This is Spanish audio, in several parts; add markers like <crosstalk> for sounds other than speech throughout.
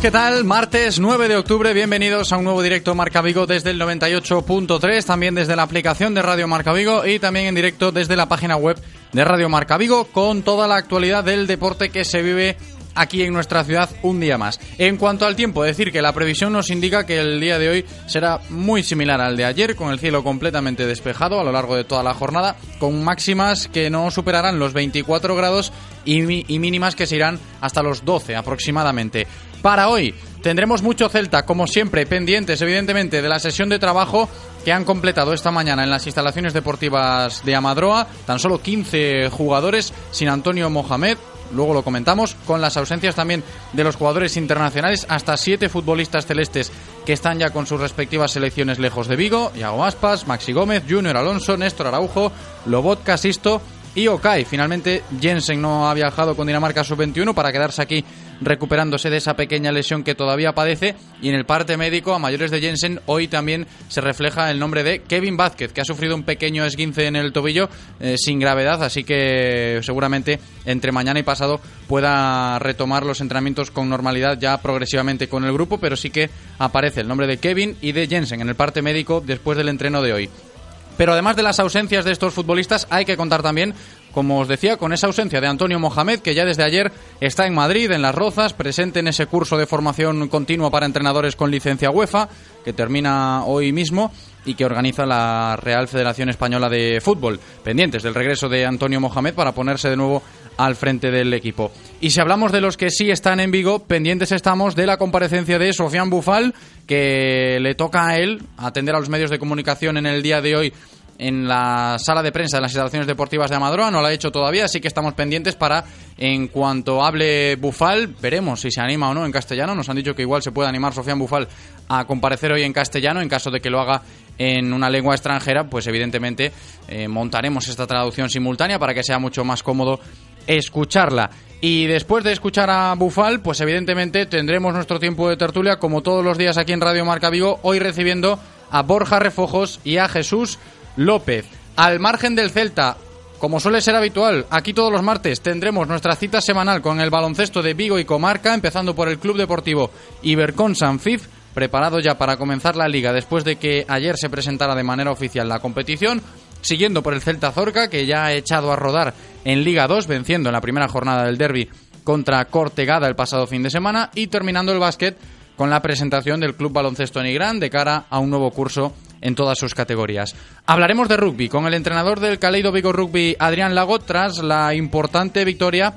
¿Qué tal? Martes 9 de octubre, bienvenidos a un nuevo directo Marca Vigo desde el 98.3, también desde la aplicación de Radio Marca Vigo y también en directo desde la página web de Radio Marca Vigo con toda la actualidad del deporte que se vive aquí en nuestra ciudad un día más. En cuanto al tiempo, decir que la previsión nos indica que el día de hoy será muy similar al de ayer, con el cielo completamente despejado a lo largo de toda la jornada, con máximas que no superarán los 24 grados y, mínimas que se irán hasta los 12 aproximadamente. Para hoy tendremos mucho Celta, como siempre, pendientes evidentemente de la sesión de trabajo que han completado esta mañana en las instalaciones deportivas de Amadroa. Tan solo 15 jugadores sin Antonio Mohamed, luego lo comentamos, con las ausencias también de los jugadores internacionales, hasta siete futbolistas celestes que están ya con sus respectivas selecciones lejos de Vigo, Iago Aspas, Maxi Gómez, Junior Alonso, Néstor Araujo, Lobot Casisto y Okai. Finalmente Jensen no ha viajado con Dinamarca sub-21 para quedarse aquí recuperándose de esa pequeña lesión que todavía padece y en el parte médico a mayores de Jensen hoy también se refleja el nombre de Kevin Vázquez que ha sufrido un pequeño esguince en el tobillo eh, sin gravedad así que seguramente entre mañana y pasado pueda retomar los entrenamientos con normalidad ya progresivamente con el grupo pero sí que aparece el nombre de Kevin y de Jensen en el parte médico después del entreno de hoy. Pero además de las ausencias de estos futbolistas, hay que contar también como os decía, con esa ausencia de Antonio Mohamed, que ya desde ayer está en Madrid, en Las Rozas, presente en ese curso de formación continua para entrenadores con licencia UEFA, que termina hoy mismo y que organiza la Real Federación Española de Fútbol, pendientes del regreso de Antonio Mohamed para ponerse de nuevo al frente del equipo. Y si hablamos de los que sí están en Vigo, pendientes estamos de la comparecencia de Sofian Bufal, que le toca a él atender a los medios de comunicación en el día de hoy en la sala de prensa de las instalaciones deportivas de Amadroa, no lo ha hecho todavía, así que estamos pendientes para, en cuanto hable Bufal, veremos si se anima o no en castellano. Nos han dicho que igual se puede animar Sofian Bufal a comparecer hoy en castellano, en caso de que lo haga en una lengua extranjera, pues evidentemente eh, montaremos esta traducción simultánea para que sea mucho más cómodo escucharla. Y después de escuchar a Bufal, pues evidentemente tendremos nuestro tiempo de tertulia, como todos los días aquí en Radio Marca Vigo, hoy recibiendo a Borja Refojos y a Jesús López. Al margen del Celta, como suele ser habitual, aquí todos los martes tendremos nuestra cita semanal con el baloncesto de Vigo y Comarca, empezando por el Club Deportivo Ibercon Sanfif, preparado ya para comenzar la liga después de que ayer se presentara de manera oficial la competición, siguiendo por el Celta Zorca, que ya ha echado a rodar en Liga 2, venciendo en la primera jornada del derby contra Cortegada el pasado fin de semana, y terminando el básquet con la presentación del Club Baloncesto Nigrán de cara a un nuevo curso en todas sus categorías. Hablaremos de rugby con el entrenador del Caleido Vigo Rugby, Adrián Lago, tras la importante victoria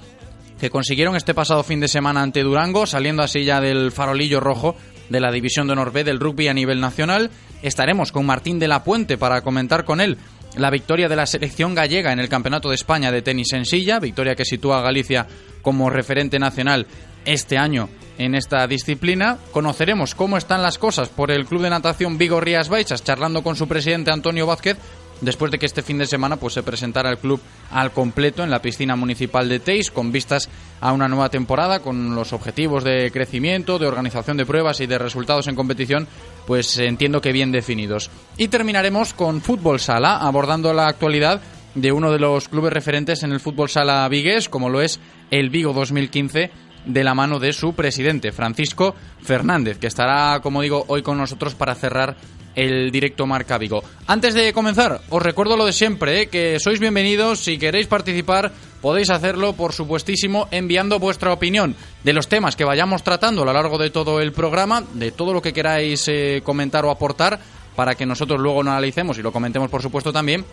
que consiguieron este pasado fin de semana ante Durango, saliendo así ya del farolillo rojo de la División de Honor B del rugby a nivel nacional. Estaremos con Martín de la Puente para comentar con él la victoria de la selección gallega en el Campeonato de España de tenis en silla, victoria que sitúa a Galicia como referente nacional este año en esta disciplina. Conoceremos cómo están las cosas por el Club de Natación Vigo Rías Baixas, charlando con su presidente Antonio Vázquez. después de que este fin de semana pues se presentara el club al completo en la piscina municipal de Teis con vistas a una nueva temporada con los objetivos de crecimiento, de organización de pruebas y de resultados en competición pues entiendo que bien definidos. Y terminaremos con fútbol sala abordando la actualidad de uno de los clubes referentes en el fútbol sala vigués como lo es el Vigo 2015 de la mano de su presidente, Francisco Fernández, que estará, como digo, hoy con nosotros para cerrar el directo Marca Vigo. Antes de comenzar, os recuerdo lo de siempre, ¿eh? que sois bienvenidos, si queréis participar, podéis hacerlo, por supuestísimo, enviando vuestra opinión de los temas que vayamos tratando a lo largo de todo el programa, de todo lo que queráis eh, comentar o aportar, para que nosotros luego lo analicemos y lo comentemos, por supuesto, también.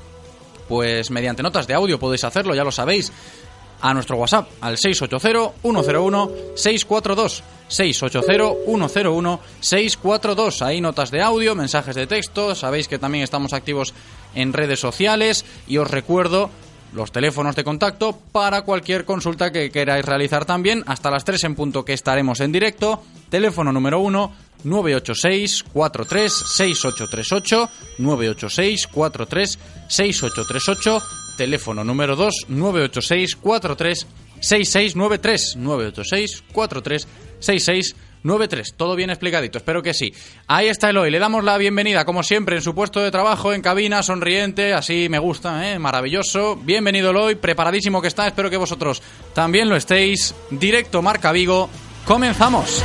Pues mediante notas de audio podéis hacerlo, ya lo sabéis a nuestro WhatsApp al 680-101-642. 680-101-642. Ahí notas de audio, mensajes de texto. Sabéis que también estamos activos en redes sociales. Y os recuerdo los teléfonos de contacto para cualquier consulta que queráis realizar también. Hasta las 3 en punto que estaremos en directo. Teléfono número 1 986 43 6838 986 43 6838 teléfono número 2 986 43 6693 986 43 6693 Todo bien explicadito, espero que sí. Ahí está Eloy, le damos la bienvenida, como siempre, en su puesto de trabajo, en cabina, sonriente, así me gusta, ¿eh? maravilloso. Bienvenido Eloy, preparadísimo que está, espero que vosotros también lo estéis. Directo Marca Vigo, comenzamos.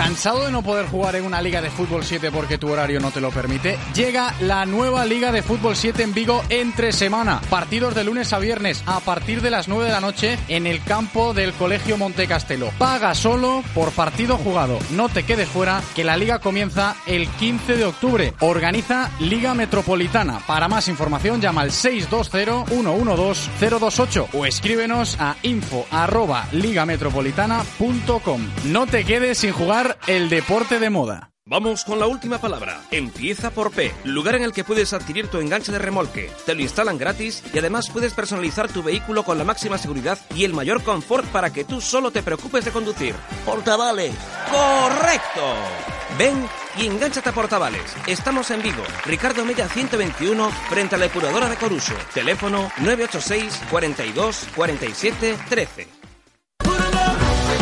¿Cansado de no poder jugar en una Liga de Fútbol 7 porque tu horario no te lo permite? Llega la nueva Liga de Fútbol 7 en Vigo entre semana. Partidos de lunes a viernes a partir de las 9 de la noche en el campo del Colegio Montecastelo. Paga solo por partido jugado. No te quedes fuera que la liga comienza el 15 de octubre. Organiza Liga Metropolitana. Para más información llama al 620-112-028 o escríbenos a info arroba ligametropolitana.com. No te quedes sin jugar el deporte de moda. Vamos con la última palabra. Empieza por P, lugar en el que puedes adquirir tu enganche de remolque. Te lo instalan gratis y además puedes personalizar tu vehículo con la máxima seguridad y el mayor confort para que tú solo te preocupes de conducir. Portavales. ¡Correcto! Ven y engánchate a Portavales. Estamos en Vigo, Ricardo Mella 121, frente a la depuradora de Coruso. Teléfono 986 42 47 13.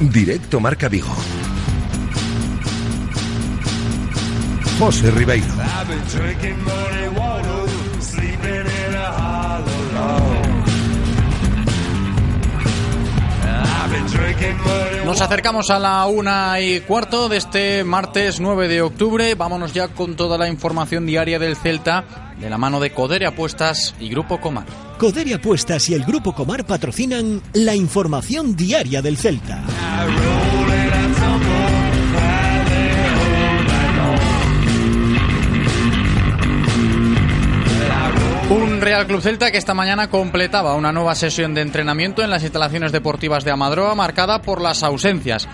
Directo Marca Vigo. José Ribeiro. Nos acercamos a la una y cuarto de este martes 9 de octubre. Vámonos ya con toda la información diaria del Celta de la mano de Codere Apuestas y Grupo Comar. Codere Apuestas y el Grupo Comar patrocinan la información diaria del Celta. Un Real Club Celta que esta mañana completaba una nueva sesión de entrenamiento en las instalaciones deportivas de Amadroa marcada por las ausencias.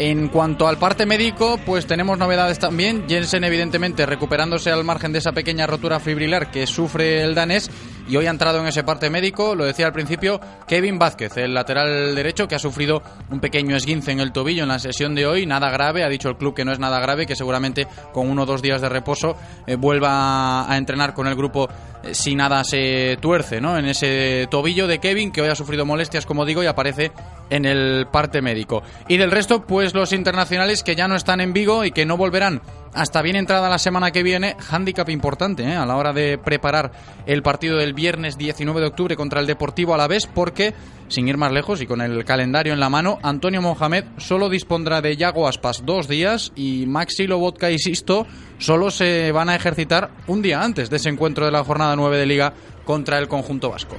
En cuanto al parte médico, pues tenemos novedades también. Jensen, evidentemente, recuperándose al margen de esa pequeña rotura fibrilar que sufre el danés. Y hoy ha entrado en ese parte médico, lo decía al principio, Kevin Vázquez, el lateral derecho que ha sufrido un pequeño esguince en el tobillo en la sesión de hoy, nada grave, ha dicho el club que no es nada grave, que seguramente con uno o dos días de reposo eh, vuelva a entrenar con el grupo eh, si nada se tuerce, ¿no? En ese tobillo de Kevin que hoy ha sufrido molestias, como digo, y aparece en el parte médico. Y del resto, pues los internacionales que ya no están en Vigo y que no volverán hasta bien entrada la semana que viene, hándicap importante ¿eh? a la hora de preparar el partido del viernes 19 de octubre contra el Deportivo Alavés, porque, sin ir más lejos y con el calendario en la mano, Antonio Mohamed solo dispondrá de Yago Aspas dos días y Maxi Lobotka y Sisto solo se van a ejercitar un día antes de ese encuentro de la jornada 9 de Liga contra el conjunto vasco.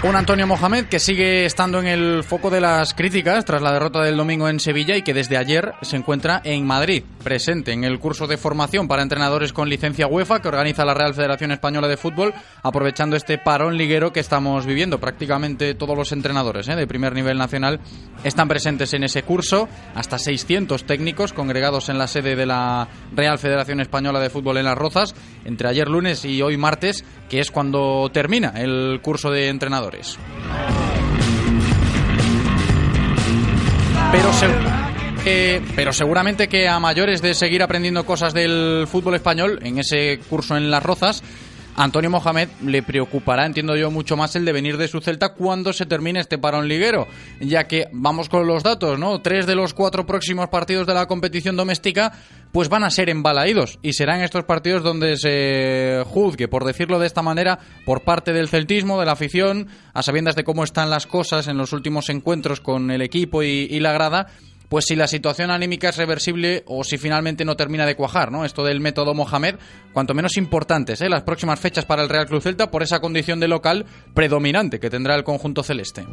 Un Antonio Mohamed que sigue estando en el foco de las críticas tras la derrota del domingo en Sevilla y que desde ayer se encuentra en Madrid, presente en el curso de formación para entrenadores con licencia UEFA que organiza la Real Federación Española de Fútbol, aprovechando este parón liguero que estamos viviendo. Prácticamente todos los entrenadores ¿eh? de primer nivel nacional están presentes en ese curso, hasta 600 técnicos congregados en la sede de la Real Federación Española de Fútbol en Las Rozas, entre ayer lunes y hoy martes, que es cuando termina el curso de entrenadores. Pero, pero seguramente que a mayores de seguir aprendiendo cosas del fútbol español en ese curso en Las Rozas, Antonio Mohamed le preocupará, entiendo yo, mucho más el devenir de su Celta cuando se termine este parón liguero, ya que vamos con los datos, ¿no? Tres de los cuatro próximos partidos de la competición doméstica pues van a ser embalaídos y serán estos partidos donde se juzgue, por decirlo de esta manera, por parte del celtismo, de la afición, a sabiendas de cómo están las cosas en los últimos encuentros con el equipo y, y la grada, pues si la situación anímica es reversible o si finalmente no termina de cuajar, ¿no? Esto del método Mohamed, cuanto menos importantes, ¿eh? Las próximas fechas para el Real Club Celta por esa condición de local predominante que tendrá el conjunto celeste.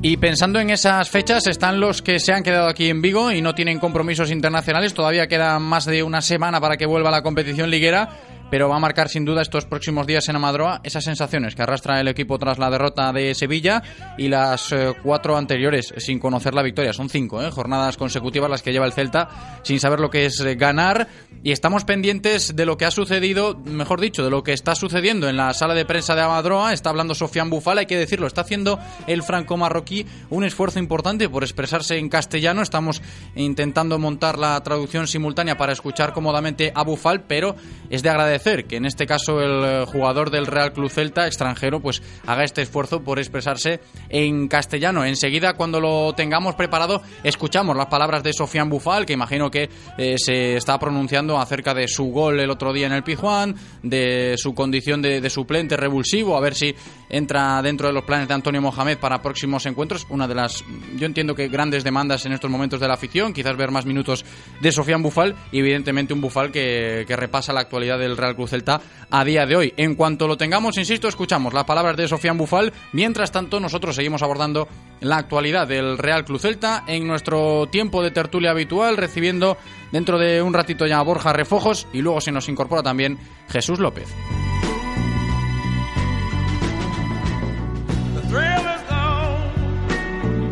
Y pensando en esas fechas, están los que se han quedado aquí en Vigo y no tienen compromisos internacionales. Todavía queda más de una semana para que vuelva la competición liguera pero va a marcar sin duda estos próximos días en Amadroa esas sensaciones que arrastra el equipo tras la derrota de Sevilla y las eh, cuatro anteriores sin conocer la victoria. Son cinco eh, jornadas consecutivas las que lleva el Celta sin saber lo que es eh, ganar y estamos pendientes de lo que ha sucedido, mejor dicho, de lo que está sucediendo en la sala de prensa de Amadroa. Está hablando Sofián Bufal, hay que decirlo, está haciendo el franco marroquí un esfuerzo importante por expresarse en castellano. Estamos intentando montar la traducción simultánea para escuchar cómodamente a Bufal, pero es de agradecer que en este caso el jugador del Real Club Celta, extranjero, pues haga este esfuerzo por expresarse en castellano. Enseguida, cuando lo tengamos preparado, escuchamos las palabras de Sofián Bufal, que imagino que eh, se está pronunciando acerca de su gol el otro día en el Pijuán, de su condición de, suplente revulsivo, a ver si entra dentro de los planes de Antonio Mohamed para próximos encuentros. Una de las, yo entiendo que grandes demandas en estos momentos de la afición, quizás ver más minutos de Sofián Bufal y evidentemente un Bufal que, repasa la actualidad del Real Cruz Celta a día de hoy. En cuanto lo tengamos, insisto, escuchamos las palabras de Sofián Bufal. Mientras tanto, nosotros seguimos abordando la actualidad del Real Cruz Celta en nuestro tiempo de tertulia habitual, recibiendo dentro de un ratito ya Borja Refojos y luego se nos incorpora también Jesús López.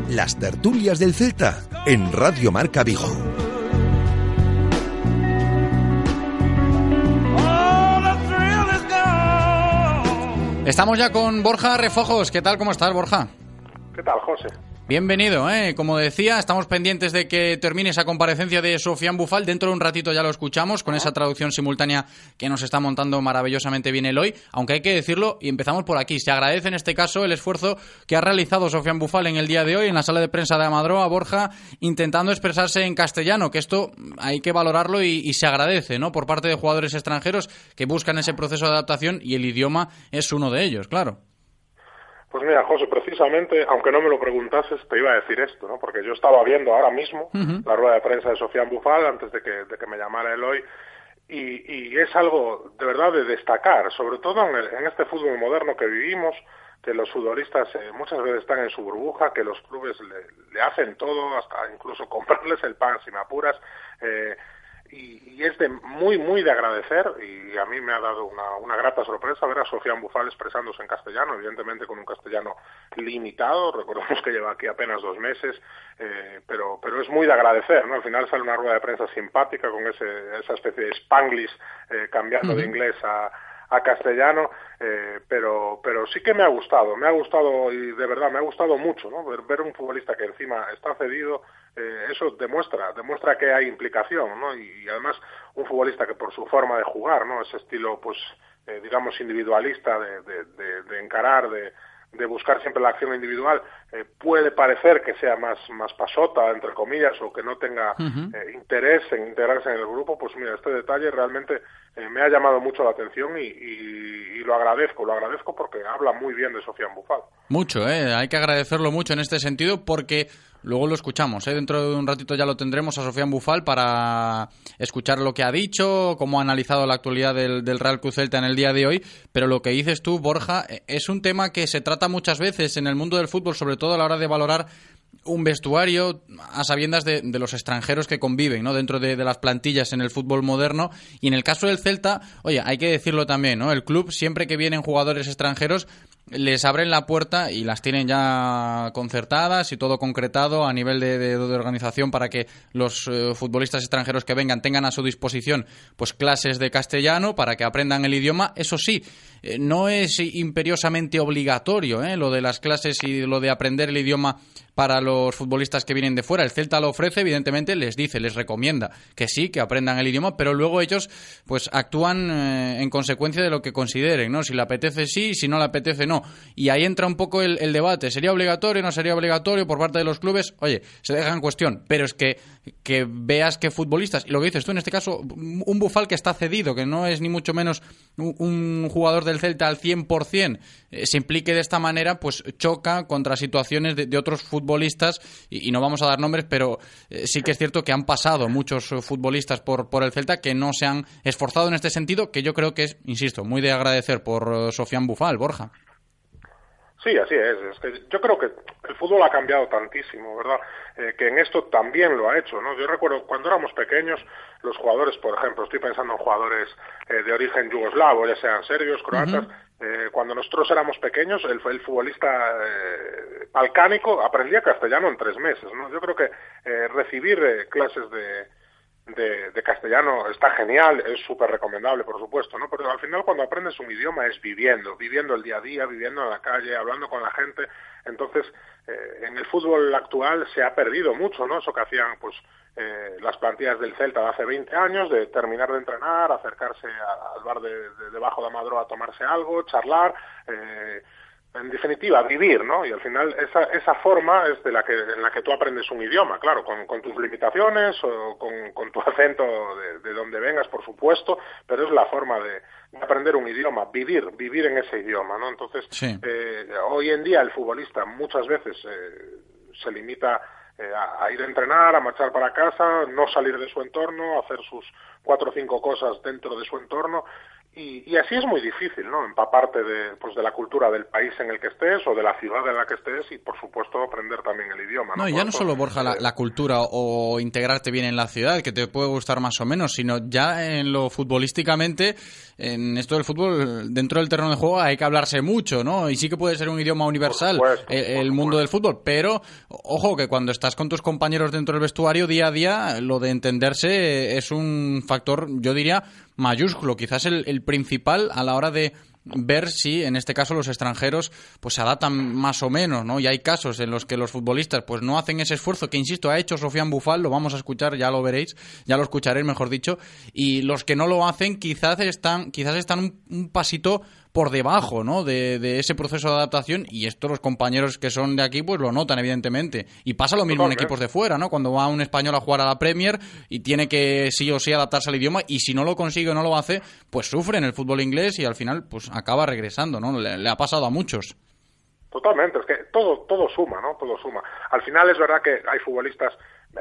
Las tertulias del Celta en Radio Marca Vigo. Estamos ya con Borja Refojos. ¿Qué tal? ¿Cómo estás, Borja? ¿Qué tal, José? Bienvenido, ¿eh? como decía, estamos pendientes de que termine esa comparecencia de Sofián Bufal. Dentro de un ratito ya lo escuchamos con esa traducción simultánea que nos está montando maravillosamente bien el hoy. Aunque hay que decirlo, y empezamos por aquí. Se agradece en este caso el esfuerzo que ha realizado Sofián Bufal en el día de hoy en la sala de prensa de Amadroa, Borja, intentando expresarse en castellano, que esto hay que valorarlo y, y se agradece, ¿no? Por parte de jugadores extranjeros que buscan ese proceso de adaptación y el idioma es uno de ellos, claro. Pues mira, José, precisamente, aunque no me lo preguntases, te iba a decir esto, ¿no? Porque yo estaba viendo ahora mismo la rueda de prensa de Sofía Bufal antes de que, de que me llamara Eloy y, y es algo de verdad de destacar, sobre todo en, en este fútbol moderno que vivimos, que los futbolistas eh, muchas veces están en su burbuja, que los clubes le, le, hacen todo, hasta incluso <laughs> comprarles el pan sin apuras. Eh, y, es de muy, muy de agradecer y a mí me ha dado una, una grata sorpresa ver a Sofía Bufal expresándose en castellano, evidentemente con un castellano limitado, recordemos que lleva aquí apenas dos meses, eh, pero, pero es muy de agradecer, ¿no? Al final sale una rueda de prensa simpática con ese, esa especie de spanglish eh, cambiando de inglés a, a castellano, eh, pero, pero sí que me ha gustado, me ha gustado y de verdad me ha gustado mucho, ¿no? Ver, ver un futbolista que encima está cedido, eh, eso demuestra, demuestra que hay implicación, ¿no? Y, además un futbolista que por su forma de jugar, ¿no? Ese estilo, pues, eh, digamos, individualista de, de, de encarar, de, de buscar siempre la acción individual eh, puede parecer que sea más, más pasota, entre comillas, o que no tenga eh, interés en integrarse en el grupo, pues mira, este detalle realmente eh, me ha llamado mucho la atención y, y, lo agradezco, lo agradezco porque habla muy bien de Sofía Bufal. Mucho, ¿eh? hay que agradecerlo mucho en este sentido porque Luego lo escuchamos, ¿eh? dentro de un ratito ya lo tendremos a Sofía Bufal para escuchar lo que ha dicho, cómo ha analizado la actualidad del, Real Cruz Celta en el día de hoy. Pero lo que dices tú, Borja, eh, es un tema que se trata muchas veces en el mundo del fútbol, sobre todo a la hora de valorar un vestuario a sabiendas de, los extranjeros que conviven ¿no? dentro de, de, las plantillas en el fútbol moderno. Y en el caso del Celta, oye, hay que decirlo también, ¿no? El club, siempre que vienen jugadores extranjeros, les abren la puerta y las tienen ya concertadas y todo concretado a nivel de, organización para que los eh, futbolistas extranjeros que vengan tengan a su disposición pues clases de castellano para que aprendan el idioma. Eso sí, eh, no es imperiosamente obligatorio ¿eh? lo de las clases y lo de aprender el idioma para los futbolistas que vienen de fuera. El Celta lo ofrece, evidentemente, les dice, les recomienda que sí, que aprendan el idioma, pero luego ellos pues actúan eh, en consecuencia de lo que consideren, ¿no? Si le apetece sí, si no le apetece no. Y ahí entra un poco el, debate. ¿Sería obligatorio no sería obligatorio por parte de los clubes? Oye, se deja en cuestión, pero es que, que veas que futbolistas, y lo que dices tú en este caso, un bufal que está cedido, que no es ni mucho menos un, jugador del Celta al 100%, eh, se implique de esta manera, pues choca contra situaciones de, de otros futbolistas y, no vamos a dar nombres, pero eh, sí que es cierto que han pasado muchos eh, futbolistas por, por el Celta que no se han esforzado en este sentido, que yo creo que es, insisto, muy de agradecer por eh, Sofián Bufal, Borja. Sí, así es. es que yo creo que el fútbol ha cambiado tantísimo, ¿verdad? que en esto también lo ha hecho, ¿no? Yo recuerdo cuando éramos pequeños, los jugadores, por ejemplo, estoy pensando en jugadores de origen yugoslavo, ya sean serbios, croatas, eh, cuando nosotros éramos pequeños, el, el futbolista eh, balcánico aprendía castellano en tres meses. ¿no? Yo creo que eh, recibir eh, clases de, de, de, castellano está genial, es súper recomendable, por supuesto, ¿no? Pero al final cuando aprendes un idioma es viviendo, viviendo el día a día, viviendo en la calle, hablando con la gente. Entonces, eh, en el fútbol actual se ha perdido mucho, ¿no? Eso que hacían, pues, eh, las plantillas del Celta de hace 20 años, de terminar de entrenar, acercarse al bar de, debajo de Madro a tomarse algo, charlar, eh, en definitiva, vivir, ¿no? Y al final esa, esa forma es de la que, en la que tú aprendes un idioma, claro, con, con tus limitaciones o con, con tu <laughs> acento de, de, donde vengas, por supuesto, pero es la forma de, aprender un idioma, vivir, vivir en ese idioma, ¿no? Entonces, eh, hoy en día el futbolista muchas veces eh, se limita eh, a, ir a entrenar, a marchar para casa, no salir de su entorno, hacer sus cuatro o cinco cosas dentro de su entorno y, así es muy difícil, ¿no? Empaparte de, pues, de la cultura del país en el que estés o de la ciudad en la que estés y, por supuesto, aprender también el idioma. No, ya no solo, Borja, la, la, cultura o integrarte bien en la ciudad, que te puede gustar más o menos, sino ya en lo futbolísticamente, en esto del fútbol, dentro del terreno de juego hay que hablarse mucho, ¿no? Y sí que puede ser un idioma universal el, mundo del fútbol, pero, ojo, que cuando estás con tus compañeros dentro del vestuario día a día, lo de entenderse es un factor, yo diría, mayúsculo, quizás el, el principal a la hora de ver si en este caso los extranjeros pues se adaptan más o menos, ¿no? Y hay casos en los que los futbolistas pues no hacen ese esfuerzo que insisto ha hecho Sofian Bufal, lo vamos a escuchar, ya lo veréis, ya lo escucharéis mejor dicho, y los que no lo hacen quizás están quizás están un pasito por debajo ¿no? de, ese proceso de adaptación y esto los compañeros que son de aquí pues lo notan evidentemente y pasa lo mismo en equipos de fuera ¿no? cuando va un español a jugar a la Premier y tiene que sí o sí adaptarse al idioma y si no lo consigue o no lo hace pues sufre en el fútbol inglés y al final pues acaba regresando ¿no? le, ha pasado a muchos Totalmente, es que todo, todo suma, ¿no? Todo suma. Al final es verdad que hay futbolistas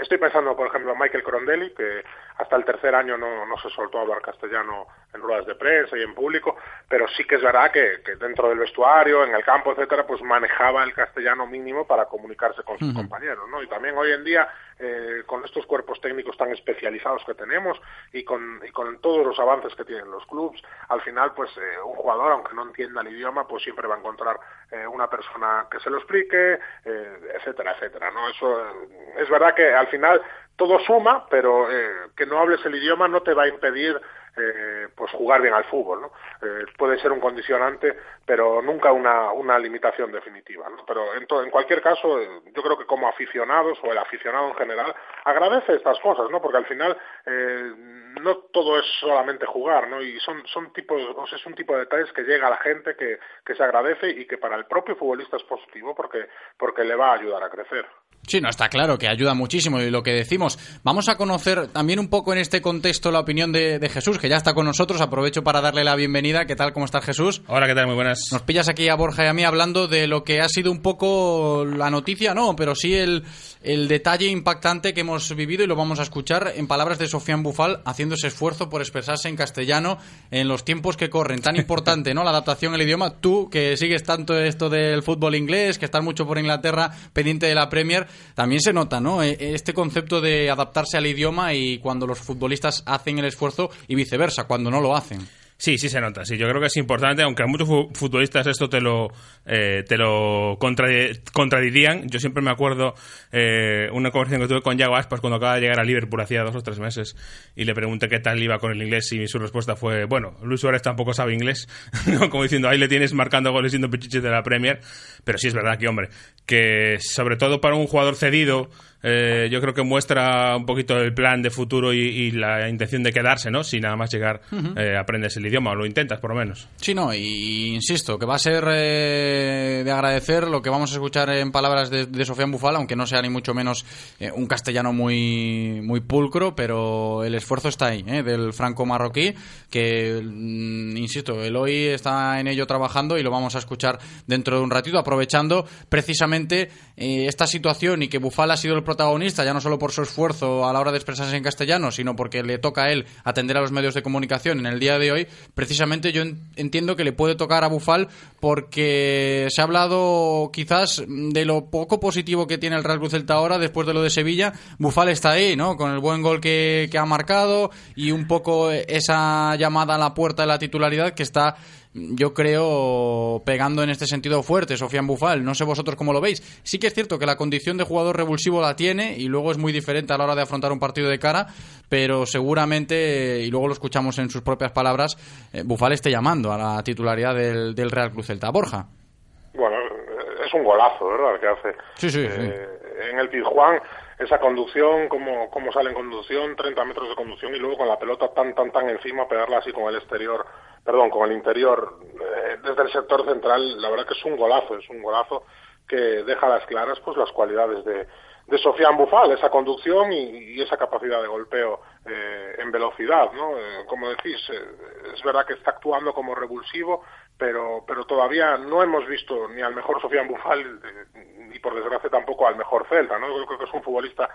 estoy pensando, por ejemplo, en Michael Crondelli, que hasta el tercer año no, no se soltó hablar castellano en ruedas de prensa y en público, pero sí que es verdad que, que dentro del vestuario, en el campo, etcétera, pues manejaba el castellano mínimo para comunicarse con sus compañeros, ¿no? Y también hoy en día, eh, con estos cuerpos técnicos tan especializados que tenemos y con, y con todos los avances que tienen los clubs, al final, pues eh, un jugador, aunque no entienda el idioma, pues siempre va a encontrar eh, una persona que se lo explique, eh, etcétera, etcétera, ¿no? Eso eh, es verdad que al final todo suma, pero eh, que no hables el idioma no te va a impedir eh, pues jugar bien al fútbol, ¿no? Eh, puede ser un condicionante, pero nunca una, una limitación definitiva, ¿no? Pero en, to- en cualquier caso, eh, yo creo que como aficionados o el aficionado en general agradece estas cosas, ¿no? Porque al final eh, no todo es solamente jugar, ¿no? Y son, son tipos, o sea, es un tipo de detalles que llega a la gente, que, que se agradece y que para el propio futbolista es positivo porque, porque le va a ayudar a crecer. Sí, no, está claro que ayuda muchísimo y lo que decimos. Vamos a conocer también un poco en este contexto la opinión de, de Jesús, que ya está con nosotros. Aprovecho para darle la bienvenida. ¿Qué tal? ¿Cómo estás, Jesús? Hola, ¿qué tal? Muy buenas. Nos pillas aquí a Borja y a mí hablando de lo que ha sido un poco la noticia, no, pero sí el, el detalle impactante que hemos vivido y lo vamos a escuchar en palabras de Sofian Bufal haciendo ese esfuerzo por expresarse en castellano en los tiempos que corren. Tan importante, ¿no? La adaptación al idioma. Tú, que sigues tanto esto del fútbol inglés, que estás mucho por Inglaterra, pendiente de la Premier, también se nota, ¿no? E- Este concepto de adaptarse al idioma y cuando los futbolistas hacen el esfuerzo y viceversa, cuando no lo hacen. Sí, sí se nota. Sí, yo creo que es importante, aunque a muchos fu- futbolistas esto te lo eh, te lo contradi- contradirían. Yo siempre me acuerdo eh, una conversación que tuve con Yago Aspas cuando acaba de llegar a Liverpool hacía dos o tres meses y le pregunté qué tal iba con el inglés y su respuesta fue, bueno, Luis Suárez tampoco sabe inglés, <laughs> como diciendo, ahí le tienes marcando goles siendo pichiches de la Premier, pero sí es verdad que, hombre, que sobre todo para un jugador cedido, eh, yo creo que muestra un poquito el plan de futuro y, y la intención de quedarse, ¿no? Si nada más llegar eh, aprendes el idioma o lo intentas por lo menos. Sí, no, y insisto, que va a ser eh, de agradecer lo que vamos a escuchar en palabras de, de Sofía Bufal, aunque no sea ni mucho menos eh, un castellano muy, muy pulcro, pero el esfuerzo está ahí, eh, del franco marroquí, que, mm, insisto, el hoy está en ello trabajando y lo vamos a escuchar dentro de un ratito, aprovechando precisamente eh, esta situación y que Bufal ha sido el protagonista, ya no solo por su esfuerzo a la hora de expresarse en castellano, sino porque le toca a él atender a los medios de comunicación en el día de hoy, precisamente yo en- entiendo que le puede tocar a Bufal porque se ha hablado quizás de lo poco positivo que tiene el Real Cruz Celta ahora después de lo de Sevilla. Bufal está ahí, ¿no? Con el buen gol que, que ha marcado y un poco esa llamada a la puerta de la titularidad que está yo creo, pegando en este sentido fuerte, Sofian Bufal. No sé vosotros cómo lo veis. Sí que es cierto que la condición de jugador revulsivo la tiene y luego es muy diferente a la hora de afrontar un partido de cara, pero seguramente, y luego lo escuchamos en sus propias palabras, eh, Bufal esté llamando a la titularidad del, del Real Cruz Celta. Borja. Bueno, es un golazo, ¿verdad? El que hace. Sí, sí, Eh, En el Pizjuán, esa conducción, cómo, cómo sale en conducción, 30 metros de conducción y luego con la pelota tan, tan, tan encima, pegarla así con el exterior, perdón, con el interior, eh, desde el sector central, la verdad que es un golazo, es un golazo que deja a las claras pues las cualidades de, de Sofian Bufal, esa conducción y, esa capacidad de golpeo eh, en velocidad, ¿no? Eh, como decís, eh, es verdad que está actuando como revulsivo, pero, pero todavía no hemos visto ni al mejor Sofian Bufal ni por desgracia tampoco al mejor Celta, ¿no? Yo creo que es un futbolista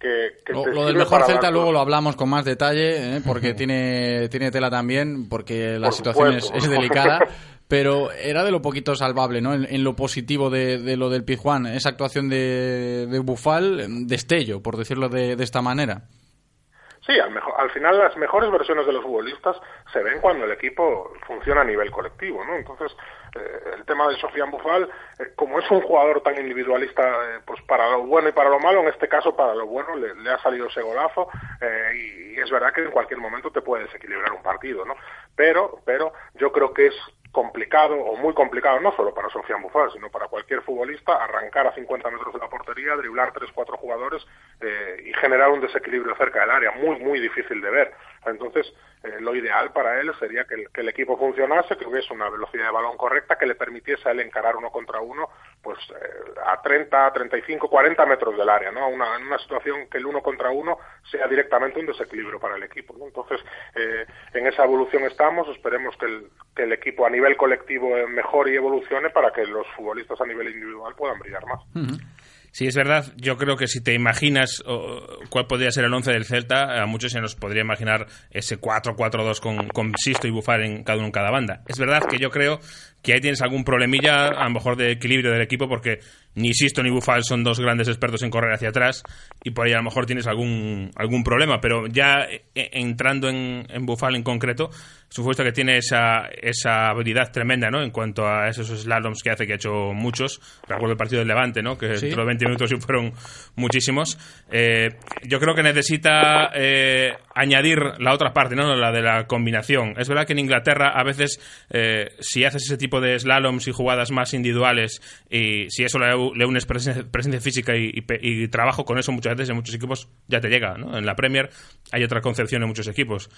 que, que Lo, del mejor Celta luego lo hablamos con más detalle, ¿eh? porque tiene, tiene tela también, porque la Por situación es, delicada. <laughs> Pero era de lo poquito salvable, ¿no? En, en lo positivo de, de lo del Pizjuán, esa actuación de, de Bufal, destello, por decirlo de, de esta manera. Sí, al, mejor- al final las mejores versiones de los futbolistas se ven cuando el equipo funciona a nivel colectivo, ¿no? Entonces, eh, el tema de Sofian Bufal, eh, como es un jugador tan individualista, eh, pues para lo bueno y para lo malo, en este caso para lo bueno le, ha salido ese golazo eh, y, y es verdad que en cualquier momento te puede desequilibrar un partido, ¿no? Pero, pero yo creo que es complicado o muy complicado, no solo para Sofian Bufal, sino para cualquier futbolista, arrancar a 50 metros de la portería, driblar 3-4 jugadores eh, y generar un desequilibrio cerca del área, muy, muy difícil de ver. Entonces, eh, lo ideal para él sería que el, que el equipo funcionase, que hubiese una velocidad de balón correcta, que le permitiese a él encarar uno contra uno, pues eh, a 30, 35, 40 metros del área, ¿no? Una, en una situación que el uno contra uno sea directamente un desequilibrio para el equipo, ¿no? Entonces, eh, en esa evolución estamos, esperemos que el, equipo a nivel colectivo mejore y evolucione para que los futbolistas a nivel individual puedan brillar más. Sí, es verdad. Yo creo que si te imaginas cuál podría ser el 11 del Celta, a muchos se nos podría imaginar ese 4-4-2 con, con Sisto y Bufar en cada uno en cada banda. Es verdad que yo creo que ahí tienes algún problemilla, a lo mejor de equilibrio del equipo, porque ni Sisto ni Bufal son dos grandes expertos en correr hacia atrás y por ahí a lo mejor tienes algún, algún problema. Pero ya eh, entrando en, en Bufal en concreto, supuesto que tiene esa, esa habilidad tremenda, ¿no? En cuanto a esos slaloms que hace, que ha hecho muchos. Recuerdo el partido del Levante, ¿no? Que dentro de 20 minutos sí fueron muchísimos. Eh, yo creo que necesita eh, añadir la otra parte, ¿no? La de la combinación. Es verdad que en Inglaterra a veces, eh, si haces ese tipo de slaloms y jugadas más individuales, y si eso le, unes presencia, física y, trabajo con eso muchas veces en muchos equipos, ya te llega, ¿no? En la Premier hay otra concepción en muchos equipos.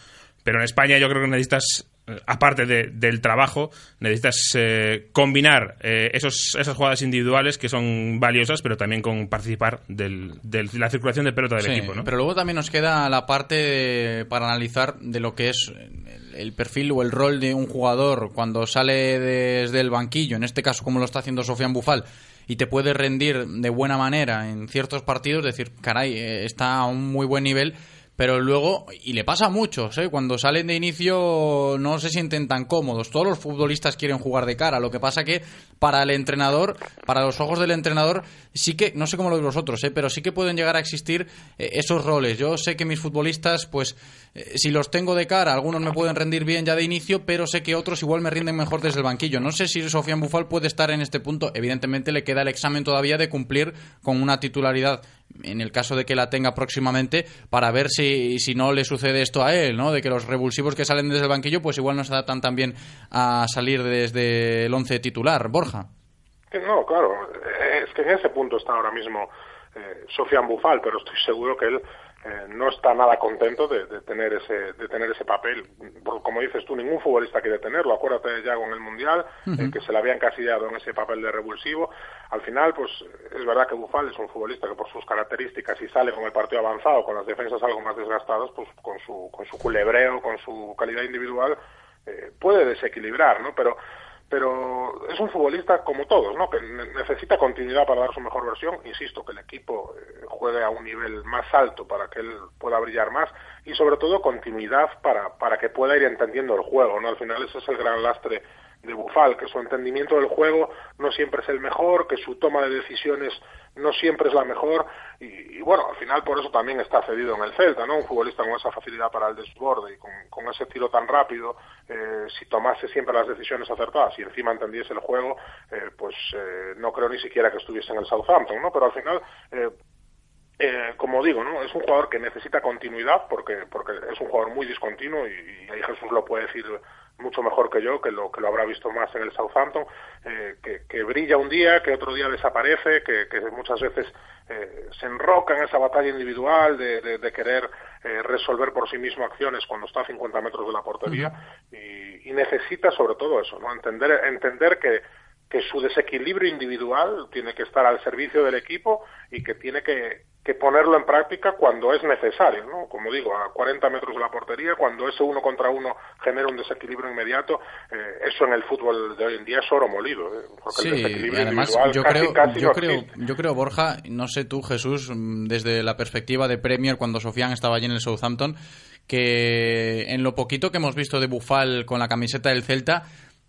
Pero en España yo creo que necesitas, eh, aparte del trabajo, necesitas eh, combinar eh, esos, esas jugadas individuales que son valiosas, pero también con participar de la circulación de pelota del equipo. ¿no? Pero luego también nos queda la parte para analizar de lo que es el perfil o el rol de un jugador cuando sale desde el banquillo, en este caso como lo está haciendo Sofian Bufal, y te puede rendir de buena manera en ciertos partidos, decir, caray, está a un muy buen nivel pero luego, y le pasa a muchos, ¿eh? cuando salen de inicio no se sienten tan cómodos. Todos los futbolistas quieren jugar de cara. Lo que pasa que para el entrenador, para los ojos del entrenador, sí que, no sé cómo lo de los otros, ¿eh? pero sí que pueden llegar a existir eh, esos roles. Yo sé que mis futbolistas, pues, eh, si los tengo de cara, algunos me pueden rendir bien ya de inicio, pero sé que otros igual me rinden mejor desde el banquillo. No sé si Sofian Bufal puede estar en este punto. Evidentemente le queda el examen todavía de cumplir con una titularidad en el caso de que la tenga próximamente, para ver si, si no le sucede esto a él, ¿no? De que los revulsivos que salen desde el banquillo, pues igual no se adaptan tan bien a salir desde el once titular. Borja. No, claro, es que en ese punto está ahora mismo eh, Sofian Bufal, pero estoy seguro que él eh, no está nada contento de, tener ese de tener ese papel. Como dices tú, ningún futbolista quiere tenerlo. Acuérdate de Yago en el Mundial, eh, que se le había encasillado en ese papel de revulsivo. Al final, pues es verdad que Bufal es un futbolista que por sus características, y sale con el partido avanzado, con las defensas algo más desgastadas, pues con su, con su culebreo, con su calidad individual, eh, puede desequilibrar, ¿no? Pero pero es un futbolista como todos, ¿no? Que necesita continuidad para dar su mejor versión. Insisto, que el equipo eh, juegue a un nivel más alto para que él pueda brillar más y sobre todo continuidad para, para que pueda ir entendiendo el juego, ¿no? Al final ese es el gran lastre de Bufal, que su entendimiento del juego no siempre es el mejor, que su toma de decisiones no siempre es la mejor y, bueno, al final por eso también está cedido en el Celta, ¿no? Un futbolista con esa facilidad para el desborde y con, ese tiro tan rápido, eh, si tomase siempre las decisiones acertadas y encima entendiese el juego, eh, pues eh, no creo ni siquiera que estuviese en el Southampton, ¿no? Pero al final eh, como digo, ¿no? Es un jugador que necesita continuidad porque, porque es un jugador muy discontinuo y, y, ahí Jesús lo puede decir mucho mejor que yo, que lo, que lo habrá visto más en el Southampton, eh, que, brilla un día, que otro día desaparece, que, muchas veces eh, se enroca en esa batalla individual de, querer eh, resolver por sí mismo acciones cuando está a 50 metros de la portería y, y, necesita sobre todo eso, ¿no? entender, entender que, que su desequilibrio individual tiene que estar al servicio del equipo y que tiene que, que ponerlo en práctica cuando es necesario, ¿no? Como digo, a 40 metros de la portería, cuando ese uno contra uno genera un desequilibrio inmediato, eh, eso en el fútbol de hoy en día es oro molido. ¿eh? sí, y además yo creo, yo creo, yo creo, Borja, no sé tú, Jesús, mm, desde la perspectiva de Premier, cuando Sofian estaba allí en el Southampton, que en lo poquito que hemos visto de Bufal con la camiseta del Celta,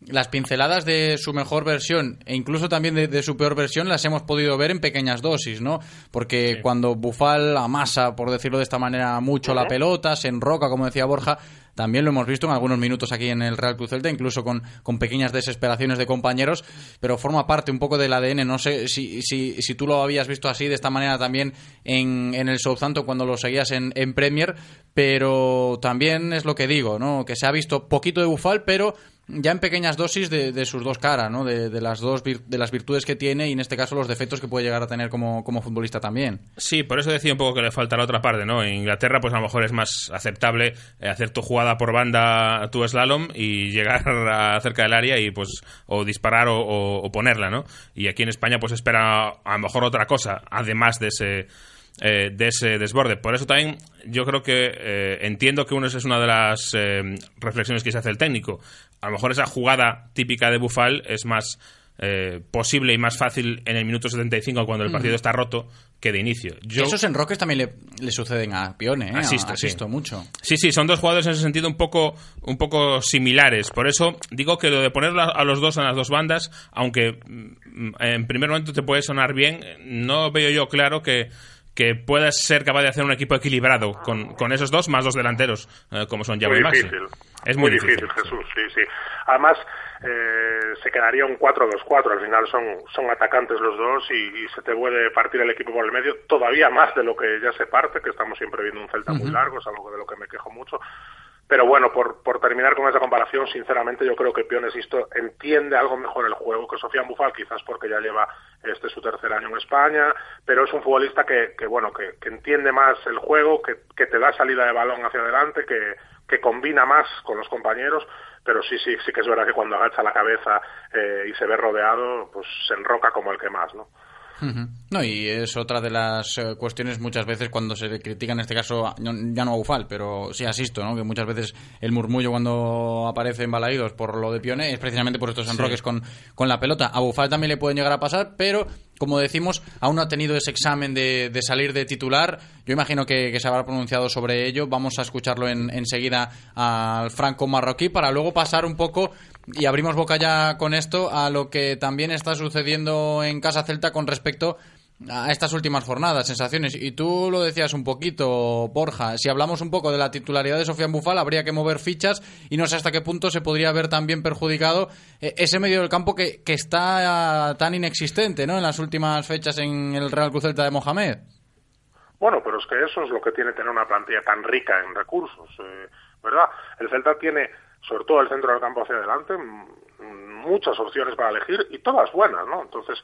las pinceladas de su mejor versión e incluso también de, su peor versión las hemos podido ver en pequeñas dosis, ¿no? Porque cuando Bufal amasa, por decirlo de esta manera, mucho la pelota, se enroca, como decía Borja, también lo hemos visto en algunos minutos aquí en el Real Cruz Celta, incluso con, con pequeñas desesperaciones de compañeros, pero forma parte un poco del ADN. No sé si, si, si tú lo habías visto así, de esta manera también en, en el Southampton cuando lo seguías en, en Premier, pero también es lo que digo, ¿no? Que se ha visto poquito de Bufal, pero ya en pequeñas dosis de, sus dos caras, ¿no? De, las dos de las virtudes que tiene y en este caso los defectos que puede llegar a tener como, futbolista también. Sí, por eso decía un poco que le falta la otra parte, ¿no? En Inglaterra, pues a lo mejor es más aceptable eh, hacer tu jugada por banda, tu slalom y <laughs> llegar a cerca del área y pues o disparar o, ponerla, ¿no? Y aquí en España pues espera a lo mejor otra cosa, además de ese eh, de ese desborde. Por eso también yo creo que eh, entiendo que uno es una de las reflexiones que se hace el técnico a lo mejor esa jugada típica de Bufal es más eh, posible y más fácil en el minuto 75 cuando el partido está roto que de inicio. Yo, Esos enroques también le, le suceden a Pione, ¿eh? Asisto, sí. mucho. Sí, sí, son dos jugadores en ese sentido un poco, un poco similares. Por eso digo que lo de ponerlo a, a los dos en las dos bandas, aunque mm, en primer momento te puede sonar bien, no veo yo claro que, que puedas ser capaz de hacer un equipo equilibrado con, con esos dos más dos delanteros, eh, como son Yago muy y Maxi. difícil. Es muy, difícil. Jesús, sí, sí. Además, eh, se quedaría un 4-2-4. Al final son, son atacantes los dos y, y se te puede partir el equipo por el medio todavía más de lo que ya se parte, que estamos siempre viendo un Celta muy largo, es algo de lo que me quejo mucho. Pero bueno, por, por terminar con esa comparación, sinceramente yo creo que Piones Isto entiende algo mejor el juego que Sofía Bufal, quizás porque ya lleva este su tercer año en España, pero es un futbolista que, que bueno, que, que entiende más el juego, que, que te da salida de balón hacia adelante, que, que combina más con los compañeros, pero sí, sí, sí que es verdad que cuando agacha la cabeza eh, y se ve rodeado, pues se enroca como el que más, ¿no? No, y es otra de las eh, cuestiones muchas veces cuando se critica, en este caso, ya no a Ufal, pero sí asisto, ¿no? que muchas veces el murmullo cuando aparece en Balaídos por lo de Pione es precisamente por estos enroques con, con la pelota. A Ufal también le pueden llegar a pasar, pero como decimos, aún no ha tenido ese examen de, de salir de titular. Yo imagino que, que se habrá pronunciado sobre ello. Vamos a escucharlo en, enseguida al franco marroquí para luego pasar un poco y abrimos boca ya con esto a lo que también está sucediendo en Casa Celta con respecto a estas últimas jornadas, sensaciones. Y tú lo decías un poquito, Borja. Si hablamos un poco de la titularidad de Sofía Bufal, habría que mover fichas y no sé hasta qué punto se podría ver también perjudicado eh, ese medio del campo que, que está tan inexistente ¿no? en las últimas fechas en el Real Cruz Celta de Mohamed. Bueno, pero es que eso es lo que tiene tener una plantilla tan rica en recursos, eh, ¿verdad? El Celta tiene, sobre todo el centro del campo hacia adelante, muchas opciones para elegir y todas buenas, ¿no? Entonces,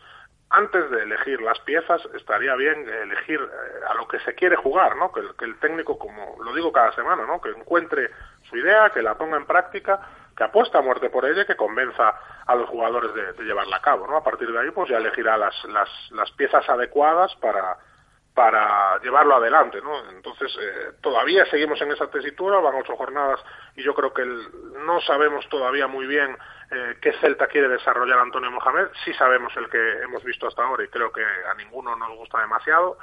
antes de elegir las piezas, estaría bien elegir eh, a lo que se quiere jugar, ¿no? Que el, que el técnico, como lo digo cada semana, ¿no? Que encuentre su idea, que la ponga en práctica, que apuesta a muerte por ella y que convenza a los jugadores de, de llevarla a cabo, ¿no? A partir de ahí, pues ya elegirá las, las, las piezas adecuadas para para llevarlo adelante, ¿no? Entonces, eh, todavía seguimos en esa tesitura, van ocho jornadas y yo creo que el- no sabemos todavía muy bien eh, qué Celta quiere desarrollar Antonio Mohamed, sí sabemos el que hemos visto hasta ahora y creo que a ninguno nos gusta demasiado.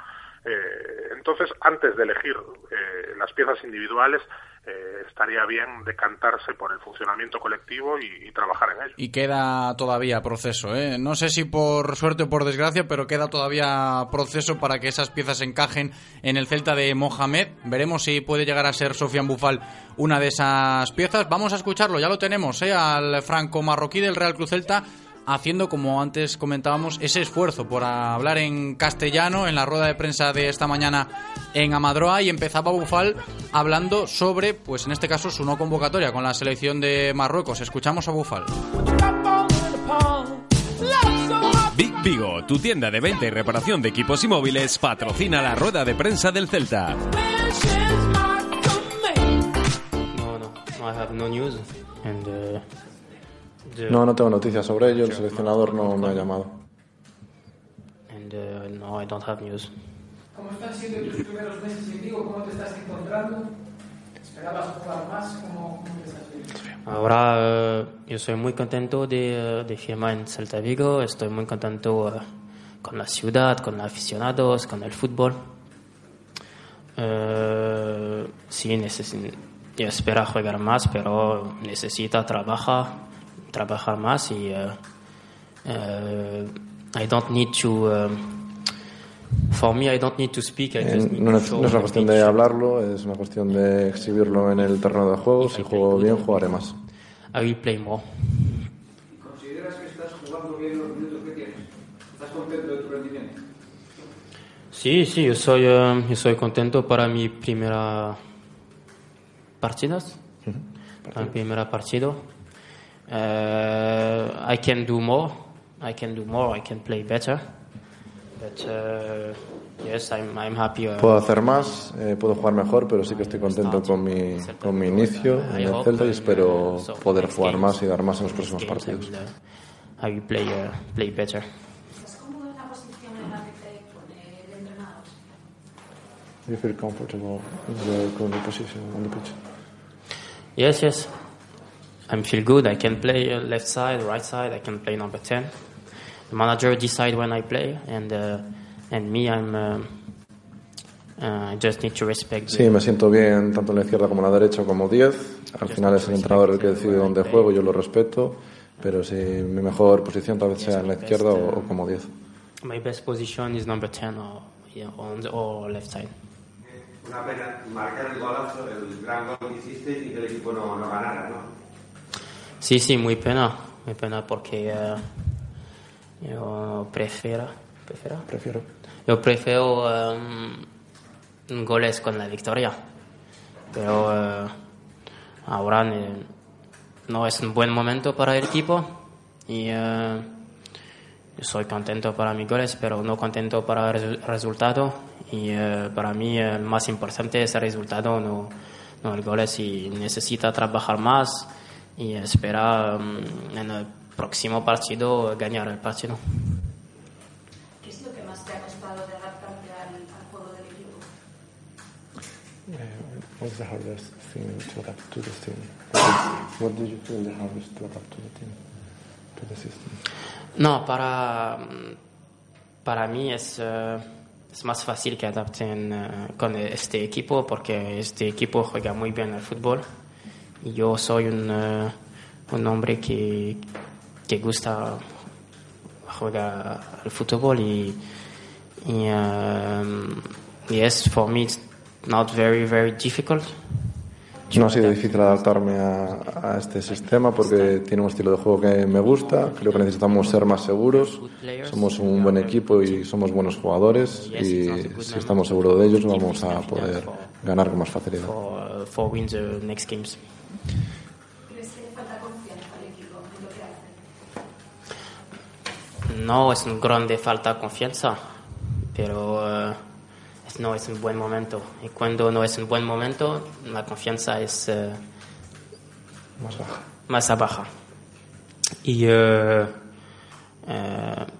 Eh, entonces, antes de elegir eh, las piezas individuales, eh, estaría bien decantarse por el funcionamiento colectivo y, trabajar en ello. Y queda todavía proceso, ¿eh? No sé si por suerte o por desgracia, pero queda todavía proceso para que esas piezas encajen en el Celta de Mohamed. Veremos si puede llegar a ser Sofian Bufal una de esas piezas. Vamos a escucharlo, ya lo tenemos, ¿eh? Al franco marroquí del Real Cruz Celta haciendo, como antes comentábamos, ese esfuerzo por hablar en castellano en la rueda de prensa de esta mañana en Amadroa y empezaba Bufal hablando sobre, pues en este caso, su no convocatoria con la selección de Marruecos. Escuchamos a Bufal. Big Vigo, tu tienda de venta y reparación de equipos y móviles, patrocina la rueda de prensa del Celta. No, no, I have no news. And, uh, the- No, no tengo noticias sobre ello. El seleccionador no me ha llamado. And uh, no, I don't have news. ¿Cómo están siendo tus primeros meses en Vigo? ¿Cómo te estás encontrando? ¿Esperabas jugar más? ¿Cómo, cómo te estás viendo? Ahora eh, yo soy muy contento de, de firmar en Celta Vigo. Estoy muy contento eh, con la ciudad, con los aficionados, con el fútbol. Eh, sí, necesi- yo espero jugar más, pero necesito trabajar, trabajar más y eh, eh, I don't need to. eh, for me, I don't need to speak. I just need no, to show no es una on the cuestión de hablarlo, es una cuestión de exhibirlo en el terreno de juego. Si juego bien, jugaré más. I will play more. ¿Consideras que estás jugando bien los minutos que tienes? ¿Estás contento de tu rendimiento? Sí, sí, yo soy, eh, yo soy contento para mi primera partidas, para mi primera partido. Eh, I can do more, I can do more, I can play better. But uh, yes, I'm, I'm happy. uh, Puedo hacer más, eh, puedo jugar mejor, pero sí que estoy contento con mi, con mi inicio en el Celta y espero poder jugar más y dar más en los próximos partidos. will, uh, I will play, uh, play better. You feel comfortable in the current position on the pitch? Yes, yes. I feel good. I can play uh, left side, right side. I can play number 10. the manager decide when I play, and uh, and me, I'm uh, uh, I just need to respect. Sí, me siento bien tanto en la izquierda como en la derecha como 10. Al final es el entrenador el que decide dónde juego, yo lo respeto, pero si mi mejor posición tal vez sea en la izquierda o, o como 10. My best position is number 10 or, yeah, on the, or left side. Una pena marcar el golazo, el gran gol que hiciste y que el equipo no, no ganara, ¿no? Sí, sí, muy pena, muy pena porque eh, yo prefiero, prefiero, Prefiero. yo prefiero em, goles con la victoria, pero eh, ahora no es un buen momento para el equipo y eh, yo soy contento para mis goles, pero no contento para el resu- resultado y eh, para mí el más importante es el resultado, no, no el goles y necesita trabajar más y esperar mm, en el próximo partido ganar el partido. ¿Qué es lo que más te ha costado de adaptarte al, al juego del equipo? What's the hardest thing to adapt to this team? What did you feel the hardest to adapt to the team, to the system? No, para, para mí es, eh, es más fácil que adapten eh, con este equipo porque este equipo juega muy bien al fútbol yo soy un, eh, un hombre que, que gusta jugar al fútbol y, y, eh, y es for me it's not very very difficult No ha sido difícil adaptarme a, a este sistema porque tiene un estilo de juego que me gusta. Creo que necesitamos ser más seguros. Somos un buen equipo y somos buenos jugadores. Y si estamos seguros de ellos, vamos a poder ganar con más facilidad. For, for win the next games. ¿Crees que le falta confianza al equipo en lo que hace? No es un grande falta de confianza, pero eh, es- no es un buen momento. Y cuando no es un buen momento, la confianza es eh, Más baja. más baja. Y eh,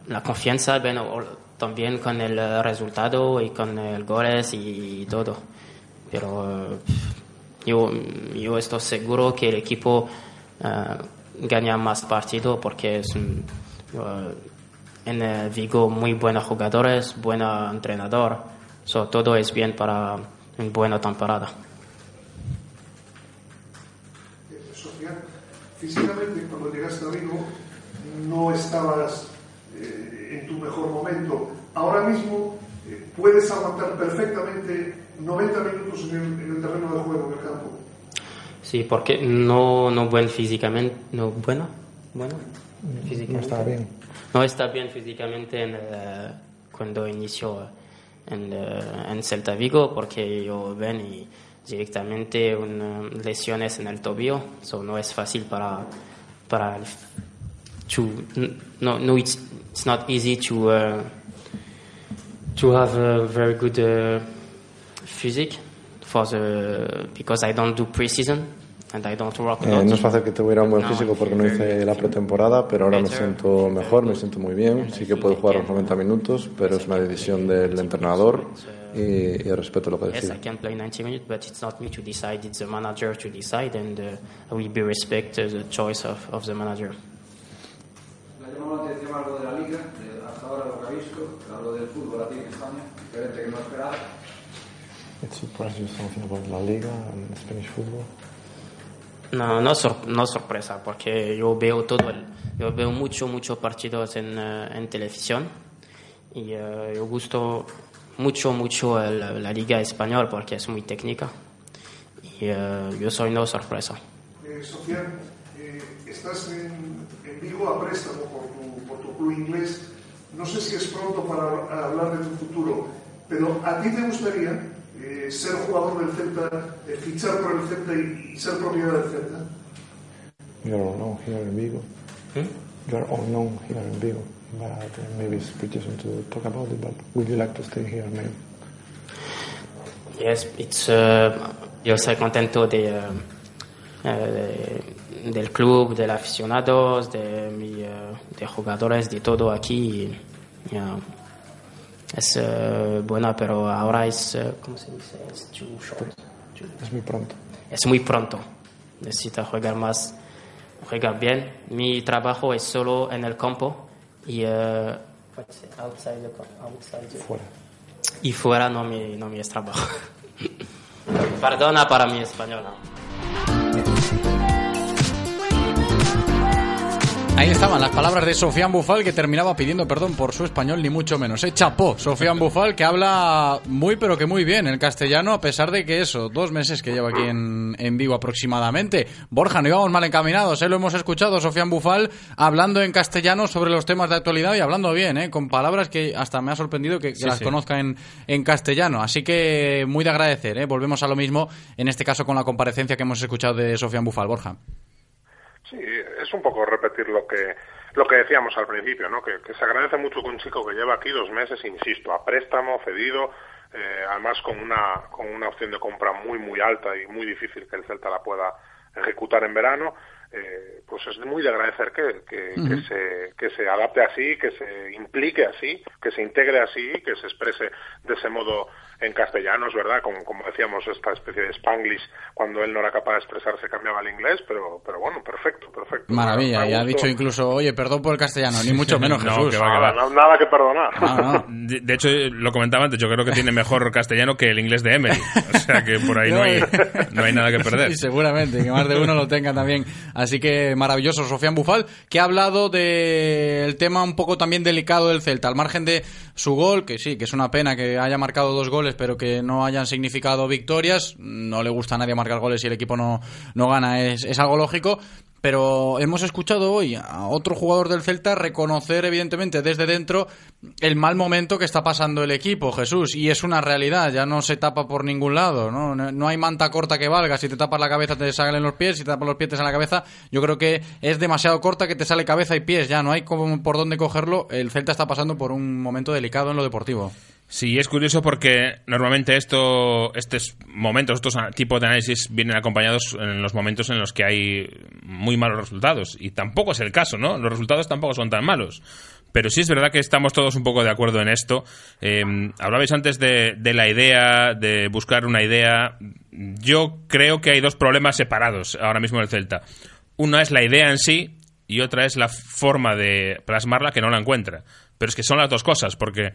la confianza bueno, también con el resultado y con el goles y todo. Pero yo, yo estoy seguro que el equipo eh, gana más partidos porque es eh, en Vigo muy buenos jugadores, buen entrenador. So, todo es bien para una buena temporada. Sofía, físicamente cuando llegaste a Vigo no estabas eh, en tu mejor momento. Ahora mismo puedes aguantar perfectamente 90 minutos en el, en el terreno de juego, en el campo. Sí, porque no, no buen físicamente, no bueno, bueno, No estaba bien. no está bien físicamente en, eh, cuando inició en, eh, en Celta Vigo porque yo ven y directamente una lesiones en el tobillo, so no es fácil para para el- to no no it's, it's not easy to uh, to have a very good uh, physique for the because I don't do preseason and I don't work Eh, no es fácil que tuviera un buen físico porque no hice la pretemporada, pero ahora me siento mejor, me siento muy bien. Sí que puedo jugar los 90 minutos, pero es una decisión del entrenador y, y respeto lo que Yes, I decide. can play 90 minutes, but it's not me to decide. It's the manager to decide, and uh, I will be respect uh, the choice of, of the manager. Le ha llamado la atención algo de la liga, de hasta ahora lo que ha visto, algo del fútbol aquí en España, diferente que no esperaba. It surprised you something about La Liga and Spanish football? No, no, sor- no sorpresa, porque yo veo todo, el, yo veo mucho, muchos partidos en, eh, en televisión y eh, yo gusto mucho, mucho el- la liga española porque es muy técnica y eh, yo soy no sorpresa. Eh, Sofía, eh, estás en, en Vigo a préstamo por tu, por tu club inglés. No sé si es pronto para hablar de tu futuro, pero ¿a ti te gustaría eh, ser jugador del Celta, eh, fichar por el Celta y, y ser propiedad del Celta? You're all known here in Vigo. You're all known here in Vigo, but uh, maybe it's pretty soon to talk about it. But would you like to stay here, maybe? Yes, it's, uh, yo estoy contento de, uh, de- del club, de los aficionados, de, mi, eh, de jugadores, de todo aquí. y, yeah, es eh, buena, pero ahora es, eh, ¿cómo se dice? Es too short. Es muy pronto. Es muy pronto. Necesita jugar más, jugar bien. Mi trabajo es solo en el campo y eh, outside the- outside the- Fuera. y fuera no me, no me es trabajo. <laughs> Perdona para mi español. Ahí estaban las palabras de Sofian Bufal que terminaba pidiendo perdón por su español, ni mucho menos. ¿eh? Chapó, Sofian Bufal que habla muy pero que muy bien el castellano, a pesar de que eso, dos meses que lleva aquí en, en Vigo aproximadamente. Borja, no íbamos mal encaminados, ¿eh? lo hemos escuchado, Sofian Bufal hablando en castellano sobre los temas de actualidad y hablando bien, ¿eh? con palabras que hasta me ha sorprendido que, que Sí, las sí. conozca en, en castellano. Así que muy de agradecer, ¿eh? volvemos a lo mismo, en este caso con la comparecencia que hemos escuchado de Sofian Bufal. Borja. Sí, es un poco repetir lo que lo que decíamos al principio, ¿no? Que, que se agradece mucho que un chico que lleva aquí dos meses, insisto, a préstamo, cedido, eh, además con una con una opción de compra muy muy alta y muy difícil que el Celta la pueda ejecutar en verano, eh, pues es muy de agradecer que, que, se que se adapte así, que se implique así, que se integre así, que se exprese de ese modo en castellano, es verdad, como, como decíamos, esta especie de spanglish, cuando él no era capaz de expresarse cambiaba al inglés, pero, pero bueno, perfecto, perfecto. Maravilla, y ha dicho incluso, oye, perdón por el castellano, ni mucho menos <laughs> No, Jesús. que va, que va. Nada, nada que perdonar. <laughs> De, de hecho, lo comentaba antes, yo creo que tiene mejor castellano que el inglés de Emery. O sea que por ahí no hay, <laughs> no hay nada que perder. Sí, seguramente, que más de uno lo tenga también. Así que maravilloso, Sofian Bufal, que ha hablado del tema un poco también delicado del Celta, al margen de su gol, que sí, que es una pena que haya marcado dos goles, pero que no hayan significado victorias. No le gusta a nadie marcar goles y el equipo no, no gana, es, es algo lógico. Pero hemos escuchado hoy a otro jugador del Celta reconocer, evidentemente, desde dentro el mal momento que está pasando el equipo, Jesús. Y es una realidad, ya no se tapa por ningún lado, ¿no? No hay manta corta que valga. Si te tapas la cabeza te salen los pies, si te tapas los pies te sale la cabeza. Yo creo que es demasiado corta que te sale cabeza y pies, ya no hay como por dónde cogerlo. El Celta está pasando por un momento delicado en lo deportivo. Sí, es curioso porque normalmente esto, estos momentos, estos tipos de análisis vienen acompañados en los momentos en los que hay muy malos resultados. Y tampoco es el caso, ¿no? Los resultados tampoco son tan malos. Pero sí es verdad que estamos todos un poco de acuerdo en esto. Eh, hablabais antes de, de la idea, de buscar una idea. Yo creo que hay dos problemas separados ahora mismo en el Celta. Una es la idea en sí y otra es la forma de plasmarla que no la encuentra. Pero es que son las dos cosas, porque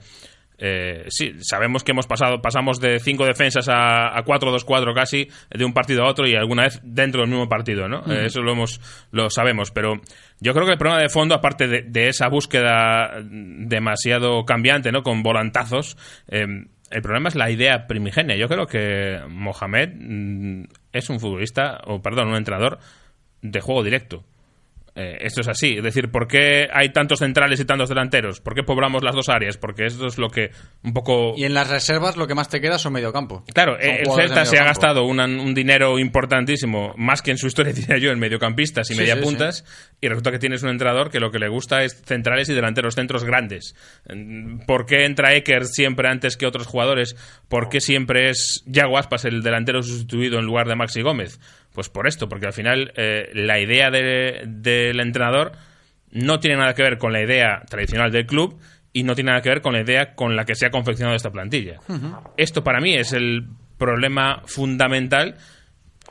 eh, sí, sabemos que hemos pasado, pasamos de cinco defensas a, a 4-2-4 casi, de un partido a otro y alguna vez dentro del mismo partido, ¿no? Eh, eso lo hemos, lo sabemos, pero yo creo que el problema de fondo, aparte de, de esa búsqueda demasiado cambiante, ¿no? Con volantazos, eh, el problema es la idea primigenia. Yo creo que Mohamed mm, es un futbolista, o perdón, un entrenador de juego directo. Eh, esto es así. Es decir, ¿por qué hay tantos centrales y tantos delanteros? ¿Por qué poblamos las dos áreas? Porque esto es lo que un poco... Y en las reservas lo que más te queda son mediocampo. Claro, Son eh, el Celta se ha gastado una- un dinero importantísimo, más que en su historia, <laughs> diría yo, en mediocampistas y Sí, mediapuntas, y resulta que tienes un entrenador que lo que le gusta es centrales y delanteros, centros grandes. Mm, ¿Por qué entra Eker siempre antes que otros jugadores? ¿Por qué siempre es Yago Aspas el delantero sustituido en lugar de Maxi Gómez? Pues por esto, porque al final eh, la idea de- del entrenador no tiene nada que ver con la idea tradicional del club y no tiene nada que ver con la idea con la que se ha confeccionado esta plantilla. Esto para mí es el problema fundamental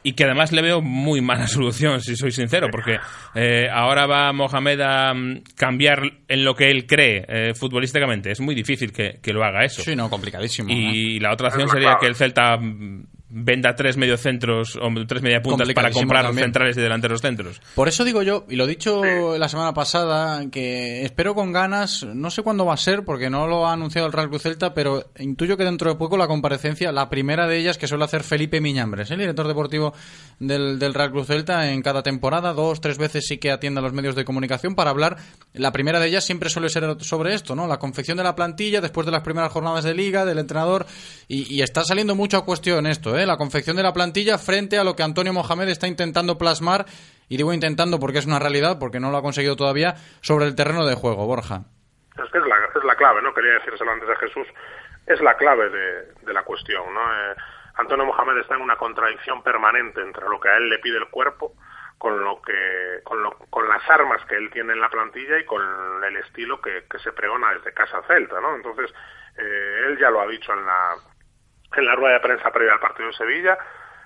y que además le veo muy mala <laughs> solución, si soy sincero, porque eh, ahora va Mohamed a mm, cambiar en lo que él cree eh, futbolísticamente. Es muy difícil que, que lo haga eso. Sí, no, complicadísimo. Y ¿eh? la otra opción sería que el Celta mm, venda tres mediocentros o tres mediapuntas para Complicadísimo comprar también. centrales y delanteros centros. Por eso digo yo, y lo he dicho la semana pasada, que espero con ganas, no sé cuándo va a ser, porque no lo ha anunciado el Real Cruz Celta, pero intuyo que dentro de poco la comparecencia, la primera de ellas que suele hacer Felipe Miñambres, el director deportivo del, del Real Cruz Celta, en cada temporada, dos, tres veces sí que atiende a los medios de comunicación para hablar. La primera de ellas siempre suele ser sobre esto, ¿no? La confección de la plantilla después de las primeras jornadas de liga, del entrenador, y, y está saliendo mucho a cuestión esto, ¿eh? La confección de la plantilla frente a lo que Antonio Mohamed está intentando plasmar y digo intentando porque es una realidad, porque no lo ha conseguido todavía, sobre el terreno de juego, Borja. Es que es la, es la clave, ¿no? Quería decírselo antes de Jesús. Es la clave de, la cuestión, ¿no? Eh, Antonio Mohamed está en una contradicción permanente entre lo que a él le pide el cuerpo con lo que con, lo, con las armas que él tiene en la plantilla y con el estilo que, que se pregona desde casa Celta, ¿no? Entonces, eh, él ya lo ha dicho en la en la rueda de prensa previa al partido de Sevilla,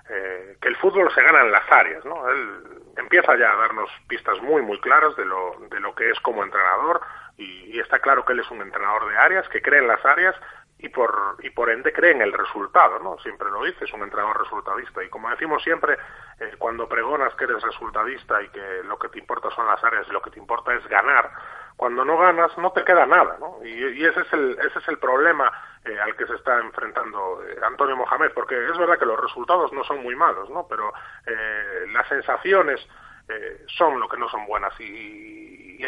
eh, que el fútbol se gana en las áreas, ¿no? Él empieza ya a darnos pistas muy, muy claras de lo, de lo que es como entrenador y, está claro que él es un entrenador de áreas, que cree en las áreas y por, y por ende cree en el resultado, ¿no? Siempre lo dice, es un entrenador resultadista. Y como decimos siempre, eh, cuando pregonas que eres resultadista y que lo que te importa son las áreas y lo que te importa es ganar, cuando no ganas no te queda nada, ¿no? Y, y ese es el, ese es el problema eh, al que se está enfrentando eh, Antonio Mohamed, porque es verdad que los resultados no son muy malos, ¿no? Pero eh, las sensaciones eh, son lo que no son buenas. Y,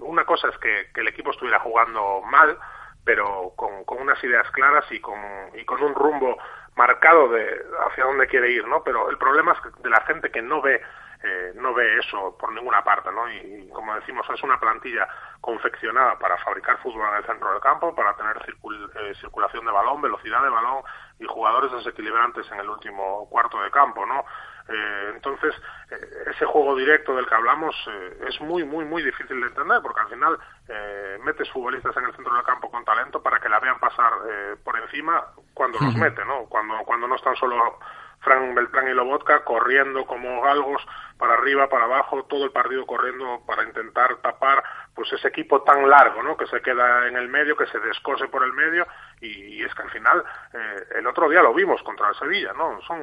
una cosa es que, el equipo estuviera jugando mal, pero con, con unas ideas claras y con, y con un rumbo marcado de hacia dónde quiere ir, ¿no? Pero el problema es de la gente que no ve eh, no ve eso por ninguna parte, ¿no? Y, y como decimos, es una plantilla confeccionada para fabricar fútbol en el centro del campo, para tener circul- eh, circulación de balón, velocidad de balón y jugadores desequilibrantes en el último cuarto de campo, ¿no? Eh, entonces, eh, ese juego directo del que hablamos eh, es muy, muy, muy difícil de entender, porque al final eh, metes futbolistas en el centro del campo con talento para que la vean pasar eh, por encima cuando los mete, ¿no? Cuando, cuando no están solo Frank Beltrán y Lobotka corriendo como galgos para arriba, para abajo, todo el partido corriendo para intentar tapar pues ese equipo tan largo, ¿no? Que se queda en el medio, que se descose por el medio y, es que al final eh, el otro día lo vimos contra el Sevilla, ¿no? Son,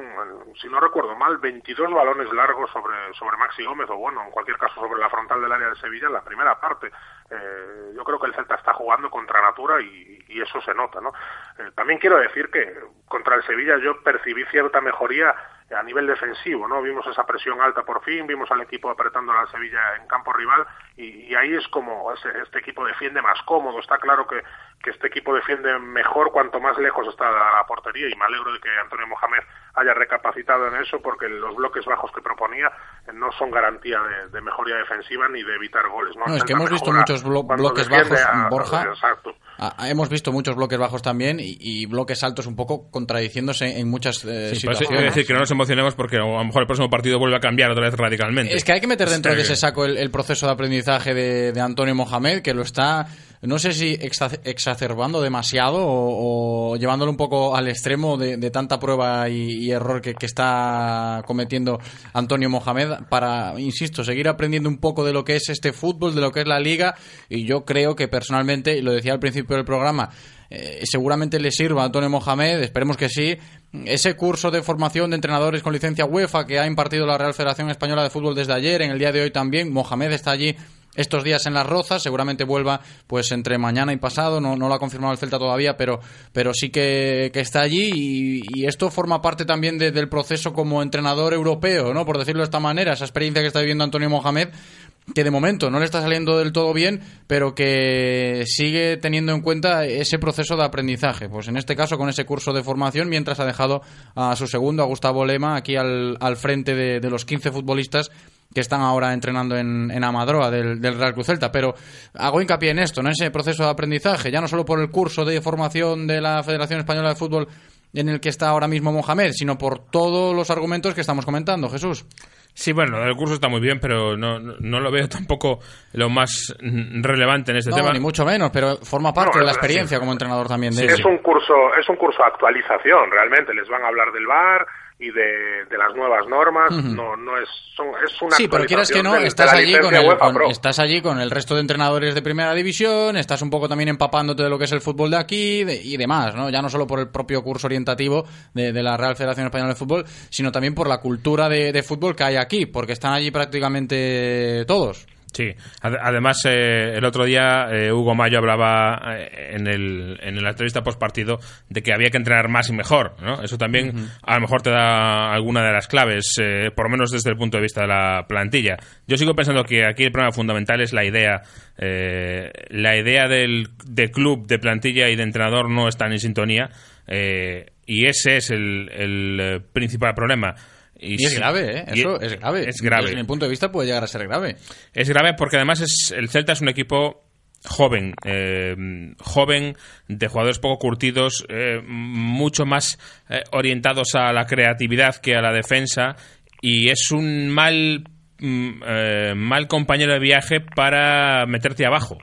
si no recuerdo mal, 22 balones largos sobre sobre Maxi Gómez o bueno, en cualquier caso sobre la frontal del área de Sevilla en la primera parte. Eh, yo creo que el Celta está jugando contra natura y, y eso se nota, ¿no? Eh, también quiero decir que contra el Sevilla yo percibí cierta mejoría a nivel defensivo, ¿no? Vimos esa presión alta por fin, vimos al equipo apretando a la Sevilla en campo rival y, y ahí es como ese- este equipo defiende más cómodo. Está claro que, que este equipo defiende mejor cuanto más lejos está la, la portería y me alegro de que Antonio Mohamed haya recapacitado en eso porque los bloques bajos que proponía eh, no son garantía de, de mejoría defensiva ni de evitar goles. No, es que hemos visto muchos blo- bloques bajos, a- Borja. Exacto. Ah, hemos visto muchos bloques bajos también y, y bloques altos un poco contradiciéndose en muchas eh, Sí, pero es situaciones. decir, que no nos emocionemos porque a lo mejor el próximo partido vuelve a cambiar otra vez radicalmente. Es que hay que meter dentro de ese saco el, el proceso de aprendizaje de, de Antonio Mohamed, que lo está, no sé si exa- exacerbando demasiado o, o llevándolo un poco al extremo de, de tanta prueba y, y error que, que está cometiendo Antonio Mohamed para, insisto, seguir aprendiendo un poco de lo que es este fútbol, de lo que es la liga. Y yo creo que personalmente, y lo decía al principio del programa, eh, seguramente le sirva a Antonio Mohamed, esperemos que sí, ese curso de formación de entrenadores con licencia UEFA que ha impartido la Real Federación Española de Fútbol desde ayer, en el día de hoy también, Mohamed está allí estos días en las Rozas, seguramente vuelva pues entre mañana y pasado, no, no lo ha confirmado el Celta todavía, pero, pero sí que, que está allí y, esto forma parte también de- del proceso como entrenador europeo, ¿no? Por decirlo de esta manera, esa experiencia que está viviendo Antonio Mohamed, que de momento no le está saliendo del todo bien, pero que sigue teniendo en cuenta ese proceso de aprendizaje. Pues en este caso con ese curso de formación, mientras ha dejado a su segundo, a Gustavo Lema, aquí al, al frente de, los 15 futbolistas que están ahora entrenando en, en Amadroa del, del Real Cruz Celta. Pero hago hincapié en esto, en ese proceso de aprendizaje, ya no solo por el curso de formación de la Federación Española de Fútbol en el que está ahora mismo Mohamed, sino por todos los argumentos que estamos comentando, Jesús. Sí, bueno, el curso está muy bien, pero no, no, no lo veo tampoco lo más relevante en este No, tema. ni mucho menos, pero forma parte No, de la es- experiencia como entrenador también de es él. un curso es un curso de actualización realmente les van a hablar del VAR y de, de las nuevas normas no no es son- es una Sí, pero quieras que no, de estás allí, con el, con- estás allí con el resto de entrenadores de primera división, estás un poco también empapándote de lo que es el fútbol de aquí de- y demás, ¿no? Ya no solo por el propio curso orientativo de, la Real Federación Española de Fútbol, sino también por la cultura de, de fútbol que hay aquí, porque están allí prácticamente todos. Sí, Ade- además eh, el otro día eh, Hugo Mayo hablaba eh, en, el, en la entrevista post partido de que había que entrenar más y mejor, ¿no? Eso también a lo mejor te da alguna de las claves, eh, por lo menos desde el punto de vista de la plantilla. Yo sigo pensando que aquí el problema fundamental es la idea, eh, la idea del de club, de plantilla y de entrenador no están en sintonía eh, y ese es el, el, principal problema. Y, es grave, ¿eh? Eso es grave. Es grave. Desde mi punto de vista puede llegar a ser grave. Es grave porque además es, el Celta es un equipo joven, eh, joven, de jugadores poco curtidos, eh, mucho más eh, orientados a la creatividad que a la defensa y es un mal, mm, eh, mal compañero de viaje para meterte abajo.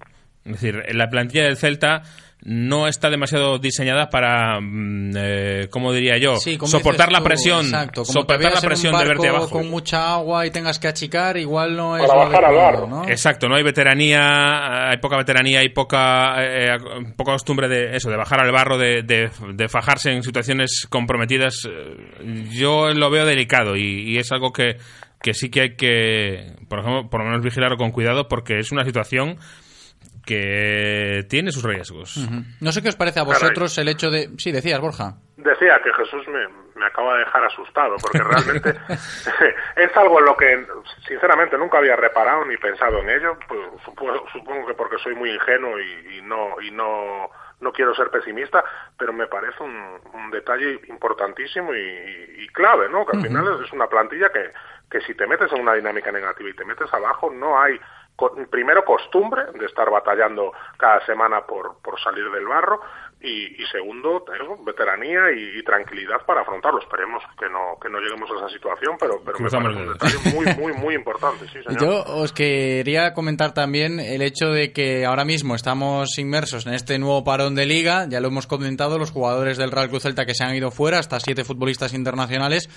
Es decir, la plantilla del Celta no está demasiado diseñada para, mm, eh, ¿cómo diría yo? Sí, soportar la presión, exacto, como te soportar la presión de verte abajo. con mucha agua y tengas que achicar, igual no es Para bajar al barro. ¿no? Exacto, no hay veteranía, hay poca veteranía, hay poca, eh, poca costumbre de eso, de bajar al barro, de, de- de fajarse en situaciones comprometidas. Eh, Yo lo veo delicado y, y es algo que, que sí que hay que, por ejemplo, por lo menos vigilarlo con cuidado porque es una situación que tiene sus riesgos. No sé qué os parece a vosotros el hecho de... Sí, decías, Borja. Decía que Jesús me, me acaba de dejar asustado, porque <laughs> realmente <laughs> es algo en lo que, sinceramente, nunca había reparado ni pensado en ello. Pues, supongo, supongo que porque soy muy ingenuo y, y no y no no quiero ser pesimista, pero me parece un, un detalle importantísimo y, y- y clave, ¿no? Que al final es una plantilla que, que si te metes en una dinámica negativa y te metes abajo, no hay co- primero costumbre de estar batallando cada semana por, por salir del barro y, y segundo eso, veteranía y, y tranquilidad para afrontarlo. Esperemos que no que no lleguemos a esa situación, pero, pero me parece un detalle muy muy muy importante, sí, señor. Yo os quería comentar también el hecho de que ahora mismo estamos inmersos en este nuevo parón de liga, ya lo hemos comentado, los jugadores del Real Cruz Celta que se han ido fuera, hasta siete futbolistas internacionales,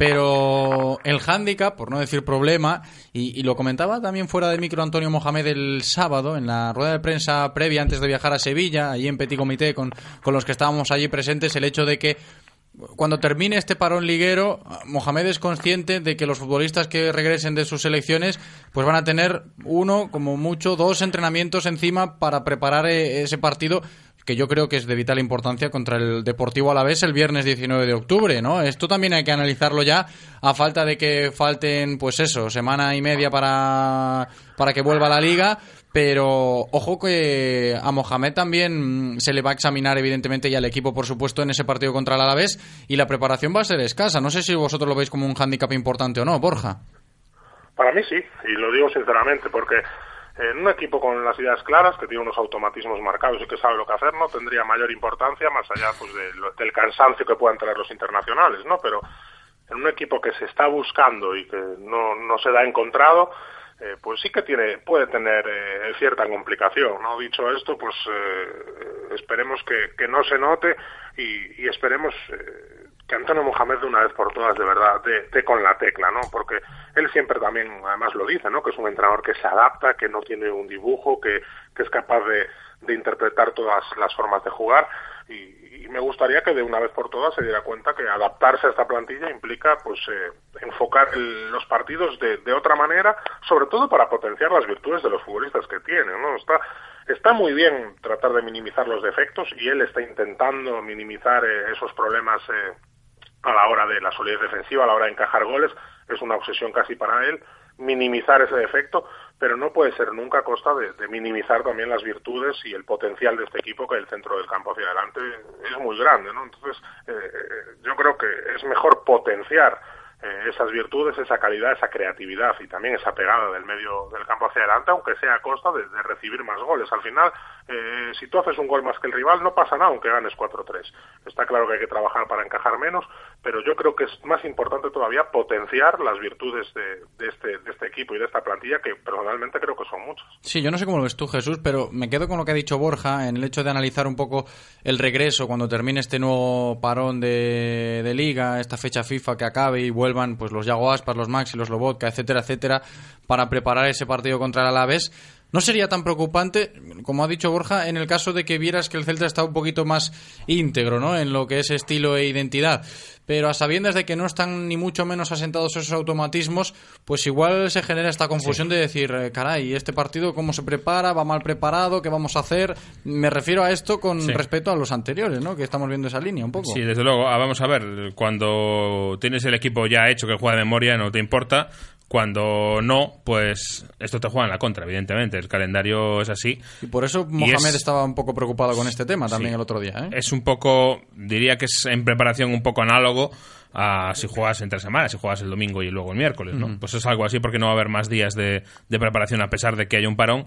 pero el hándicap, por no decir problema, y, lo comentaba también fuera de micro Antonio Mohamed el sábado, en la rueda de prensa previa antes de viajar a Sevilla, allí en Petit Comité con, con los que estábamos allí presentes, el hecho de que cuando termine este parón liguero, Mohamed es consciente de que los futbolistas que regresen de sus selecciones pues van a tener uno, como mucho, dos entrenamientos encima para preparar eh, ese partido que yo creo que es de vital importancia contra el Deportivo Alavés el viernes 19 de octubre, ¿no? Esto también hay que analizarlo ya a falta de que falten, pues eso, semana y media para, para que vuelva la liga, pero ojo que a Mohamed también mm, se le va a examinar evidentemente y al equipo por supuesto en ese partido contra el Alavés y la preparación va a ser escasa. No sé si vosotros lo veis como un hándicap importante o no, Borja. Para mí sí, y lo digo sinceramente, porque en un equipo con las ideas claras, que tiene unos automatismos marcados y que sabe lo que hacer, no tendría mayor importancia más allá pues del cansancio que puedan tener los internacionales, ¿no? Pero en un equipo que se está buscando y que no, no se da encontrado, eh, pues sí que tiene puede tener eh, cierta complicación, ¿no? Dicho esto, pues eh, esperemos que, que no se note y, y esperemos eh, que Antonio Mohamed de una vez por todas de verdad dé con la tecla, ¿no? Porque él siempre también además lo dice, ¿no? Que es un entrenador que se adapta, que no tiene un dibujo, que, que es capaz de, de interpretar todas las formas de jugar y, y me gustaría que de una vez por todas se diera cuenta que adaptarse a esta plantilla implica pues eh, enfocar el- los partidos de, de otra manera, sobre todo para potenciar las virtudes de los futbolistas que tienen, ¿no? Está está muy bien tratar de minimizar los defectos y él está intentando minimizar eh, esos problemas eh, a la hora de la solidez defensiva, a la hora de encajar goles, es una obsesión casi para él minimizar ese defecto, pero no puede ser nunca a costa de, minimizar también las virtudes y el potencial de este equipo que el centro del campo hacia adelante es muy grande, ¿no? Entonces, eh, eh, yo creo que es mejor potenciar eh, esas virtudes, esa calidad, esa creatividad y también esa pegada del medio del campo hacia adelante, aunque sea a costa de, de recibir más goles. Al final, eh, si tú haces un gol más que el rival, no pasa nada aunque ganes 4-3. Está claro que hay que trabajar para encajar menos, pero yo creo que es más importante todavía potenciar las virtudes de, de este, de este equipo y de esta plantilla, que personalmente creo que son muchas. Sí, yo no sé cómo lo ves tú, Jesús, pero me quedo con lo que ha dicho Borja en el hecho de analizar un poco el regreso cuando termine este nuevo parón de, de liga, esta fecha FIFA que acabe y vuelvan pues los Yago Aspas, los Maxi, los Lobotka, etcétera, etcétera, para preparar ese partido contra el Alavés. No sería tan preocupante, como ha dicho Borja, en el caso de que vieras que el Celta está un poquito más íntegro, ¿no? En lo que es estilo e identidad. Pero a sabiendas de que no están ni mucho menos asentados esos automatismos, pues igual se genera esta confusión de decir, eh, caray, ¿este partido cómo se prepara? ¿Va mal preparado? ¿Qué vamos a hacer? Me refiero a esto con Sí. respecto a los anteriores, ¿no? Que estamos viendo esa línea un poco. Sí, desde luego. Ah, vamos a ver, cuando tienes el equipo ya hecho que juega de memoria, no te importa. Cuando no, pues esto te juega en la contra, evidentemente. El calendario es así. Y por eso Mohamed es- estaba un poco preocupado con este tema también Sí. el otro día, ¿eh? Es un poco, diría que es en preparación un poco análogo a si juegas entre semanas, si juegas el domingo y luego el miércoles, ¿no? Pues es algo así porque no va a haber más días de, de preparación a pesar de que haya un parón.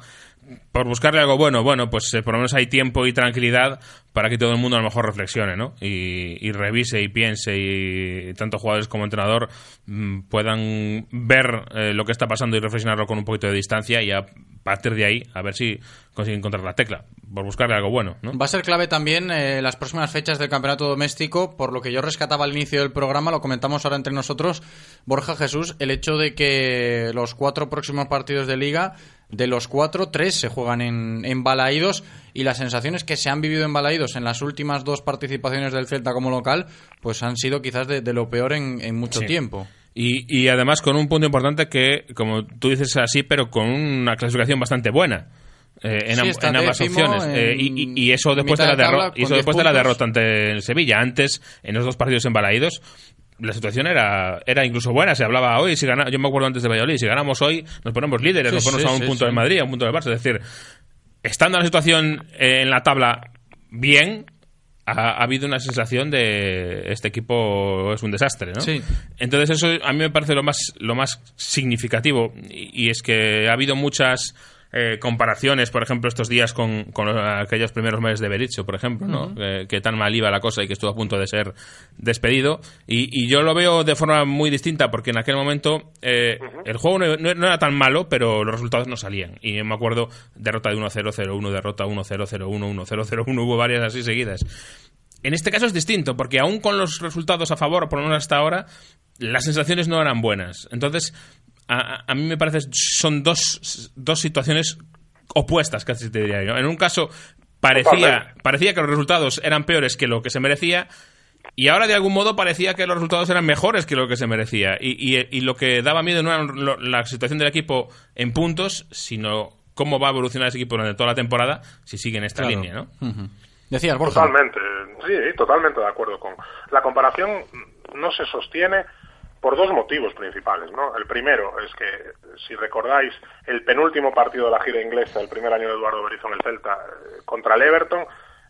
Por buscarle algo bueno, bueno, pues eh, por lo menos hay tiempo y tranquilidad para que todo el mundo a lo mejor reflexione, ¿no? Y, y revise y piense y, tanto jugadores como entrenador mm, puedan ver eh, lo que está pasando y reflexionarlo con un poquito de distancia y a partir de ahí, a ver si consiguen encontrar la tecla, por buscarle algo bueno, ¿no? Va a ser clave también eh, las próximas fechas del campeonato doméstico, por lo que yo rescataba al inicio del programa, lo comentamos ahora entre nosotros, Borja Jesús, el hecho de que los cuatro próximos partidos de liga, de los cuatro, tres se juegan en, en Balaídos y las sensaciones que se han vivido en Balaídos en las últimas dos participaciones del Celta como local, pues han sido quizás de, de lo peor en, en mucho Sí. tiempo. Y, y además con un punto importante que, como tú dices así, pero con una clasificación bastante buena. eh, en, Sí, ambas opciones en Eh, y, y- y eso después de la de eso 10 después de la derrota ante el Sevilla antes en los dos partidos embalaídos la situación era, era incluso buena se hablaba hoy si gana, yo me acuerdo antes de Valladolid si ganamos hoy nos ponemos líderes Sí, nos ponemos sí, a un sí, punto del Madrid a un punto del Barça es decir estando la situación eh, en la tabla bien ha, ha habido una sensación de este equipo es un desastre, ¿no? Sí. Entonces eso a mí me parece lo más lo más significativo y, y es que ha habido muchas eh, comparaciones, por ejemplo, estos días con, con los- aquellos primeros meses de Berizzo, por ejemplo, ¿no? Ujú. que, que tan mal iba la cosa y que estuvo a punto de ser despedido. Y, y yo lo veo de forma muy distinta porque en aquel momento eh, el juego no, no- no era tan malo, pero los resultados no salían. Y me acuerdo derrota de 1-0, 0-1, derrota 1-0, 0-1, 1-0, 0-1, hubo varias así seguidas. En este caso es distinto, porque aún con los resultados a favor, por lo menos hasta ahora, las sensaciones no eran buenas. Entonces, a, a- mí me parece son dos, dos situaciones opuestas, casi te diría yo. En un caso, parecía, parecía que los resultados eran peores que lo que se merecía, y ahora de algún modo parecía que los resultados eran mejores que lo que se merecía. Y, y- y lo que daba miedo no era lo- la situación del equipo en puntos, sino cómo va a evolucionar ese equipo durante toda la temporada si sigue en esta Claro. línea, ¿no? Decías, Borja. Totalmente, sí, totalmente de acuerdo con. La comparación no se sostiene por dos motivos principales, ¿no? El primero es que, si recordáis, el penúltimo partido de la gira inglesa, el primer año de Eduardo Berizzo en el Celta, eh, contra el Everton,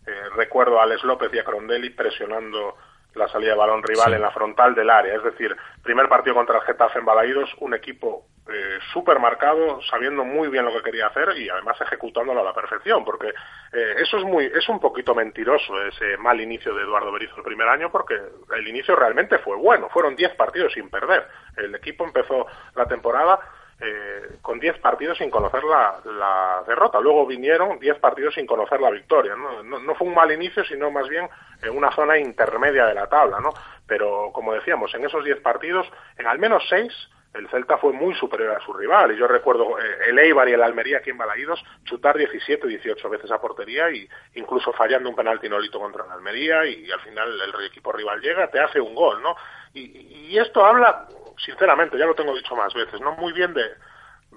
eh, recuerdo a Alex López y a Crondelli presionando la salida de balón rival Sí. en la frontal del área. Es decir, primer partido contra el Getafe en Balaídos, un equipo eh, súper marcado, sabiendo muy bien lo que quería hacer y además ejecutándolo a la perfección, porque eh, eso es muy es un poquito mentiroso ese mal inicio de Eduardo Berizzo el primer año, porque el inicio realmente fue bueno, fueron 10 partidos sin perder. El equipo empezó la temporada eh, con 10 partidos sin conocer la, la derrota. Luego vinieron 10 partidos sin conocer la victoria. ¿no? No, fue un mal inicio, sino más bien en una zona intermedia de la tabla. ¿no? Pero, como decíamos, en esos 10 partidos, en al menos 6, el Celta fue muy superior a su rival. Y yo recuerdo eh, el Eibar y el Almería aquí en Balaídos chutar 17, 18 veces a portería y incluso fallando un penalti nolito contra el Almería y, al final el equipo rival llega, te hace un gol, ¿no? Y, y esto habla, sinceramente, ya lo tengo dicho más veces, ¿no? Muy bien de,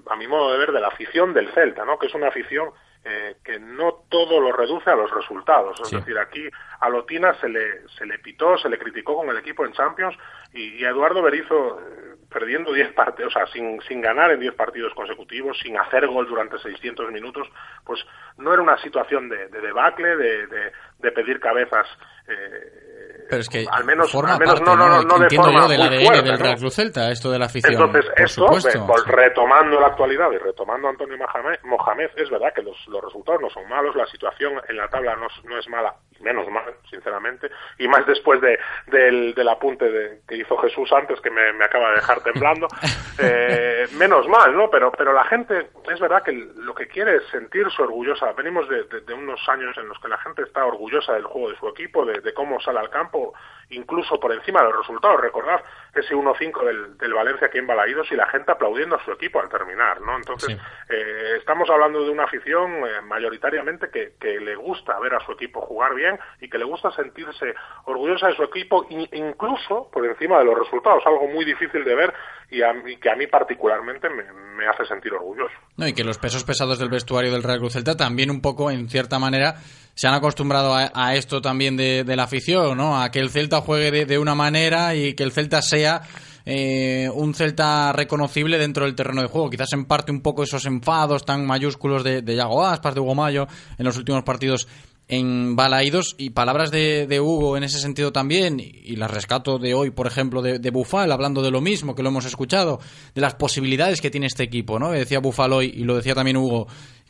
a mi modo de ver, de la afición del Celta, ¿no? Que es una afición eh, que no todo lo reduce a los resultados. Es Sí. decir, aquí a Lotina se le, se le pitó, se le criticó con el equipo en Champions y, y a Eduardo Berizzo eh, perdiendo 10 partidos, o sea, sin, sin ganar en 10 partidos consecutivos, sin hacer gol durante 600 minutos, pues no era una situación de, de debacle, de, de, de pedir cabezas. Eh, Pero es que al menos, forma al menos parte, no, no, no, no de entiendo forma yo, del muy ADN fuerte, del. Real Celta, esto de la afición. Entonces, por esto, supuesto. eh, vol- retomando la actualidad y retomando a Antonio Mohamed, es verdad que los, los resultados no son malos, la situación en la tabla no, no es mala, menos mal, sinceramente, y más después de, del, del apunte de, que hizo Jesús antes, que me, me acaba de dejar temblando, <laughs> eh, menos mal, ¿no? Pero, pero la gente, es verdad que lo que quiere es sentirse orgullosa. Venimos de, de- de unos años en los que la gente está orgullosa del juego de su equipo, de, de cómo sale al campo, incluso por encima de los resultados. Recordad ese 1-5 del, del Valencia aquí en Balaídos y la gente aplaudiendo a su equipo al terminar, ¿no? Entonces, eh, estamos hablando de una afición eh, mayoritariamente que, que le gusta ver a su equipo jugar bien y que le gusta sentirse orgullosa de su equipo, in- incluso por encima de los resultados, algo muy difícil de ver y, a que a mí particularmente me, me hace sentir orgulloso. No, y que los pesos pesados del vestuario del Real Cruz Celta también un poco, en cierta manera, se han acostumbrado a, esto también de, de la afición, ¿no? A que el Celta juegue de, de una manera y que el Celta sea eh, un Celta reconocible dentro del terreno de juego. Quizás en parte un poco esos enfados tan mayúsculos de, de Yago Aspas, de Hugo Mayo, en los últimos partidos en Balaídos y palabras de, Hugo en ese sentido también y, y las rescato de hoy por ejemplo de, de Bufal hablando de lo mismo que lo hemos escuchado de las posibilidades que tiene este equipo no decía Bufal hoy y lo decía también Hugo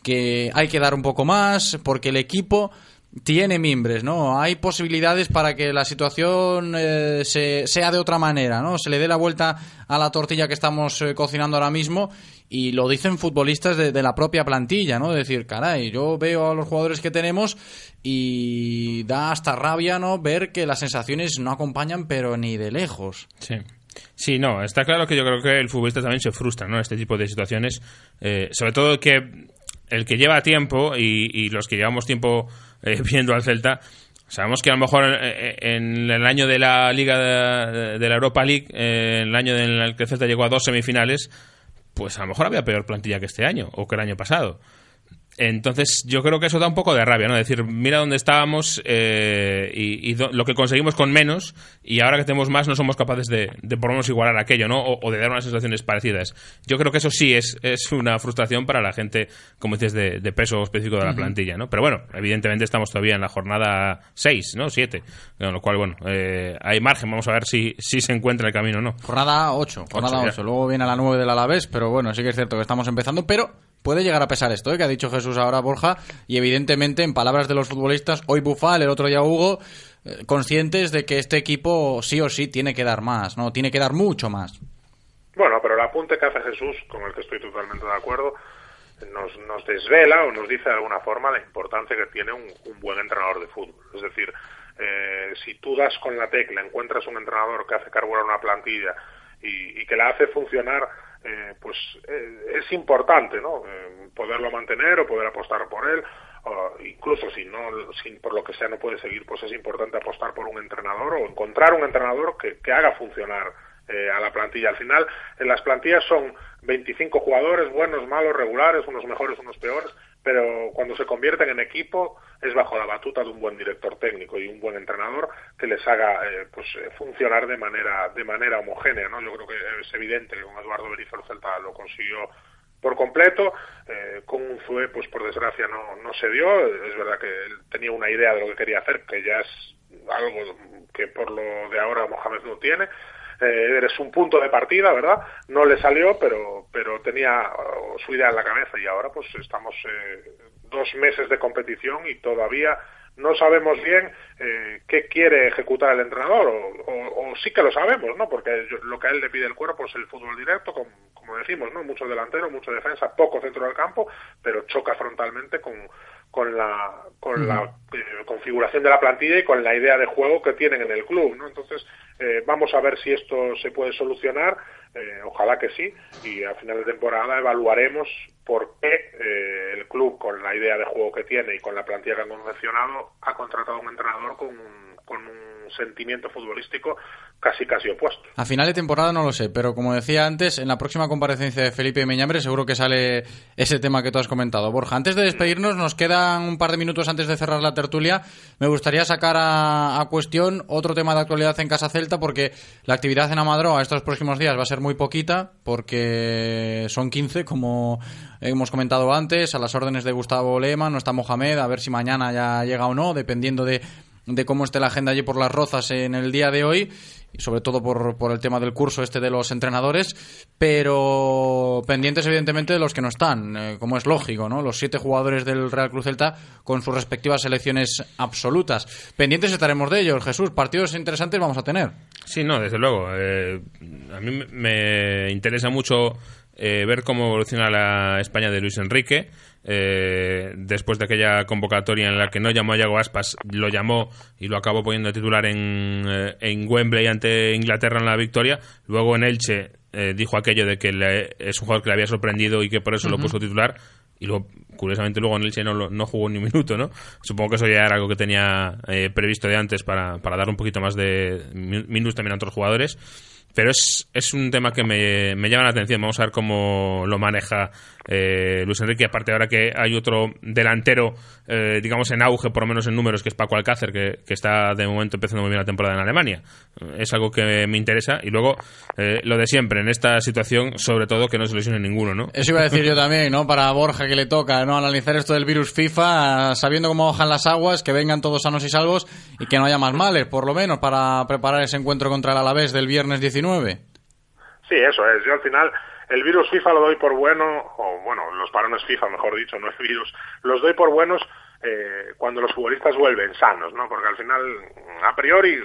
que hay que dar un poco más porque el equipo tiene mimbres, ¿no? Hay posibilidades para que la situación eh, se, sea de otra manera, ¿no? Se le dé la vuelta a la tortilla que estamos eh, cocinando ahora mismo y lo dicen futbolistas de, la propia plantilla, ¿no? De decir, caray, yo veo a los jugadores que tenemos y da hasta rabia, ¿no? Ver que las sensaciones no acompañan, pero ni de lejos. Sí. Sí, no, está claro que yo creo que el futbolista también se frustra, ¿no? Este tipo de situaciones, eh, sobre todo que el que lleva tiempo y, los que llevamos tiempo eh, <laughs> viendo al Celta, Sabemos que a lo mejor en el año de la Liga de, la Europa League, en el año en el que el Celta llegó a dos semifinales, pues a lo mejor había peor plantilla que este año o que el año pasado. Entonces, yo creo que eso da un poco de rabia, ¿no? Decir, mira dónde estábamos eh, y, y lo que conseguimos con menos y ahora que tenemos más no somos capaces de, de por lo menos igualar aquello, ¿no? O, o, de dar unas sensaciones parecidas. Yo creo que eso sí es, es una frustración para la gente, como dices, de, de peso específico de la uh -huh. plantilla, ¿no? Pero bueno, evidentemente estamos todavía en la jornada 6, ¿no? 7. Con lo cual, bueno, eh, hay margen. Vamos a ver si, si se encuentra el camino o no. Jornada 8, jornada 8. 8. Luego viene a la 9 del Alavés, pero bueno, sí que es cierto que estamos empezando, pero puede llegar a pesar esto ¿eh? que ha dicho Jesús ahora Borja y evidentemente en palabras de los futbolistas hoy Bufal el otro día Hugo eh, conscientes de que este equipo sí o sí tiene que dar más no tiene que dar mucho más. Bueno pero el apunte que hace Jesús con el que estoy totalmente de acuerdo nos, nos desvela o nos dice de alguna forma la importancia que tiene un, buen entrenador de fútbol. Es decir eh, si tú das con la tecla encuentras un entrenador que hace carburar una plantilla y que la hace funcionar eh, pues eh, es importante ¿no? Eh, poderlo mantener o poder apostar por él o incluso si no si por lo que sea no puede seguir pues es importante apostar por un entrenador o encontrar un entrenador que, que haga funcionar eh, a la plantilla al final en las plantillas son 25 jugadores buenos malos regulares unos mejores unos peores pero cuando se convierten en equipo es bajo la batuta de un buen director técnico y un buen entrenador que les haga eh, pues eh, funcionar de manera de manera homogénea no yo creo que es evidente que con Eduardo Berizzo el Celta lo consiguió por completo eh, con un Zue pues por desgracia no no se dio. Es verdad que él tenía una idea de lo que quería hacer que ya es algo que por lo de ahora Mohamed no tiene eh, eres un punto de partida, ¿verdad? No le salió, pero, pero tenía uh, su idea en la cabeza y ahora pues estamos eh, dos meses de competición y todavía no sabemos bien eh, qué quiere ejecutar el entrenador, o, o, sí que lo sabemos, ¿no? Porque lo que a él le pide el cuerpo es el fútbol directo, como, como decimos, ¿no? Mucho delantero, mucha defensa, poco centro del campo, pero choca frontalmente con, con la con uh -huh. la eh, configuración de la plantilla y con la idea de juego que tienen en el club, ¿no? Entonces eh, vamos a ver si esto se puede solucionar, eh, ojalá que sí, y a final de temporada evaluaremos por qué eh, el club, con la idea de juego que tiene y con la plantilla que han confeccionado, ha contratado a un entrenador con un, con un sentimiento futbolístico casi casi opuesto. A final de temporada no lo sé, pero como decía antes, en la próxima comparecencia de Felipe Meñambre seguro que sale ese tema que tú has comentado. Borja, antes de despedirnos, nos quedan un par de minutos antes de cerrar la tertulia. Me gustaría sacar a, cuestión otro tema de actualidad en Casa Celta, porque la actividad en Amadroa estos próximos días va a ser muy poquita, porque son 15, como hemos comentado antes, a las órdenes de Gustavo Lema, no está Mohamed, a ver si mañana ya llega o no, dependiendo de de cómo esté la agenda allí por las rozas en el día de hoy y sobre todo por, por el tema del curso este de los entrenadores, pero pendientes evidentemente de los que no están, eh, como es lógico, ¿no? Los siete jugadores del Real Cruz Celta con sus respectivas selecciones absolutas. Pendientes estaremos de ellos, Jesús. Partidos interesantes vamos a tener. Sí, no, desde luego. Eh, a mí me interesa mucho eh, ver cómo evoluciona la España de Luis Enrique. Eh, después de aquella convocatoria en la que no llamó a Yago Aspas, lo llamó y lo acabó poniendo titular en, eh, en Wembley ante Inglaterra en la victoria. Luego en Elche eh, dijo aquello de que le, es un jugador que le había sorprendido y que por eso uh -huh. lo puso titular. Y luego, curiosamente, luego en Elche no, no jugó ni un minuto, ¿no? Supongo que eso ya era algo que tenía eh, previsto de antes para, para dar un poquito más de minutos también a otros jugadores pero es, es un tema que me, me, llama la atención. Vamos a ver cómo lo maneja eh, Luis Enrique. Aparte, ahora que hay otro delantero, eh, digamos, en auge, por lo menos en números, que es Paco Alcácer, que, que, está de momento empezando muy bien la temporada en Alemania. Es algo que me interesa. Y luego, eh, lo de siempre, en esta situación, sobre todo, que no se lesione ninguno, ¿no? Eso iba a decir yo también, ¿no? Para Borja, que le toca, ¿no? Analizar esto del virus FIFA, sabiendo cómo bajan las aguas, que vengan todos sanos y salvos y que no haya más males, por lo menos, para preparar ese encuentro contra el Alavés del viernes 19. Sí, eso es. Yo al final el virus FIFA lo doy por bueno, o bueno, los parones FIFA, mejor dicho, <laughs> no el virus, los doy por buenos eh, cuando los futbolistas vuelven sanos, ¿no? Porque al final, a priori,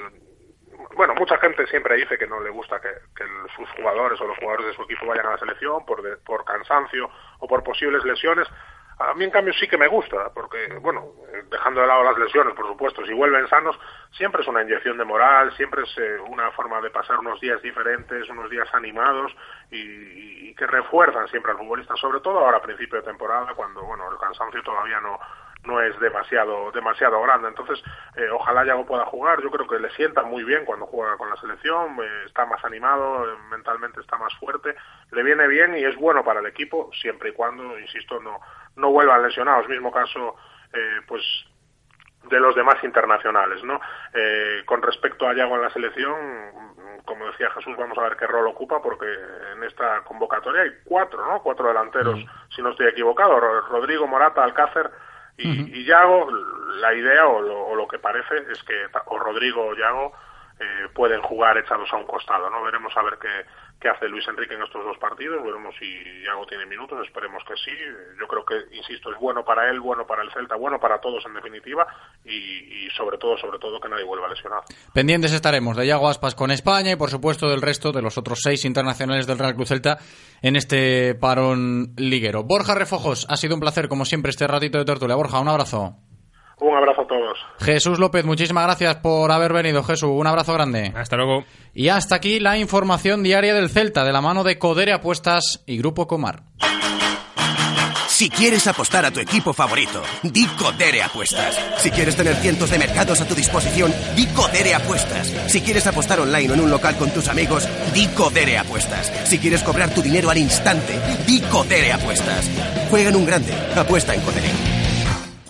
bueno, mucha gente siempre dice que no le gusta que, que sus jugadores o los jugadores de su equipo vayan a la selección por, de- por cansancio o por posibles lesiones. A mí, en cambio, sí que me gusta, porque, bueno, dejando de lado las lesiones, por supuesto, si vuelven sanos, siempre es una inyección de moral, siempre es eh, una forma de pasar unos días diferentes, unos días animados y que refuerzan siempre al futbolista, sobre todo ahora a principio de temporada, cuando, bueno, el cansancio todavía no, no es demasiado demasiado grande. Entonces, eh, ojalá Yago pueda jugar. Yo creo que le sienta muy bien cuando juega con la selección, eh, está más animado, eh, mentalmente está más fuerte, le viene bien y es bueno para el equipo, siempre y cuando, insisto, no, no vuelvan lesionados. Mismo caso, eh, pues de los demás internacionales, ¿no? Eh, con respecto a Yago en la selección, como decía Jesús, vamos a ver qué rol ocupa, porque en esta convocatoria hay cuatro, ¿no? Cuatro delanteros, si no estoy equivocado, Ro- Rodrigo, Morata, Alcácer y, y Yago, la idea o lo, o lo que parece es que o Rodrigo o Yago eh, pueden jugar echados a un costado, ¿no? Veremos a ver qué, qué hace Luis Enrique en estos dos partidos, veremos si Yago tiene minutos, esperemos que sí. Yo creo que, insisto, es bueno para él, bueno para el Celta, bueno para todos en definitiva y, sobre todo, sobre todo que nadie vuelva lesionado. Pendientes estaremos de Yago Aspas con España y, por supuesto, del resto de los otros seis internacionales del Real Cruz Celta en este parón liguero. Borja Refojos, ha sido un placer, como siempre, este ratito de tertulia. Borja, un abrazo. Un abrazo a todos. Jesús López, muchísimas gracias por haber venido, Jesús. Un abrazo grande. Hasta luego. Y hasta aquí la información diaria del Celta, de la mano de Codere Apuestas y Grupo Comar. Si quieres apostar a tu equipo favorito, di Codere Apuestas. Si quieres tener cientos de mercados a tu disposición, di Codere Apuestas. Si quieres apostar online o en un local con tus amigos, di Codere Apuestas. Si quieres cobrar tu dinero al instante, di Codere Apuestas. Juega en un grande, apuesta en Codere.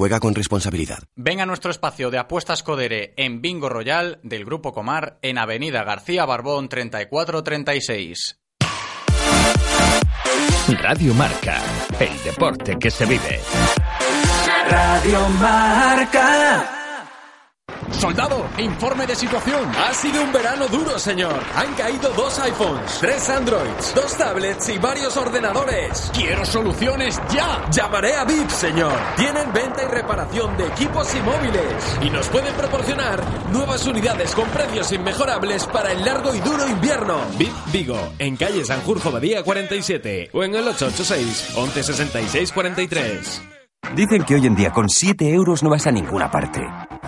Juega con responsabilidad. Ven a nuestro espacio de apuestas Codere en Bingo Royal del Grupo Comar en Avenida García Barbón 3436. Radio Marca, el deporte que se vive. Radio Marca. Soldado, informe de situación. Ha sido un verano duro, señor. Han caído dos iPhones, tres Androids, dos tablets y varios ordenadores. Quiero soluciones ya. Llamaré a VIP, señor. Tienen venta y reparación de equipos y móviles. Y nos pueden proporcionar nuevas unidades con precios inmejorables para el largo y duro invierno. VIP Vigo, en calle Sanjurjo Badía 47 o en el 886 1166 43. Dicen que hoy en día con 7 euros no vas a ninguna parte.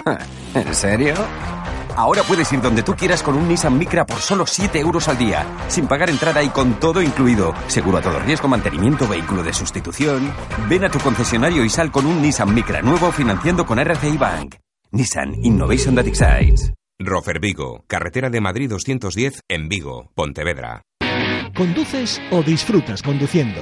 <laughs> ¿En serio? Ahora puedes ir donde tú quieras con un Nissan Micra por solo 7 euros al día, sin pagar entrada y con todo incluido. Seguro a todo riesgo, mantenimiento, vehículo de sustitución. Ven a tu concesionario y sal con un Nissan Micra nuevo financiando con RCI Bank. Nissan Innovation That Excites. Rofer Vigo, carretera de Madrid 210 en Vigo, Pontevedra. ¿Conduces o disfrutas conduciendo?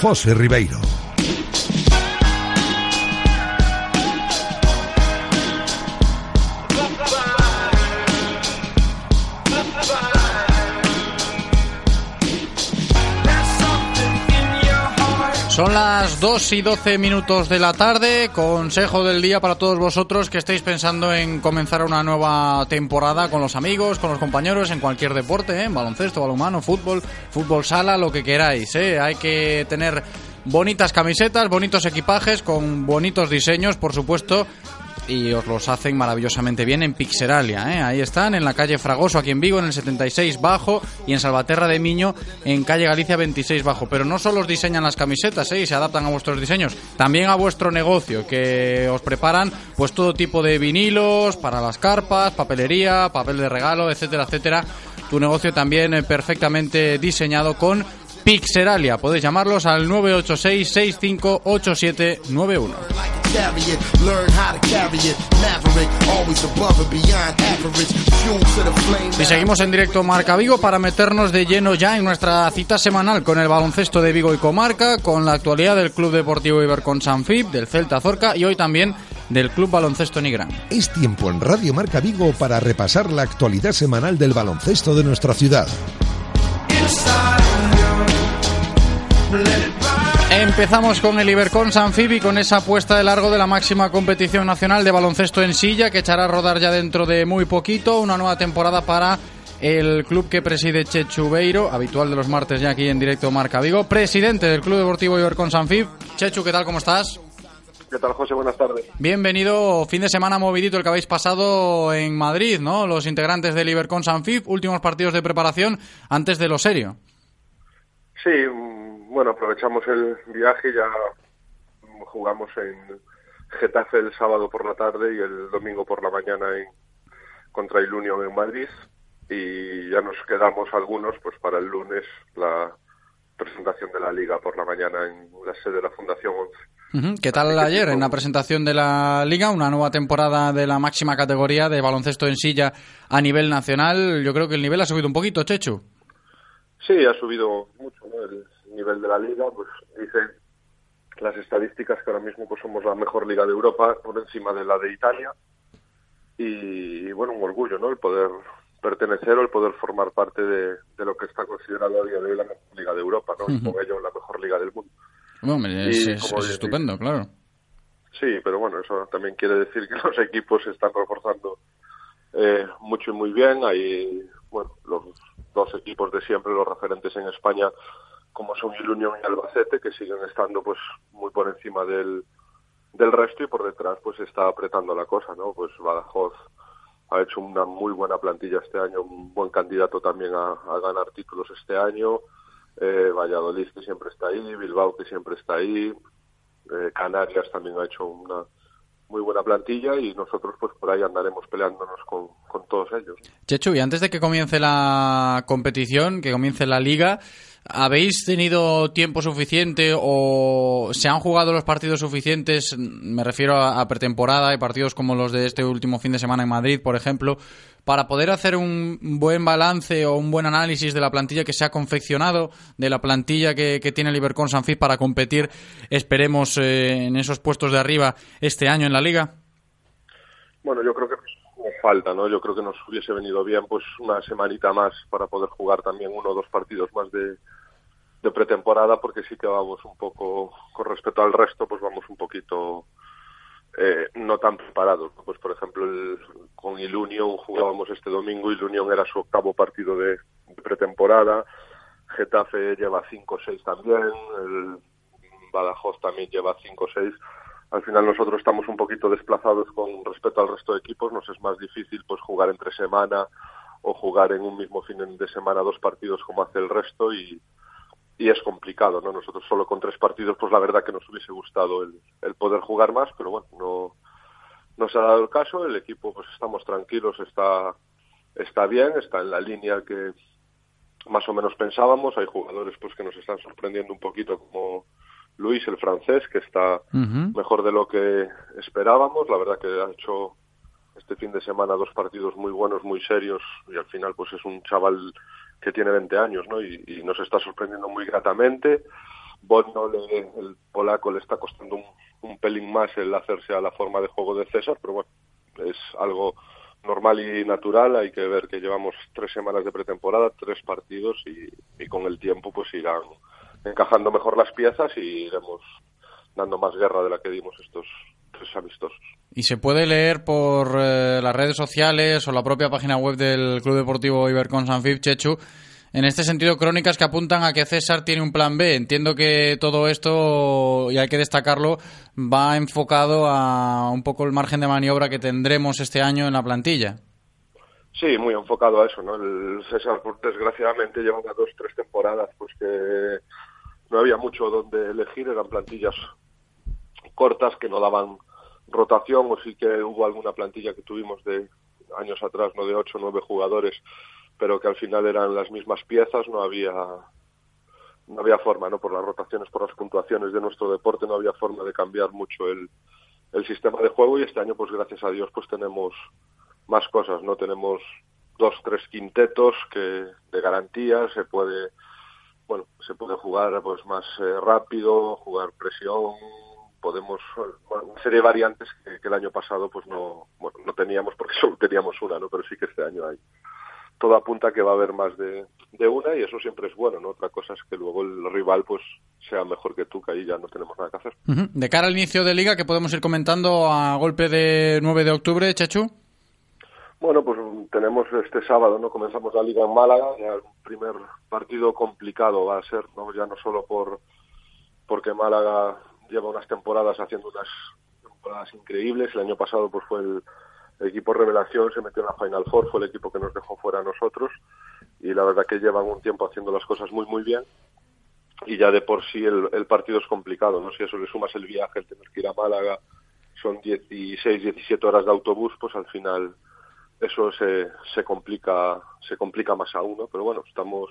José Ribeiro. Son las 2 y 12 minutos de la tarde. Consejo del día para todos vosotros que estéis pensando en comenzar una nueva temporada con los amigos, con los compañeros, en cualquier deporte, ¿eh? en baloncesto, balonmano, fútbol, fútbol sala, lo que queráis. ¿eh? Hay que tener bonitas camisetas, bonitos equipajes, con bonitos diseños, por supuesto. Y os los hacen maravillosamente bien en Pixeralia. ¿eh? Ahí están, en la calle Fragoso, aquí en Vigo, en el 76 Bajo, y en Salvaterra de Miño, en calle Galicia 26 Bajo. Pero no solo os diseñan las camisetas ¿eh? y se adaptan a vuestros diseños, también a vuestro negocio, que os preparan pues todo tipo de vinilos para las carpas, papelería, papel de regalo, etcétera, etcétera tu negocio también eh, perfectamente diseñado con Pixeralia. Podéis llamarlos al 986 658791. Y seguimos en directo Marca Vigo para meternos de lleno ya en nuestra cita semanal con el baloncesto de Vigo y Comarca, con la actualidad del Club Deportivo Ibercon Sanfib, del Celta Zorca y hoy también del Club Baloncesto Nigrán. Es tiempo en Radio Marca Vigo para repasar la actualidad semanal del baloncesto de nuestra ciudad. Empezamos con el Ibercon Sanfib y con esa apuesta de largo de la máxima competición nacional de baloncesto en silla que echará a rodar ya dentro de muy poquito una nueva temporada para el club que preside Chechu Beiro, habitual de los martes ya aquí en directo Marca Vigo, presidente del Club Deportivo Ibercon Sanfib. Chechu, ¿qué tal? ¿Cómo estás? ¿Qué tal, José? Buenas tardes. Bienvenido, fin de semana movidito el que habéis pasado en Madrid, ¿no? Los integrantes del Ibercon Sanfib, últimos partidos de preparación antes de lo serio. Sí, bueno, aprovechamos el viaje ya jugamos en Getafe el sábado por la tarde y el domingo por la mañana en, contra el Union en Madrid y ya nos quedamos algunos pues para el lunes la presentación de la liga por la mañana en la sede de la Fundación 11. ¿Qué tal ayer en la presentación de la liga? Una nueva temporada de la máxima categoría de baloncesto en silla a nivel nacional. Yo creo que el nivel ha subido un poquito, Chechu. Sí, ha subido mucho el nivel de la liga. Pues dicen las estadísticas que ahora mismo pues somos la mejor liga de Europa por encima de la de Italia. Y bueno, un orgullo, ¿no? El poder pertenecer o el poder formar parte de, lo que está considerado a día de hoy la mejor liga de Europa, ¿no? Y con ello la mejor liga del mundo. Es, estupendo, claro. Sí, pero bueno, eso también quiere decir que <laughs> los equipos se están reforzando eh, mucho y muy bien. Hay, bueno, los dos equipos de siempre, los referentes en España, como son el Unión y Albacete, que siguen estando pues muy por encima del, del resto y por detrás pues está apretando la cosa, ¿no? Pues Badajoz ha hecho una muy buena plantilla este año, un buen candidato también a, ganar títulos este año, eh, Valladolid que siempre está ahí, Bilbao que siempre está ahí, eh, Canarias también ha hecho una muy buena plantilla y nosotros pues por ahí andaremos peleándonos con, con todos ellos. Chechu, y antes de que comience la competición, que comience la liga, ¿Habéis tenido tiempo suficiente o se han jugado los partidos suficientes? Me refiero a, pretemporada y partidos como los de este último fin de semana en Madrid, por ejemplo, para poder hacer un buen balance o un buen análisis de la plantilla que se ha confeccionado, de la plantilla que, tiene el Ibercon Sanfit para competir, esperemos, eh, en esos puestos de arriba este año en la liga? Bueno, yo creo que falta, ¿no? Yo creo que nos hubiese venido bien pues una semanita más para poder jugar también uno o dos partidos más de, de pretemporada porque sí que vamos un poco, con respecto al resto, pues vamos un poquito eh, no tan preparados. Pues por ejemplo, el, con el Union jugábamos este domingo y el Union era su octavo partido de, pretemporada. Getafe lleva 5-6 también, el Badajoz también lleva 5-6. Al final nosotros estamos un poquito desplazados con respecto al resto de equipos, nos es más difícil pues jugar entre semana o jugar en un mismo fin de semana dos partidos como hace el resto y, y es complicado, ¿no? Nosotros solo con tres partidos, pues la verdad que nos hubiese gustado el, poder jugar más, pero bueno, no, no se ha dado el caso, el equipo pues estamos tranquilos, está, está bien, está en la línea que más o menos pensábamos, hay jugadores pues que nos están sorprendiendo un poquito como Luis, el francés, que está mejor de lo que esperábamos, la verdad que ha hecho este fin de semana dos partidos muy buenos, muy serios, y al final pues es un chaval que tiene 20 años, ¿no? Y, nos está sorprendiendo muy gratamente. Bono, el polaco, le está costando un, pelín más el hacerse a la forma de juego de César, pero bueno, es algo normal y natural. Hay que ver que llevamos tres semanas de pretemporada, tres partidos y, con el tiempo pues irán encajando mejor las piezas y iremos dando más guerra de la que dimos estos tres amistosos. Y se puede leer por eh, las redes sociales o la propia página web del Club Deportivo Ibercon Sanfib, Chechu, en este sentido, crónicas que apuntan a que César tiene un plan B. Entiendo que todo esto, y hay que destacarlo, va enfocado a un poco el margen de maniobra que tendremos este año en la plantilla. Sí, muy enfocado a eso, ¿no? El César, desgraciadamente, lleva dos, tres temporadas, pues que no había mucho donde elegir, eran plantillas cortas que no daban rotación o sí que hubo alguna plantilla que tuvimos de años atrás, no de ocho nueve jugadores, pero que al final eran las mismas piezas, no había no había forma, ¿no? Por las rotaciones, por las puntuaciones de nuestro deporte, no había forma de cambiar mucho el, el sistema de juego y este año, pues gracias a Dios, pues tenemos más cosas, ¿no? Tenemos dos, tres quintetos que de garantía se puede, bueno, se puede jugar pues más eh, rápido, jugar presión, podemos, una serie de variantes que, que, el año pasado pues no, bueno, no teníamos porque <laughs> solo teníamos una, ¿no? Pero sí que este año hay todo apunta que va a haber más de, de, una y eso siempre es bueno, ¿no? Otra cosa es que luego el rival pues sea mejor que tú, que ahí ya no tenemos nada que hacer. Uh -huh. De cara al inicio de liga, que podemos ir comentando a golpe de 9 de octubre, Chechu. Bueno, pues tenemos este sábado, ¿no? Comenzamos la liga en Málaga, ya el primer partido complicado va a ser, ¿no? Ya no solo por porque Málaga lleva unas temporadas haciendo unas temporadas increíbles, el año pasado pues fue el equipo revelación se metió en la Final Four, fue el equipo que nos dejó fuera a nosotros y la verdad que llevan un tiempo haciendo las cosas muy muy bien y ya de por sí el, el partido es complicado, ¿no? Si eso le sumas el viaje, el tener que ir a Málaga, son 16, 17 horas de autobús, pues al final eso se, se complica se complica más aún, ¿no? Pero bueno, estamos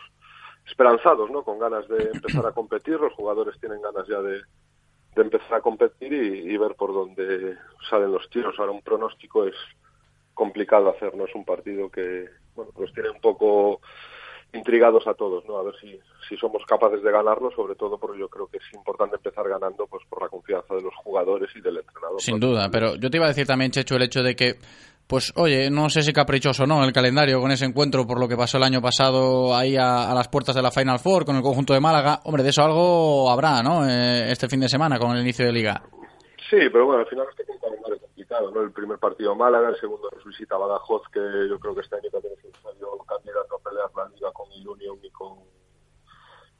esperanzados, ¿no? Con ganas de empezar a competir, los jugadores tienen ganas ya de, de empezar a competir y, y, ver por dónde salen los tiros. Ahora un pronóstico es complicado hacer, no es un partido que bueno, nos tiene un poco intrigados a todos, ¿no? A ver si, si somos capaces de ganarlo, sobre todo porque yo creo que es importante empezar ganando pues por la confianza de los jugadores y del entrenador. Sin duda, pero yo te iba a decir también, Checho, el hecho de que pues oye, no sé si caprichoso o no el calendario con ese encuentro por lo que pasó el año pasado ahí a, a, las puertas de la Final Four con el conjunto de Málaga. Hombre, de eso algo habrá, ¿no? Eh, este fin de semana con el inicio de liga. Sí, pero bueno, al final este calendario complicado, ¿no? El primer partido Málaga, el segundo nos visita Badajoz, que yo creo que este año también es un serio candidato a pelear la liga con el Union y con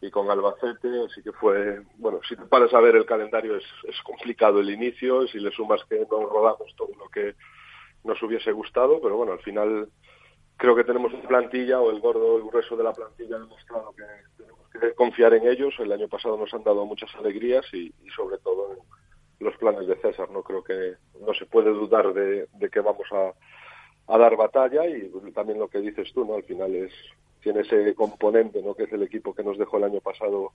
y con Albacete, así que fue, bueno, si te paras a ver el calendario es, es complicado el inicio, si le sumas que no rodamos todo lo que nos hubiese gustado, pero bueno, al final creo que tenemos una plantilla o el gordo, el grueso de la plantilla ha demostrado que tenemos que confiar en ellos. El año pasado nos han dado muchas alegrías y, y sobre todo en los planes de César. No creo que no se puede dudar de, de que vamos a, a, dar batalla y también lo que dices tú, ¿no? Al final es tiene ese componente, ¿no? Que es el equipo que nos dejó el año pasado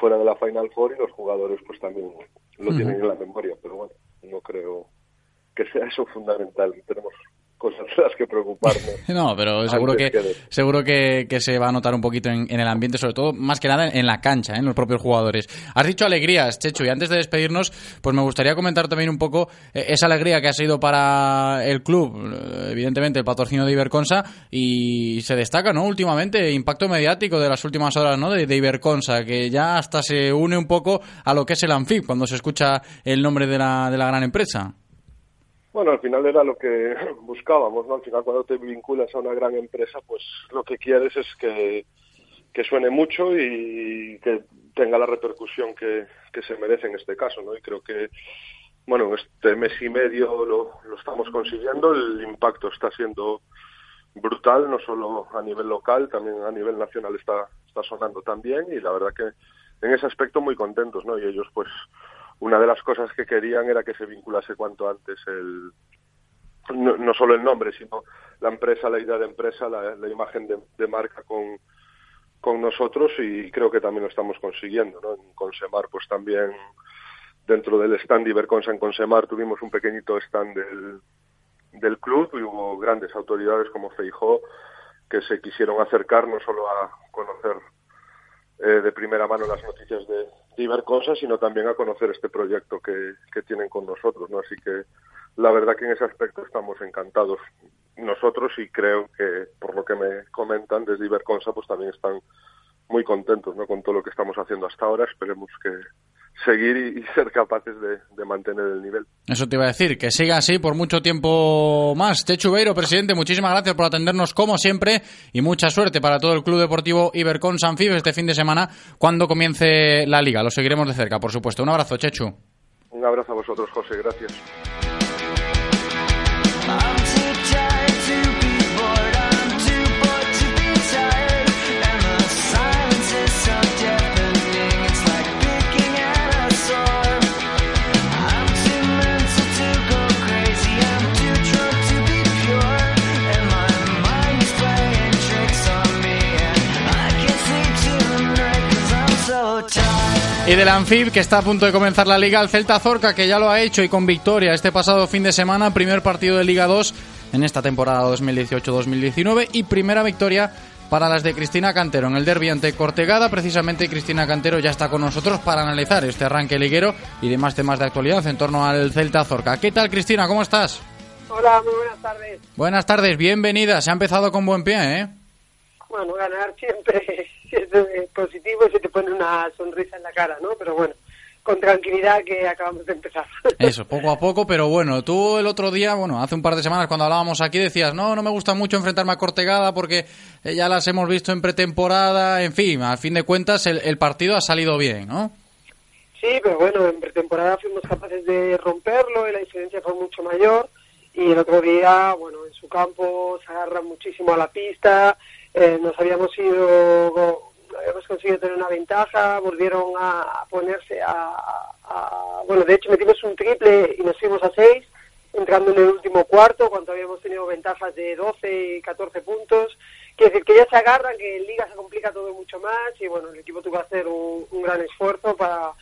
fuera de la Final Four y los jugadores pues también lo uh -huh. tienen en la memoria, pero bueno, no creo que sea eso fundamental. Tenemos cosas de las que preocuparnos. <laughs> no, pero seguro que, que seguro que, que, se va a notar un poquito en, en, el ambiente, sobre todo, más que nada en la cancha, ¿eh? en los propios jugadores. Has dicho alegrías, Checho, y antes de despedirnos, pues me gustaría comentar también un poco eh, esa alegría que ha sido para el club, eh, evidentemente el patrocinio de Iberconsa, y se destaca, ¿no? Últimamente, impacto mediático de las últimas horas, ¿no? De, de Iberconsa, que ya hasta se une un poco a lo que es el Anfib cuando se escucha el nombre de la, de la gran empresa. Bueno, al final era lo que <laughs> buscábamos, ¿no? Al final cuando te vinculas a una gran empresa, pues lo que quieres es que, que suene mucho y que tenga la repercusión que, que se merece en este caso, ¿no? Y creo que, bueno, este mes y medio lo, lo estamos consiguiendo, el impacto está siendo brutal, no solo a nivel local, también a nivel nacional está, está sonando también y la verdad que en ese aspecto muy contentos, ¿no? Y ellos pues una de las cosas que querían era que se vinculase cuanto antes el no, solo el nombre, sino la empresa, la idea de empresa, la, la imagen de, de, marca con, con nosotros y creo que también lo estamos consiguiendo. ¿no? En Consemar, pues también dentro del stand Iberconsa en Consemar tuvimos un pequeñito stand del, del club y hubo grandes autoridades como Feijó que se quisieron acercar no solo a conocer eh, de primera mano las noticias de, de Iberconsa, sino también a conocer este proyecto que, que tienen con nosotros, ¿no? Así que la verdad que en ese aspecto estamos encantados nosotros y creo que por lo que me comentan desde Iberconsa pues también están muy contentos ¿no? con todo lo que estamos haciendo hasta ahora. Esperemos que seguir y, y ser capaces de, de, mantener el nivel. Eso te iba a decir, que siga así por mucho tiempo más. Chechu Beiro, presidente, muchísimas gracias por atendernos como siempre y mucha suerte para todo el Club Deportivo Ibercon Sanfib este fin de semana cuando comience la liga. Lo seguiremos de cerca, por supuesto. Un abrazo, Chechu. Un abrazo a vosotros, José. Gracias. Y del Anfib, que está a punto de comenzar la liga, el Celta Zorca, que ya lo ha hecho y con victoria este pasado fin de semana, primer partido de Liga 2 en esta temporada 2018-2019 y primera victoria para las de Cristina Cantero en el derbi ante Cortegada. Precisamente Cristina Cantero ya está con nosotros para analizar este arranque liguero y demás temas de actualidad en torno al Celta Zorca. ¿Qué tal, Cristina? ¿Cómo estás? Hola, muy buenas tardes. Buenas tardes, bienvenida. Se ha empezado con buen pie, ¿eh? Bueno, ganar siempre es positivo y se te pone una sonrisa en la cara, ¿no? Pero bueno, con tranquilidad que acabamos de empezar. <laughs> Eso, poco a poco, pero bueno, tú el otro día, bueno, hace un par de semanas cuando hablábamos aquí decías, no, no me gusta mucho enfrentarme a Cortegada porque ya las hemos visto en pretemporada, en fin, a fin de cuentas el, el partido ha salido bien, ¿no? Sí, pero bueno, en pretemporada fuimos capaces de romperlo y la diferencia fue mucho mayor y el otro día, bueno, en su campo se agarra muchísimo a la pista, eh, nos habíamos ido, habíamos conseguido tener una ventaja, volvieron a ponerse a, a, bueno, de hecho metimos un triple y nos fuimos a seis, entrando en el último cuarto, cuando habíamos tenido ventajas de 12 y 14 puntos. Quiere decir que ya se agarran, que en Liga se complica todo mucho más y bueno, el equipo tuvo que hacer un, un gran esfuerzo para,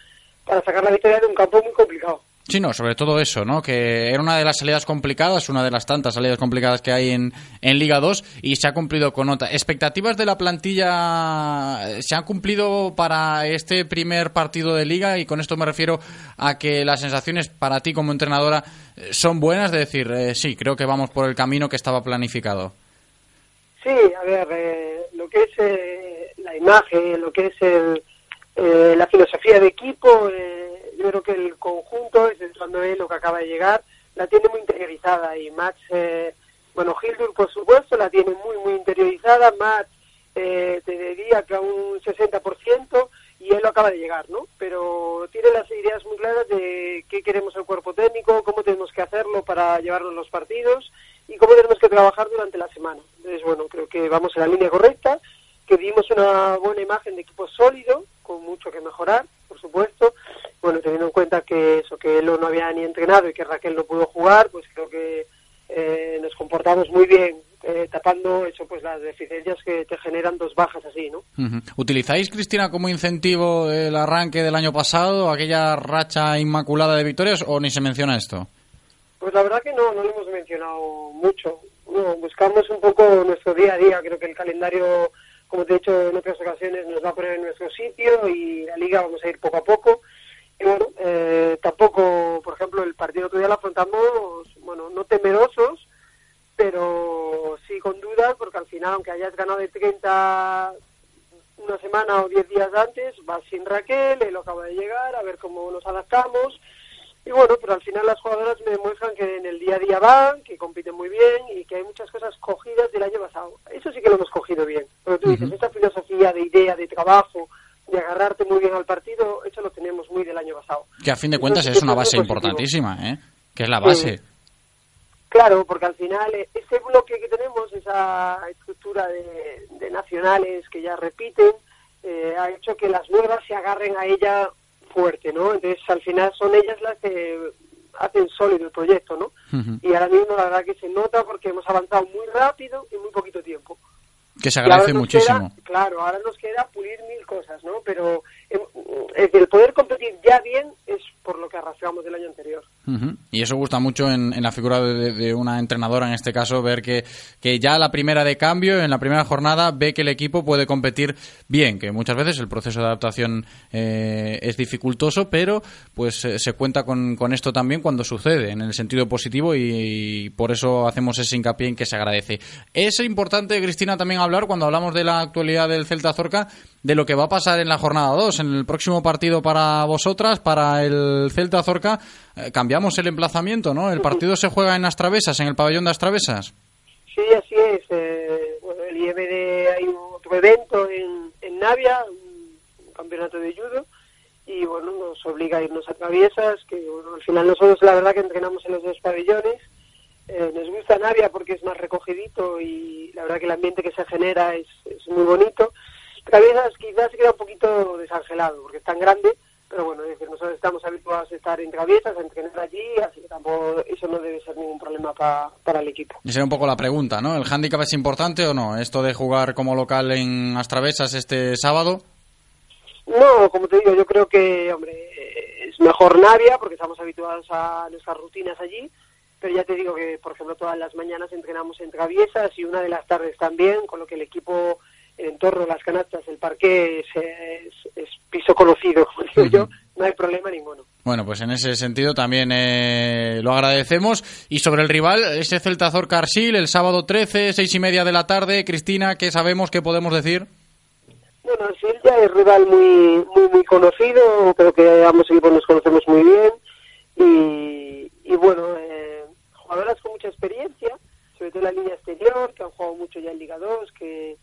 para sacar la victoria de un campo muy complicado. Sí, no, sobre todo eso, ¿no? Que era una de las salidas complicadas, una de las tantas salidas complicadas que hay en, Liga 2 y se ha cumplido con nota. ¿Expectativas de la plantilla se han cumplido para este primer partido de Liga? Y con esto me refiero a que las sensaciones para ti como entrenadora eh, son buenas, de decir, eh, sí, creo que vamos por el camino que estaba planificado. Sí, a ver, eh, lo que es eh, la imagen, lo que es el, eh, la filosofía de equipo, eh, creo que el conjunto, exceptuando él lo que acaba de llegar, la tiene muy interiorizada y Max, eh, bueno, Hildur por supuesto la tiene muy, muy interiorizada, Max eh, te diría que a un 60% y él lo acaba de llegar, ¿no? Pero tiene las ideas muy claras de qué queremos el cuerpo técnico, cómo tenemos que hacerlo para llevarnos los partidos y cómo tenemos que trabajar durante la semana. Entonces, bueno, creo que vamos en la línea correcta, que dimos una buena imagen de equipo sólido, con mucho que mejorar, por supuesto. Bueno, teniendo en cuenta que eso, que él no había ni entrenado y que Raquel no pudo jugar, pues creo que eh, nos comportamos muy bien, eh, tapando eso, pues las deficiencias que te generan dos bajas así, ¿no? Uh -huh. ¿Utilizáis, Cristina, como incentivo el arranque del año pasado, aquella racha inmaculada de victorias, o ni se menciona esto? Pues la verdad que no, no lo hemos mencionado mucho. No, buscamos un poco nuestro día a día. Creo que el calendario, como te he dicho en otras ocasiones, nos va a poner en nuestro sitio y la liga vamos a ir poco a poco. Y bueno, eh, tampoco, por ejemplo, el partido otro día lo afrontamos, bueno, no temerosos, pero sí con dudas, porque al final, aunque hayas ganado de 30 una semana o 10 días antes, vas sin Raquel, él acaba de llegar, a ver cómo nos adaptamos. Y bueno, pero al final las jugadoras me demuestran que en el día a día van, que compiten muy bien y que hay muchas cosas cogidas del año pasado. Eso sí que lo hemos cogido bien. Pero tú dices, esta filosofía de idea, de trabajo, de agarrarte muy bien al partido, eso lo tenemos muy del año pasado. Que a fin de cuentas Entonces, es una base importantísima, ¿eh? Que es la base. Sí. Claro, porque al final eh, ese bloque que tenemos, esa estructura de, de nacionales que ya repiten, eh, ha hecho que las nuevas se agarren a ella fuerte, ¿no? Entonces, al final son ellas las que hacen sólido el proyecto, ¿no? Uh -huh. Y ahora mismo la verdad que se nota porque hemos avanzado muy rápido en muy poquito tiempo. Que se agradece muchísimo. Queda, claro, ahora nos queda pulir mil cosas, ¿no? Pero eh, el poder competir ya bien es por lo que arrastramos del año anterior. Uh. Y eso gusta mucho en, la figura de, una entrenadora, en este caso, ver que, que ya la primera de cambio, en la primera jornada, ve que el equipo puede competir bien, que muchas veces el proceso de adaptación eh, es dificultoso, pero pues eh, se cuenta con, con, esto también cuando sucede, en el sentido positivo, y, por eso hacemos ese hincapié en que se agradece. Es importante, Cristina, también hablar, cuando hablamos de la actualidad del Celta Zorca, de lo que va a pasar en la jornada 2, en el próximo partido para vosotras, para el Celta Zorca, eh, cambiamos el emplazamiento, ¿no? El partido se juega en Astravesas, en el pabellón de Astravesas. Sí, así es. Eh, bueno, el IMD hay otro evento en, Navia, un, campeonato de judo, y bueno, nos obliga a irnos a Traviesas, que bueno, al final nosotros la verdad que entrenamos en los dos pabellones. Eh, nos gusta Navia porque es más recogidito y la verdad que el ambiente que se genera es, muy bonito. Traviesas quizás queda un poquito desangelado porque es tan grande, pero bueno, es decir, nosotros estamos habituados a estar en Traviesas, a entrenar allí, así que tampoco eso no debe ser ningún problema pa, para el equipo. Y sería un poco la pregunta, ¿no? ¿El hándicap es importante o no? Esto de jugar como local en Astravesas este sábado. No, como te digo, yo creo que, hombre, es mejor Navia porque estamos habituados a nuestras rutinas allí, pero ya te digo que, por ejemplo, todas las mañanas entrenamos en Traviesas y una de las tardes también, con lo que el equipo, el entorno, las canastas, el parque es, es, es piso conocido, como digo yo, no hay problema ninguno. Bueno, pues en ese sentido también eh, lo agradecemos. Y sobre el rival, ese Celta Zorca Arsil, el sábado 13, seis y media de la tarde. Cristina, ¿qué sabemos? ¿Qué podemos decir? Bueno, Arsil ya es rival muy, muy, muy conocido, creo que ambos equipos nos conocemos muy bien. Y, y bueno, eh, jugadoras con mucha experiencia, sobre todo en la línea exterior, que han jugado mucho ya en Liga 2, que,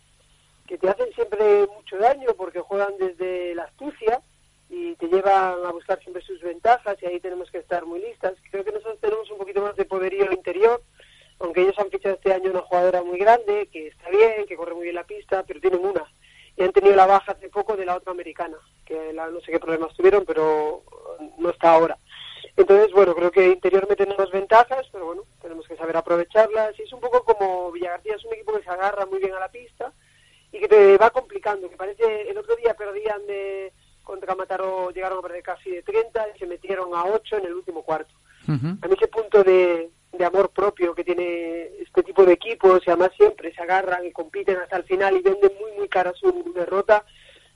que te hacen siempre mucho daño porque juegan desde la astucia y te llevan a buscar siempre sus ventajas y ahí tenemos que estar muy listas. Creo que nosotros tenemos un poquito más de poderío interior, aunque ellos han fichado este año una jugadora muy grande, que está bien, que corre muy bien la pista, pero tienen una. Y han tenido la baja hace poco de la otra americana, que la, no sé qué problemas tuvieron, pero no está ahora. Entonces, bueno, creo que interiormente tenemos ventajas, pero bueno, tenemos que saber aprovecharlas. Y es un poco como Villagarcía, es un equipo que se agarra muy bien a la pista y que te va complicando, que parece, el otro día perdían de contra Mataró llegaron a perder casi de 30 y se metieron a 8 en el último cuarto. A mí ese punto de, de amor propio que tiene este tipo de equipos y además siempre se agarran y compiten hasta el final y venden muy muy cara su derrota,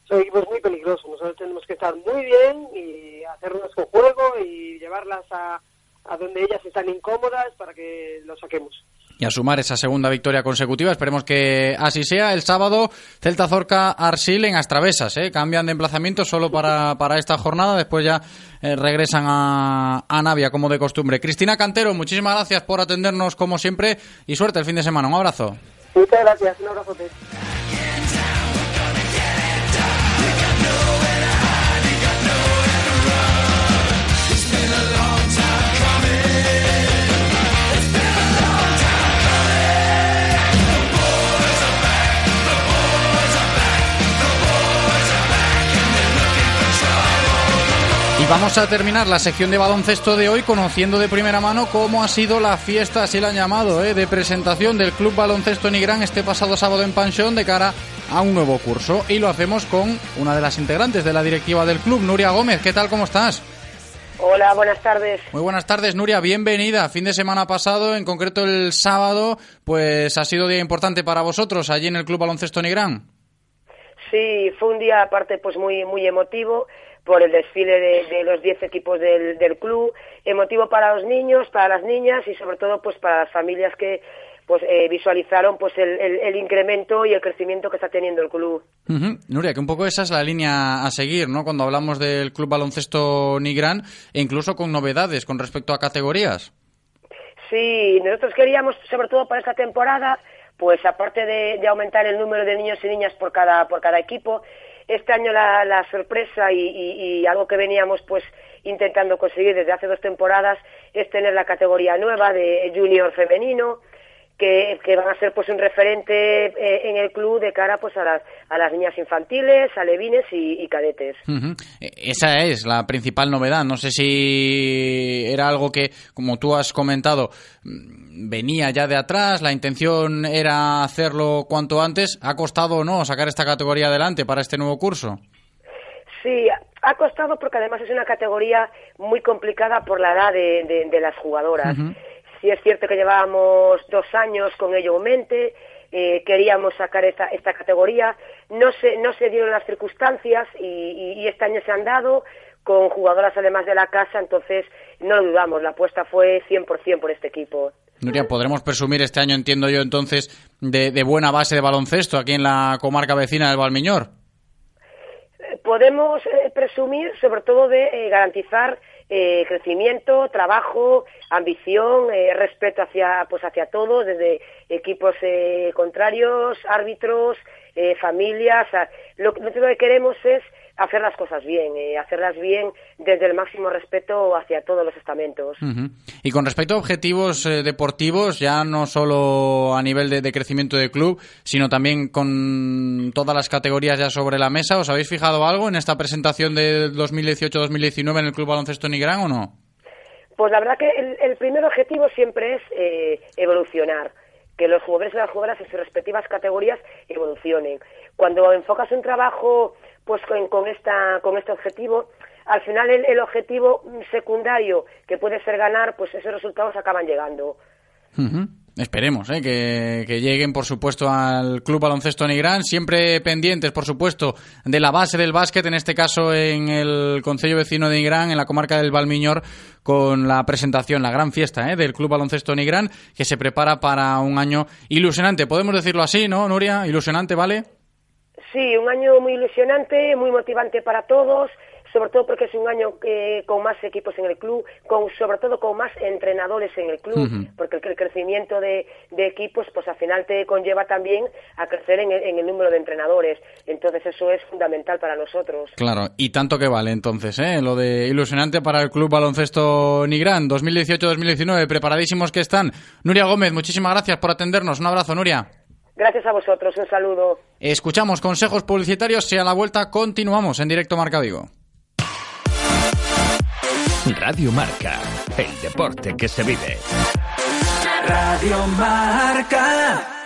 son equipos muy peligrosos. Nosotros tenemos que estar muy bien y hacernos con juego y llevarlas a, a donde ellas están incómodas para que lo saquemos y a sumar esa segunda victoria consecutiva. Esperemos que así sea. El sábado, Celta Zorca Arsil en Astravesas. ¿eh? Cambian de emplazamiento solo para, para esta jornada. Después ya eh, regresan a, a Navia, como de costumbre. Cristina Cantero, muchísimas gracias por atendernos como siempre y suerte el fin de semana. Un abrazo. Muchas gracias. Un abrazo. Y vamos a terminar la sección de baloncesto de hoy conociendo de primera mano cómo ha sido la fiesta, así la han llamado, ¿eh? de presentación del Club Baloncesto Nigrán este pasado sábado en Pansión de cara a un nuevo curso. Y lo hacemos con una de las integrantes de la directiva del club, Nuria Gómez. ¿Qué tal? ¿Cómo estás? Hola, buenas tardes. Muy buenas tardes, Nuria. Bienvenida. Fin de semana pasado, en concreto el sábado, pues ha sido día importante para vosotros allí en el Club Baloncesto Nigrán. Sí, fue un día aparte pues muy muy emotivo por el desfile de, de los 10 equipos del, del, club, emotivo para los niños, para las niñas y sobre todo pues para las familias que pues eh, visualizaron pues el, el, el, incremento y el crecimiento que está teniendo el club. Uh -huh. Nuria, que un poco esa es la línea a seguir, ¿no? Cuando hablamos del club baloncesto Nigrán e incluso con novedades con respecto a categorías. Sí, nosotros queríamos sobre todo para esta temporada pues aparte de, de aumentar el número de niños y niñas por cada por cada equipo este año la, la sorpresa y, y, algo que veníamos pues intentando conseguir desde hace dos temporadas es tener la categoría nueva de junior femenino que, que van a ser pues un referente eh, en el club de cara pues a las, a las niñas infantiles, alevines y, y cadetes. Uh. Esa es la principal novedad. No sé si era algo que, como tú has comentado, venía ya de atrás, la intención era hacerlo cuanto antes. ¿Ha costado o no sacar esta categoría adelante para este nuevo curso? Sí, ha costado porque además es una categoría muy complicada por la edad de, de, de las jugadoras. Uh -huh. Sí es cierto que llevábamos dos años con ello en mente, eh, queríamos sacar esta, esta categoría, no se, no se dieron las circunstancias y, y, y este año se han dado con jugadoras además de la casa, entonces no lo dudamos, la apuesta fue 100% por este equipo. Nuria, podremos presumir este año, entiendo yo entonces, de, de buena base de baloncesto aquí en la comarca vecina del Valmiñor. Podemos eh, presumir sobre todo de eh, garantizar eh, crecimiento, trabajo, ambición, eh, respeto hacia pues hacia todos, desde equipos eh, contrarios, árbitros, eh, familias. Lo, lo que queremos es hacer las cosas bien, eh, hacerlas bien desde el máximo respeto hacia todos los estamentos. Uh -huh. Y con respecto a objetivos eh, deportivos, ya no solo a nivel de, de, crecimiento de club, sino también con todas las categorías ya sobre la mesa, ¿os habéis fijado algo en esta presentación de 2018-2019 en el Club Baloncesto Nigrán o no? Pues la verdad que el, el primer objetivo siempre es eh, evolucionar que los jugadores y las jugadoras en sus respectivas categorías evolucionen. Cuando enfocas un trabajo pues con, con esta con este objetivo al final el, el objetivo secundario que puede ser ganar pues esos resultados acaban llegando. Esperemos ¿eh? que, que lleguen, por supuesto, al Club Baloncesto Nigrán, siempre pendientes, por supuesto, de la base del básquet, en este caso en el Concello Vecino de Nigrán, en la comarca del Valmiñor, con la presentación, la gran fiesta ¿eh? del Club Baloncesto Nigrán, que se prepara para un año ilusionante. Podemos decirlo así, ¿no, Nuria? Ilusionante, ¿vale? Sí, un año muy ilusionante, muy motivante para todos, sobre todo porque es un año eh, con más equipos en el club, con sobre todo con más entrenadores en el club, porque el, el crecimiento de, de equipos, pues al final te conlleva también a crecer en el, en el número de entrenadores. Entonces eso es fundamental para nosotros. Claro, y tanto que vale entonces, ¿eh? Lo de ilusionante para el Club Baloncesto Nigrán, 2018-2019, preparadísimos que están. Nuria Gómez, muchísimas gracias por atendernos. Un abrazo, Nuria. Gracias a vosotros, un saludo. Escuchamos consejos publicitarios y a la vuelta continuamos en directo Marca Vigo. Radio Marca, el deporte que se vive. Radio Marca.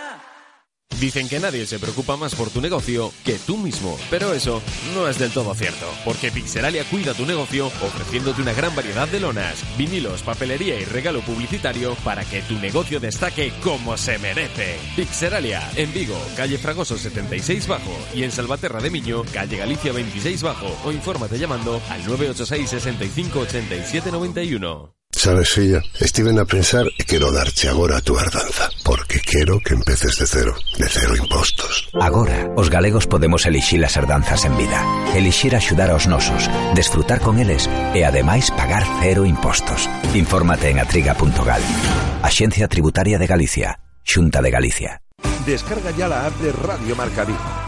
Dicen que nadie se preocupa más por tu negocio que tú mismo, pero eso no es del todo cierto, porque Pixelalia cuida tu negocio ofreciéndote una gran variedad de lonas, vinilos, papelería y regalo publicitario para que tu negocio destaque como se merece. Pixelalia, en Vigo, calle Fragoso 76 Bajo y en Salvaterra de Miño, calle Galicia 26 Bajo o infórmate llamando al 986 65 87 91. Sabes, filla, estiven a pensar e quero darche agora a túa herdanza, porque quero que empeces de cero, de cero impostos. Agora, os galegos podemos elixir as herdanzas en vida, elixir axudar aos nosos, desfrutar con eles e, ademais, pagar cero impostos. Infórmate en atriga.gal. Axencia Tributaria de Galicia, Xunta de Galicia. Descarga ya la app de Radio Marca Vigo.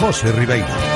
José Ribeiro.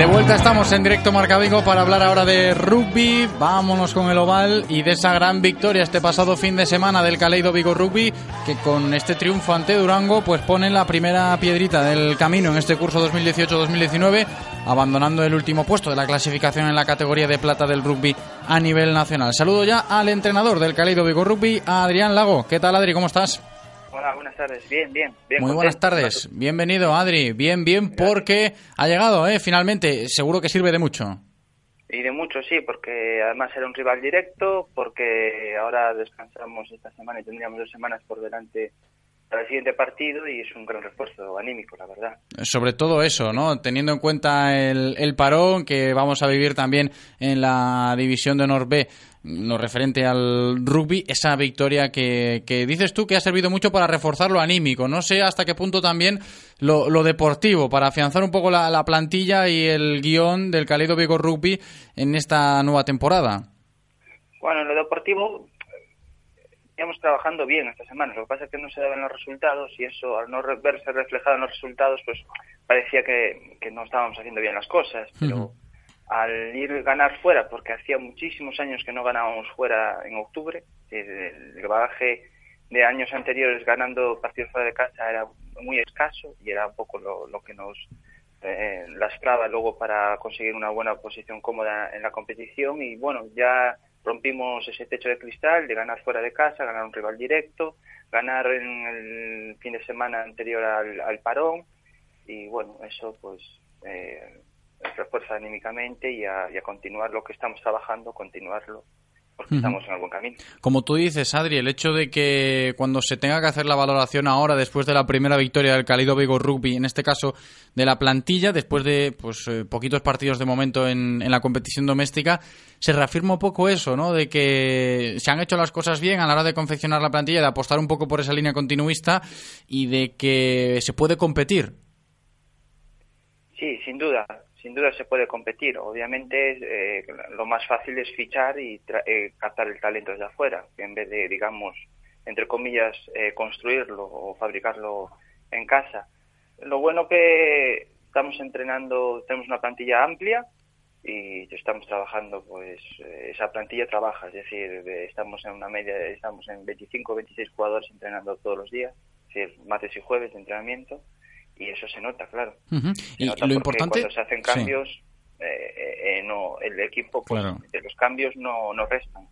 De vuelta estamos en directo Marca Vigo para hablar ahora de rugby. Vámonos con el oval y de esa gran victoria este pasado fin de semana del Caleido Vigo Rugby, que con este triunfo ante Durango, pues pone la primera piedrita del camino en este curso 2018-2019, abandonando el último puesto de la clasificación en la categoría de plata del rugby a nivel nacional. Saludo ya al entrenador del Caleido Vigo Rugby, Adrián Lago. ¿Qué tal, Adri? ¿Cómo estás? Hola, buenas tardes. Bien, bien. bien Muy buenas tardes. Bienvenido, Adri. Bien, bien, porque ha llegado, ¿eh? Finalmente. Seguro que sirve de mucho. Y de mucho, sí, porque además era un rival directo, porque ahora descansamos esta semana y tendríamos dos semanas por delante para el siguiente partido y es un gran refuerzo anímico, la verdad. Sobre todo eso, ¿no? Teniendo en cuenta el, el parón que vamos a vivir también en la división de Honor B, lo referente al rugby, esa victoria que, que dices tú que ha servido mucho para reforzar lo anímico. No sé hasta qué punto también lo, lo deportivo, para afianzar un poco la, la plantilla y el guion del Caleido Vigo Rugby en esta nueva temporada. Bueno, en lo deportivo íbamos trabajando bien esta semana. Lo que pasa es que no se daban los resultados y eso, al no verse reflejado en los resultados, pues parecía que, que no estábamos haciendo bien las cosas. Pero al ir ganar fuera, porque hacía muchísimos años que no ganábamos fuera en octubre, el, bagaje de años anteriores ganando partidos fuera de casa era muy escaso y era un poco lo, lo que nos eh, lastraba luego para conseguir una buena posición cómoda en la competición. Y bueno, ya rompimos ese techo de cristal de ganar fuera de casa, ganar un rival directo, ganar en el fin de semana anterior al, al parón. Y bueno, eso pues eh, refuerza anímicamente y a, y a continuar lo que estamos trabajando, continuarlo porque estamos en el buen camino. Como tú dices, Adri, el hecho de que cuando se tenga que hacer la valoración ahora, después de la primera victoria del Calido Vigo Rugby, en este caso de la plantilla, después de pues eh, poquitos partidos de momento en, en, la competición doméstica, se reafirma un poco eso, ¿no? De que se han hecho las cosas bien a la hora de confeccionar la plantilla, de apostar un poco por esa línea continuista y de que se puede competir. Sí, sin duda sin duda se puede competir. Obviamente eh, lo más fácil es fichar y eh, captar el talento desde afuera, en vez de, digamos, entre comillas, eh, construirlo o fabricarlo en casa. Lo bueno que estamos entrenando, tenemos una plantilla amplia y estamos trabajando, pues esa plantilla trabaja, es decir, estamos en una media, estamos en 25 o 26 jugadores entrenando todos los días, es decir, martes y jueves de entrenamiento y eso se nota, claro. y lo importante cuando se hacen cambios, eh, eh, no, el equipo, pues, de los cambios no, no restan.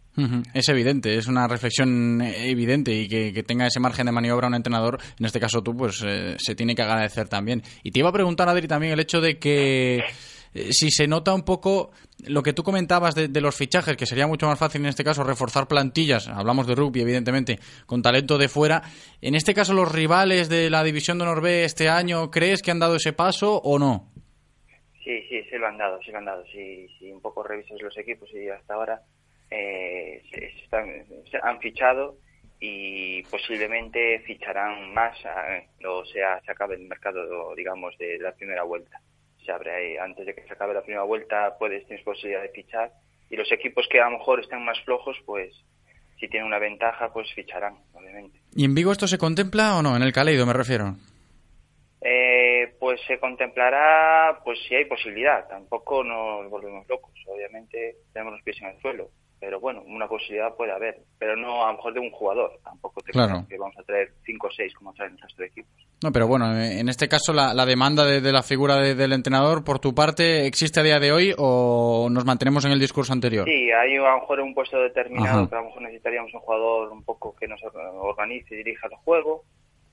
Es evidente, es una reflexión evidente y que, tenga ese margen de maniobra un entrenador, en este caso tú, pues eh, se tiene que agradecer también. Y te iba a preguntar, Adri, también el hecho de que eh, si se nota un poco lo que tú comentabas de, los fichajes, que sería mucho más fácil en este caso reforzar plantillas, hablamos de rugby evidentemente, con talento de fuera, en este caso los rivales de la División de B este año, ¿crees que han dado ese paso o no? Sí, sí, sí lo han dado, sí lo han dado, si, un poco revisas los equipos y hasta ahora eh, se, han fichado y posiblemente ficharán más, eh, o sea, se acabe el mercado, digamos, de la primera vuelta abre antes de que se acabe la primera vuelta puedes tienes posibilidad de fichar. Y los equipos que a lo mejor estén más flojos pues si tienen una ventaja pues ficharán obviamente. Y en Vigo esto se contempla o no en el Caleido me refiero. Eh, pues se contemplará pues si hay posibilidad. Tampoco nos volvemos locos. Obviamente tenemos los pies en el suelo pero bueno, una posibilidad puede haber, pero no a lo mejor de un jugador, tampoco te claro. que vamos a traer cinco o seis como traen el resto de equipos. No, pero bueno, en este caso la, demanda de, la figura del entrenador, por tu parte, ¿existe a día de hoy o nos mantenemos en el discurso anterior? Sí, hay a lo mejor un puesto determinado, pero a lo mejor necesitaríamos un jugador un poco que nos organice y dirija el juego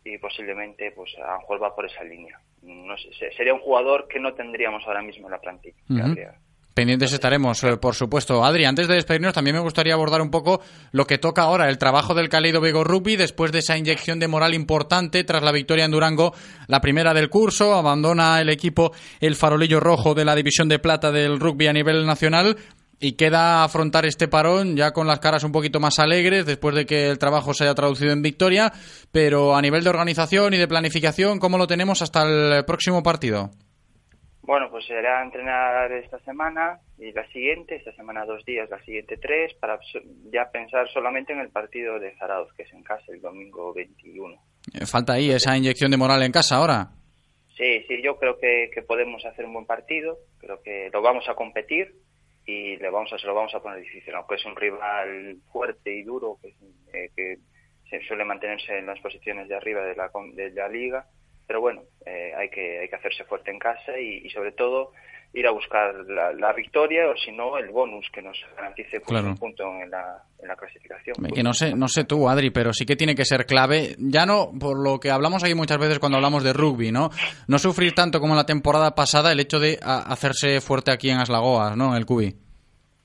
y posiblemente pues a lo mejor va por esa línea. No sé, sería un jugador que no tendríamos ahora mismo en la plantilla. Pendientes estaremos, eh, por supuesto. Adri, antes de despedirnos, también me gustaría abordar un poco lo que toca ahora, el trabajo del Caleido Vigo Rugby, después de esa inyección de moral importante tras la victoria en Durango, la primera del curso, abandona el equipo el farolillo rojo de la división de plata del rugby a nivel nacional y queda afrontar este parón ya con las caras un poquito más alegres después de que el trabajo se haya traducido en victoria, pero a nivel de organización y de planificación, ¿cómo lo tenemos hasta el próximo partido? Bueno, pues será entrenar esta semana y la siguiente, esta semana dos días, la siguiente tres, para ya pensar solamente en el partido de Zarauz, que es en casa el domingo 21. Eh, falta ahí esa inyección de moral en casa ahora. Sí, sí, yo creo que, podemos hacer un buen partido, creo que lo vamos a competir y le vamos a, se lo vamos a poner difícil, aunque es un rival fuerte y duro que, eh, que se suele mantenerse en las posiciones de arriba de la, de la liga pero bueno, eh, hay, que, hay que hacerse fuerte en casa y, sobre todo ir a buscar la, victoria o si no el bonus que nos garantice pues, un punto en la, en la clasificación. Que no sé, no sé tú, Adri, pero sí que tiene que ser clave, ya no por lo que hablamos aquí muchas veces cuando hablamos de rugby, ¿no? No sufrir tanto como la temporada pasada el hecho de hacerse fuerte aquí en Aslagoas, ¿no? En el Cubi.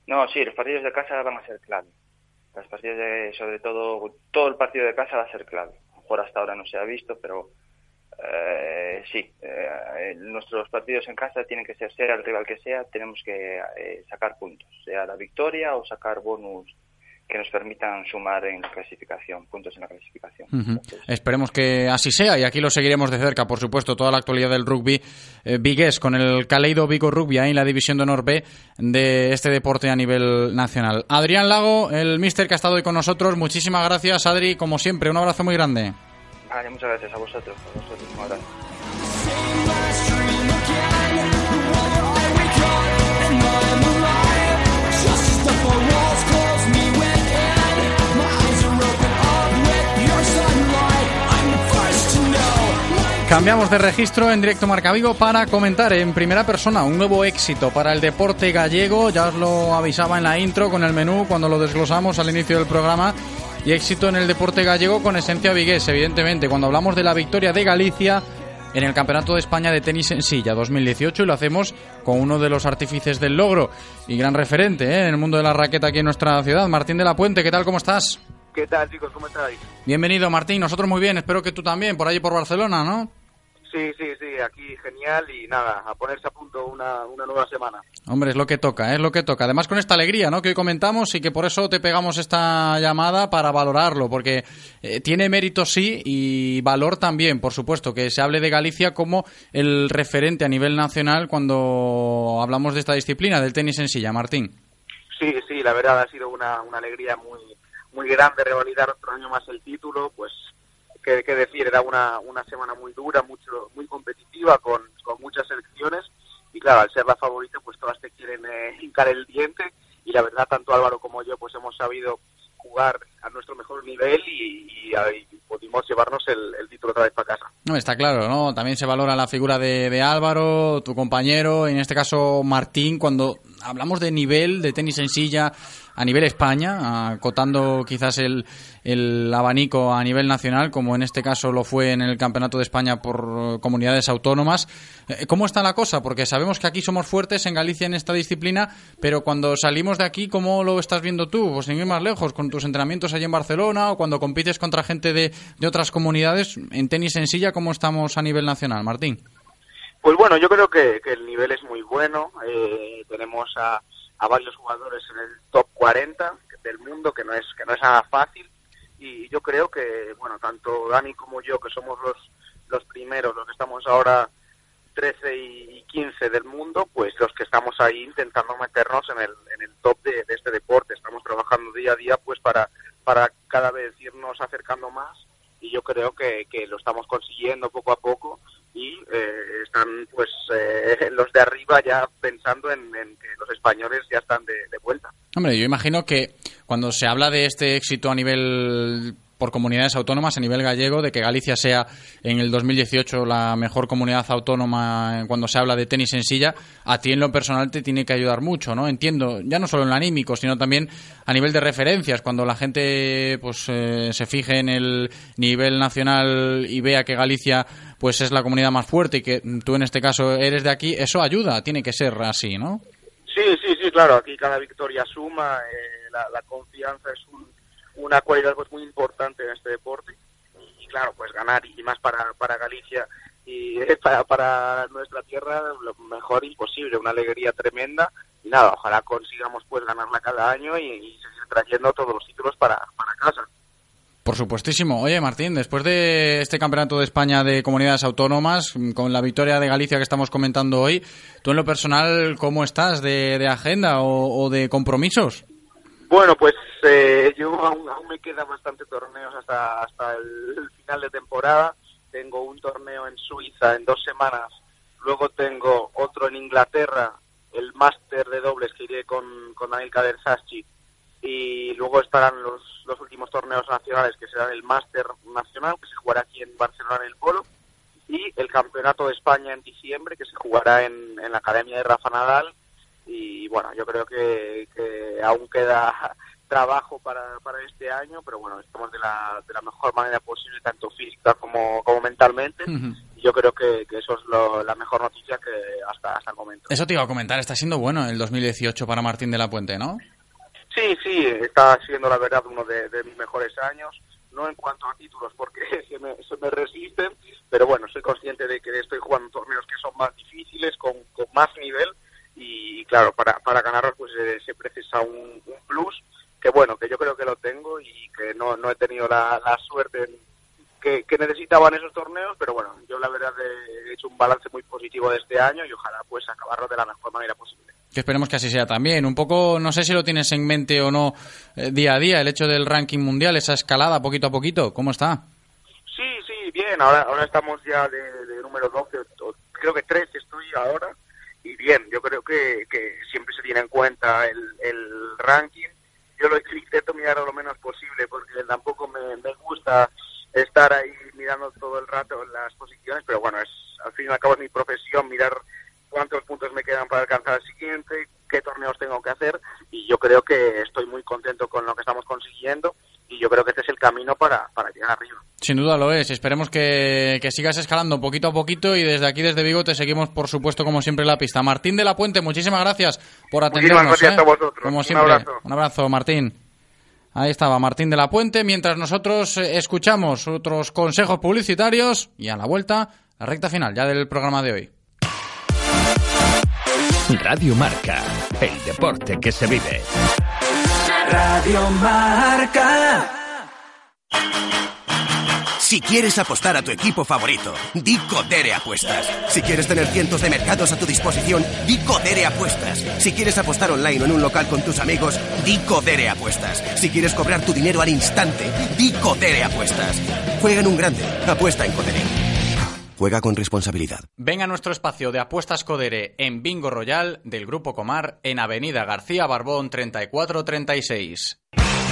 No, sí, los partidos de casa van a ser clave. Las partidos de, sobre todo, todo el partido de casa va a ser clave. A lo mejor hasta ahora no se ha visto, pero eh, sí, eh, nuestros partidos en casa tienen que ser, sea el rival que sea, tenemos que eh, sacar puntos, sea la victoria o sacar bonus que nos permitan sumar en la clasificación, puntos en la clasificación. Esperemos que así sea y aquí lo seguiremos de cerca, por supuesto, toda la actualidad del rugby eh, con el Caleido Vigo Rugby ahí en la División de Honor B de este deporte a nivel nacional. Adrián Lago, el mister que ha estado hoy con nosotros, muchísimas gracias, Adri, como siempre, un abrazo muy grande. Vale, muchas gracias a vosotros, a vosotros, un abrazo. Cambiamos de registro en directo Marca Vigo para comentar en primera persona un nuevo éxito para el deporte gallego. Ya os lo avisaba en la intro con el menú cuando lo desglosamos al inicio del programa y éxito en el deporte gallego con esencia vigués, evidentemente. Cuando hablamos de la victoria de Galicia en el Campeonato de España de Tenis en Silla 2018 y lo hacemos con uno de los artífices del logro y gran referente ¿eh? en el mundo de la raqueta aquí en nuestra ciudad, Martín de la Puente. ¿Qué tal? ¿Cómo estás? ¿Qué tal, chicos? ¿Cómo estáis? Bienvenido, Martín. Nosotros muy bien. Espero que tú también, por allí por Barcelona, ¿no? Sí, sí, sí, aquí genial y nada, a ponerse a punto una, una nueva semana. Hombre, es lo que toca, ¿eh? es lo que toca. Además con esta alegría, ¿no? Que hoy comentamos y que por eso te pegamos esta llamada para valorarlo, porque eh, tiene mérito sí y valor también, por supuesto, que se hable de Galicia como el referente a nivel nacional cuando hablamos de esta disciplina, del tenis en silla, Martín. Sí, sí, la verdad ha sido una, una alegría muy, muy grande revalidar otro año más el título, pues que, que decir, era una, una semana muy dura, mucho, muy competitiva, con, con muchas selecciones, y claro, al ser la favorita, pues todas te quieren eh, <laughs> hincar el diente, y la verdad, tanto Álvaro como yo, pues hemos sabido jugar a nuestro mejor nivel y, y, pudimos llevarnos el, el, título otra vez para casa. No, está claro, ¿no? También se valora la figura de, de, Álvaro, tu compañero, en este caso Martín, cuando hablamos de nivel de tenis en silla a nivel España, acotando quizás el, el abanico a nivel nacional, como en este caso lo fue en el Campeonato de España por comunidades autónomas. Eh, ¿Cómo está la cosa? Porque sabemos que aquí somos fuertes en Galicia en esta disciplina, pero cuando salimos de aquí, ¿cómo lo estás viendo tú? Pues sin ir más lejos, con tus entrenamientos allí en Barcelona o cuando compites contra gente de, de otras comunidades en tenis en silla, ¿cómo estamos a nivel nacional, Martín? Pues bueno, yo creo que, que el nivel es muy bueno. Eh, tenemos a, a, varios jugadores en el top 40 del mundo, que no es que no es nada fácil. Y yo creo que, bueno, tanto Dani como yo, que somos los, los primeros, los que estamos ahora 13 y 15 del mundo, pues los que estamos ahí intentando meternos en el, en el top de, este deporte. Estamos trabajando día a día pues para, para cada vez irnos acercando más y yo creo que, que lo estamos consiguiendo poco a poco y eh, están pues eh, <laughs> los de arriba ya pensando en, que los españoles ya están de, de, vuelta. Hombre, yo imagino que cuando se habla de este éxito a nivel por comunidades autónomas a nivel gallego, de que Galicia sea en el 2018 la mejor comunidad autónoma cuando se habla de tenis en silla, a ti en lo personal te tiene que ayudar mucho, ¿no? Entiendo, ya no solo en lo anímico, sino también a nivel de referencias, cuando la gente pues eh, se fije en el nivel nacional y vea que Galicia pues es la comunidad más fuerte y que tú en este caso eres de aquí, eso ayuda, tiene que ser así, ¿no? Sí, sí, sí, claro, aquí cada victoria suma, eh, la, la confianza es un una cualidad pues muy importante en este deporte y claro pues ganar y más para, para Galicia y <laughs> para, para nuestra tierra lo mejor imposible una alegría tremenda y nada ojalá consigamos pues ganarla cada año y, seguir trayendo todos los títulos para, para casa por supuestísimo. Oye, Martín, después de este Campeonato de España de Comunidades Autónomas, con la victoria de Galicia que estamos comentando hoy, ¿tú en lo personal cómo estás de, de agenda o, o de compromisos? Bueno, pues eh, yo aún, aún, me quedan bastante torneos hasta, hasta el, final de temporada. Tengo un torneo en Suiza en dos semanas, luego tengo otro en Inglaterra, el máster de dobles que iré con, con Daniel Kadersaschi, y luego estarán los, los últimos torneos nacionales que serán el máster nacional que se jugará aquí en Barcelona en el Polo y el campeonato de España en diciembre que se jugará en, en la Academia de Rafa Nadal y bueno, yo creo que, que aún queda <laughs> trabajo para, para este año, pero bueno, estamos de la, de la mejor manera posible, tanto física como, como mentalmente. Uh -huh. Y yo creo que, que eso es lo, la mejor noticia que hasta, hasta el momento. Eso te iba a comentar, está siendo bueno el 2018 para Martín de la Puente, ¿no? Sí, sí, está siendo la verdad uno de, de mis mejores años. No en cuanto a títulos, porque <laughs> se me, se me resisten, pero bueno, soy consciente de que estoy jugando torneos que son más difíciles, con, con más nivel, y claro, para, para ganarlos pues eh, se precisa un, un, plus que bueno, que yo creo que lo tengo y que no, no he tenido la, la suerte que, que, necesitaban esos torneos, pero bueno, yo la verdad he hecho un balance muy positivo de este año y ojalá pues acabarlo de la mejor manera posible. Que esperemos que así sea también. Un poco, no sé si lo tienes en mente o no eh, día a día, el hecho del ranking mundial, esa escalada poquito a poquito, ¿cómo está? Sí, sí, bien, ahora, ahora estamos ya de, de número 12, creo que 13 estoy ahora y bien, yo creo que, que siempre se tiene en cuenta el, el ranking. Yo lo intento mirar lo menos posible porque tampoco me, me, gusta estar ahí mirando todo el rato las posiciones, pero bueno, es al fin y al cabo es mi profesión mirar cuántos puntos me quedan para alcanzar el siguiente, qué torneos tengo que hacer y yo creo que estoy muy contento con lo que estamos consiguiendo y yo creo que este es el camino para, para llegar arriba. Sin duda lo es. Esperemos que, que, sigas escalando poquito a poquito y desde aquí, desde Vigo, te seguimos, por supuesto, como siempre, la pista. Martín de la Puente, muchísimas gracias por atendernos. Gracias ¿eh? a vosotros. Como siempre. Un abrazo. Un abrazo, Martín. Ahí estaba Martín de la Puente, mientras nosotros eh, escuchamos otros consejos publicitarios y a la vuelta, la recta final ya del programa de hoy. Radio Marca, el deporte que se vive. Radio Marca. Si quieres apostar a tu equipo favorito, di Codere Apuestas. Si quieres tener cientos de mercados a tu disposición, di Codere Apuestas. Si quieres apostar online o en un local con tus amigos, di Codere Apuestas. Si quieres cobrar tu dinero al instante, di Codere Apuestas. Juega en un grande, apuesta en Codere. Juega con responsabilidad. Ven a nuestro espacio de apuestas Codere en Bingo Royal del Grupo Comar en Avenida García Barbón 3436.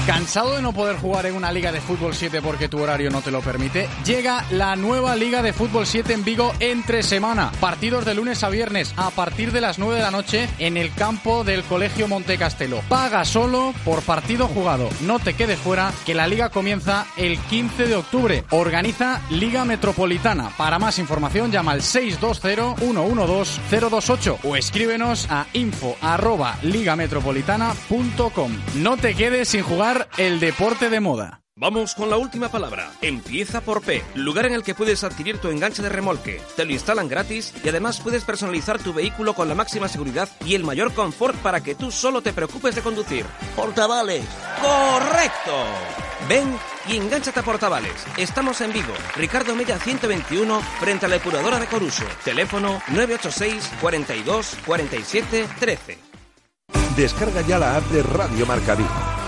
¿Cansado de no poder jugar en una Liga de Fútbol 7 porque tu horario no te lo permite? Llega la nueva Liga de Fútbol 7 en Vigo entre semana. Partidos de lunes a viernes a partir de las 9 de la noche en el campo del Colegio Montecastelo. Paga solo por partido jugado. No te quedes fuera que la liga comienza el 15 de octubre. Organiza Liga Metropolitana. Para más información llama al 620-112-028 o escríbenos a info@ligametropolitana.com. No te quedes sin jugar el deporte de moda. Vamos con la última palabra. Empieza por P, lugar en el que puedes adquirir tu enganche de remolque. Te lo instalan gratis y además puedes personalizar tu vehículo con la máxima seguridad y el mayor confort para que tú solo te preocupes de conducir. Portavales. ¡Correcto! Ven y engánchate a Portavales. Estamos en Vigo, Ricardo Mella 121, frente a la depuradora de Coruso. Teléfono 986 42 47 13. Descarga ya la app de Radio Marca Vigo.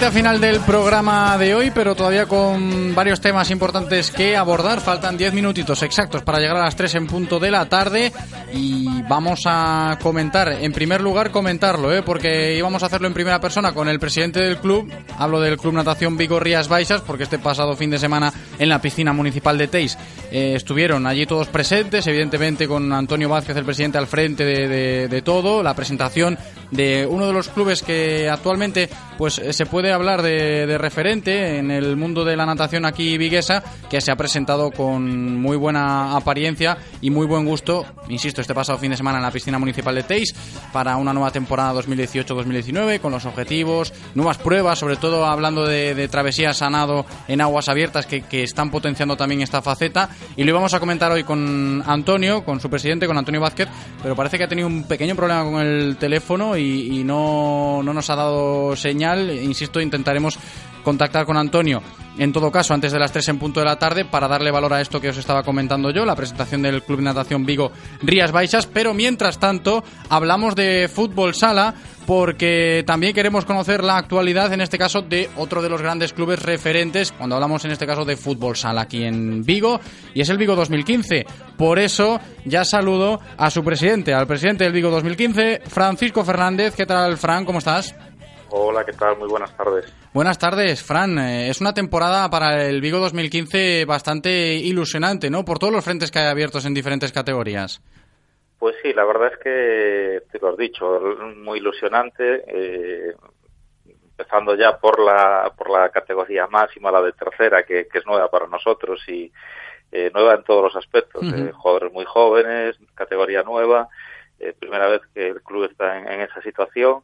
Recta final del programa de hoy, pero todavía con varios temas importantes que abordar. Faltan 10 minutitos exactos para llegar a las 3 en punto de la tarde y vamos a comentar, en primer lugar comentarlo, ¿eh? porque íbamos a hacerlo en primera persona con el presidente del club, hablo del Club Natación Vigo Rías Baixas, porque este pasado fin de semana en la piscina municipal de Teis eh, estuvieron allí todos presentes, evidentemente con Antonio Vázquez, el presidente, al frente de, todo, la presentación de uno de los clubes que actualmente pues se puede hablar de, de, referente en el mundo de la natación aquí viguesa, que se ha presentado con muy buena apariencia y muy buen gusto, insisto, este pasado fin de semana en la piscina municipal de Teis para una nueva temporada 2018-2019 con los objetivos, nuevas pruebas, sobre todo hablando de, de travesías a nado en aguas abiertas que, que, están potenciando también esta faceta. Y lo íbamos a comentar hoy con Antonio, con su presidente, con Antonio Vázquez, pero parece que ha tenido un pequeño problema con el teléfono y no, no nos ha dado señal, insisto, intentaremos contactar con Antonio en todo caso antes de las 3 en punto de la tarde para darle valor a esto que os estaba comentando yo, la presentación del Club Natación Vigo Rías Baixas, pero mientras tanto hablamos de fútbol sala porque también queremos conocer la actualidad en este caso de otro de los grandes clubes referentes cuando hablamos en este caso de fútbol sala aquí en Vigo y es el Vigo 2015. Por eso ya saludo a su presidente, al presidente del Vigo 2015, Francisco Fernández. ¿Qué tal, Fran? ¿Cómo estás? Hola, ¿qué tal? Muy buenas tardes. Buenas tardes, Fran. Eh, es una temporada para el Vigo 2015 bastante ilusionante, ¿no? Por todos los frentes que hay abiertos en diferentes categorías. Pues sí, la verdad es que te lo has dicho, muy ilusionante. Eh, empezando ya por la por la categoría máxima, la de tercera, que, que es nueva para nosotros y eh, nueva en todos los aspectos. Uh -huh. eh, jugadores muy jóvenes, categoría nueva, eh, primera vez que el club está en, en esa situación.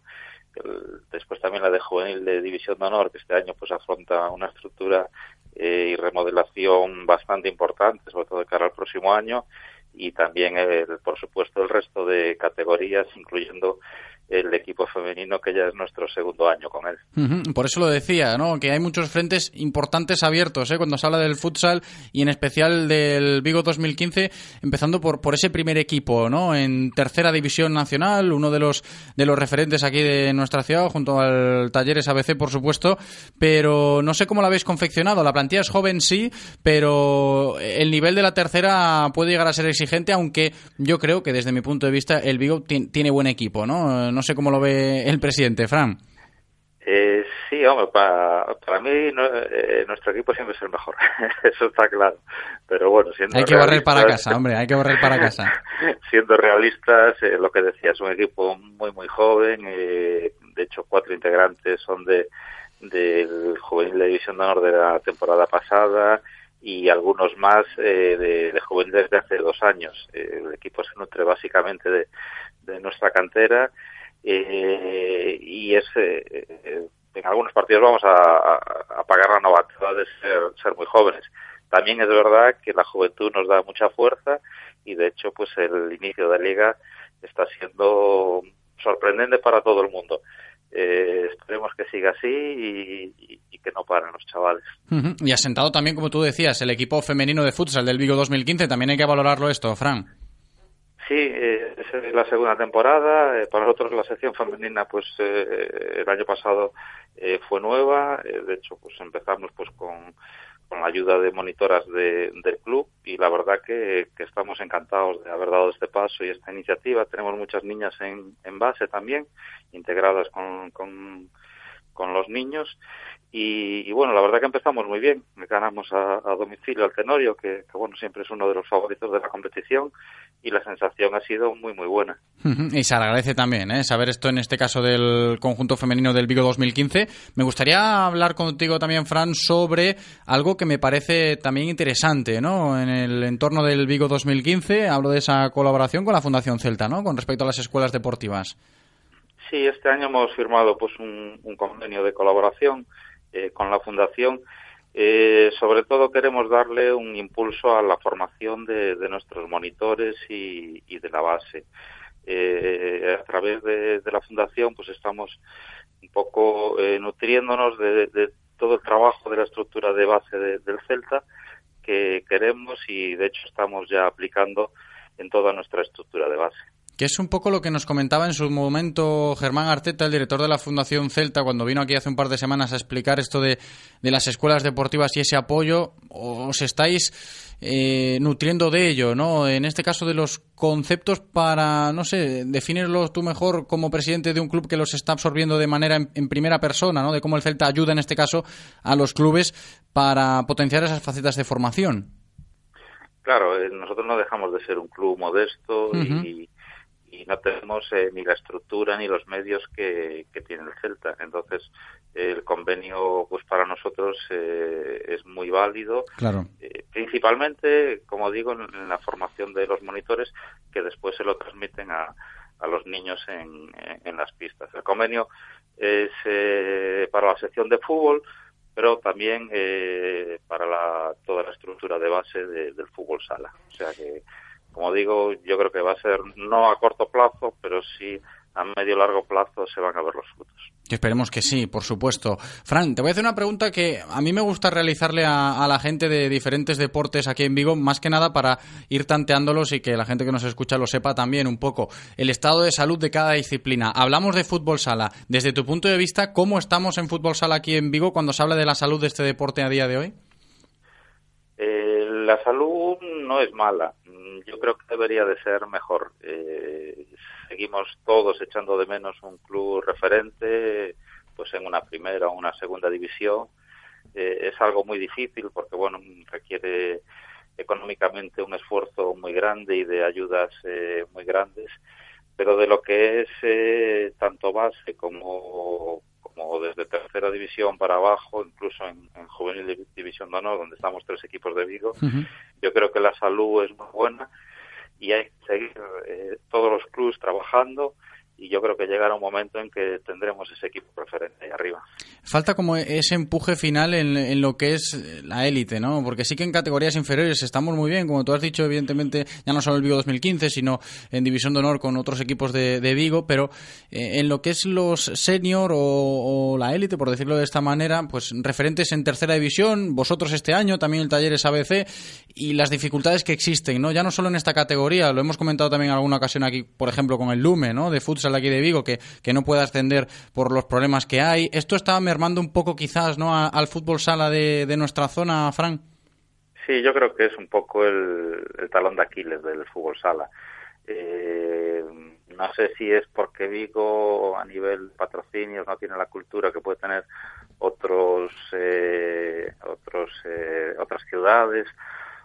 El, después también la de juvenil de división de honor que este año pues afronta una estructura eh, y remodelación bastante importante sobre todo de cara al próximo año y también el, por supuesto el resto de categorías incluyendo el equipo femenino que ya es nuestro segundo año con él. Por eso lo decía, ¿no? Que hay muchos frentes importantes abiertos, ¿eh? Cuando se habla del futsal y en especial del Vigo 2015, empezando por, por ese primer equipo, ¿no? En tercera división nacional, uno de los de los referentes aquí de nuestra ciudad, junto al Talleres ABC, por supuesto, pero no sé cómo lo habéis confeccionado. La plantilla es joven, sí, pero el nivel de la tercera puede llegar a ser exigente, aunque yo creo que desde mi punto de vista el Vigo tiene buen equipo, ¿no? No sé cómo lo ve el presidente, Fran. Eh, sí, hombre, para, para mí eh, nuestro equipo siempre es el mejor, <laughs> eso está claro. Pero bueno, siendo Hay que barrer para casa, hombre, hay que barrer para casa. <laughs> siendo realistas, eh, lo que decía, es un equipo muy, muy joven. de hecho, cuatro integrantes son de del juvenil de división de honor de la temporada pasada y algunos más de, de de hace dos años. el equipo se nutre básicamente de, de nuestra cantera eh, y es eh, en algunos partidos vamos a, pagar la novatada de ser, ser muy jóvenes. También es verdad que la juventud nos da mucha fuerza y de hecho pues el inicio de la liga está siendo sorprendente para todo el mundo. Eh, esperemos que siga así y, que no paren los chavales. Y ha sentado también, como tú decías, el equipo femenino de futsal del Vigo 2015. También hay que valorarlo esto, Fran. Sí, eh, es la segunda temporada. Eh, para nosotros la sección femenina, pues eh, el año pasado eh, fue nueva. de hecho, pues empezamos pues con, con la ayuda de monitoras de, del club y la verdad que, que, estamos encantados de haber dado este paso y esta iniciativa. Tenemos muchas niñas en, en base también, integradas con, con, con los niños y, bueno, la verdad que empezamos muy bien. Ganamos a, domicilio al Tenorio, que, bueno, siempre es uno de los favoritos de la competición y la sensación ha sido muy, muy buena. Y se agradece también ¿eh? saber esto en este caso del conjunto femenino del Vigo 2015. Me gustaría hablar contigo también, Fran, sobre algo que me parece también interesante ¿no? en el entorno del Vigo 2015. Hablo de esa colaboración con la Fundación Celta, ¿no? con respecto a las escuelas deportivas. Sí, este año hemos firmado pues un, convenio de colaboración eh, con la Fundación. Eh, sobre todo queremos darle un impulso a la formación de, nuestros monitores y, de la base. Eh, a través de, la Fundación pues estamos un poco nutriéndonos de, todo el trabajo de la estructura de base del Celta que queremos y de hecho estamos ya aplicando en toda nuestra estructura de base que es un poco lo que nos comentaba en su momento Germán Arteta, el director de la Fundación Celta, cuando vino aquí hace un par de semanas a explicar esto de, las escuelas deportivas y ese apoyo. ¿Os estáis eh, nutriendo de ello, no? En este caso de los conceptos para, no sé, definirlos tú mejor como presidente de un club que los está absorbiendo de manera en, primera persona, ¿no? De cómo el Celta ayuda en este caso a los clubes para potenciar esas facetas de formación. Claro, eh, nosotros no dejamos de ser un club modesto y y no tenemos eh, ni la estructura ni los medios que, tiene el Celta. Entonces, el convenio, pues para nosotros eh, es muy válido. Claro. Eh, principalmente, como digo, en, la formación de los monitores que después se lo transmiten a, a los niños en, en, las pistas. El convenio es para la sección de fútbol, pero también para la, toda la estructura de base del fútbol sala. O sea que como digo, yo creo que va a ser no a corto plazo, pero sí a medio largo plazo se van a ver los frutos. Esperemos que sí, por supuesto. Fran, te voy a hacer una pregunta que a mí me gusta realizarle a, la gente de diferentes deportes aquí en Vigo, más que nada para ir tanteándolos y que la gente que nos escucha lo sepa también un poco. El estado de salud de cada disciplina. Hablamos de fútbol sala. Desde tu punto de vista, ¿cómo estamos en fútbol sala aquí en Vigo cuando se habla de la salud de este deporte a día de hoy? Eh, la salud no es mala yo creo que debería de ser mejor. Eh, seguimos todos echando de menos un club referente, pues en una primera o una segunda división. Eh, es algo muy difícil porque, bueno, requiere económicamente un esfuerzo muy grande y de ayudas eh, muy grandes, pero de lo que es tanto base como, como desde tercera división para abajo, incluso en, juvenil división de honor, donde estamos tres equipos de Vigo, yo creo que la salud es muy buena y hay que seguir eh, todos los clubes trabajando y yo creo que llegará un momento en que tendremos ese equipo preferente ahí arriba. Falta como ese empuje final en, lo que es la élite, ¿no? Porque sí que en categorías inferiores estamos muy bien, como tú has dicho, evidentemente, ya no solo el Vigo 2015, sino en División de Honor con otros equipos de, Vigo, pero eh, en lo que es los senior o, la élite, por decirlo de esta manera, pues referentes en tercera división, vosotros este año, también el taller es ABC, y las dificultades que existen, ¿no? Ya no solo en esta categoría, lo hemos comentado también en alguna ocasión aquí, por ejemplo, con el Lume, ¿no? De futsal aquí de Vigo, que, que no puede ascender por los problemas que hay. Esto está mermando un poco quizás, ¿no? al fútbol sala de, de nuestra zona, Fran. Sí, yo creo que es un poco el, talón de Aquiles del fútbol sala. Eh, no sé si es porque Vigo a nivel patrocinios no tiene la cultura que puede tener otros eh, otros eh, otras ciudades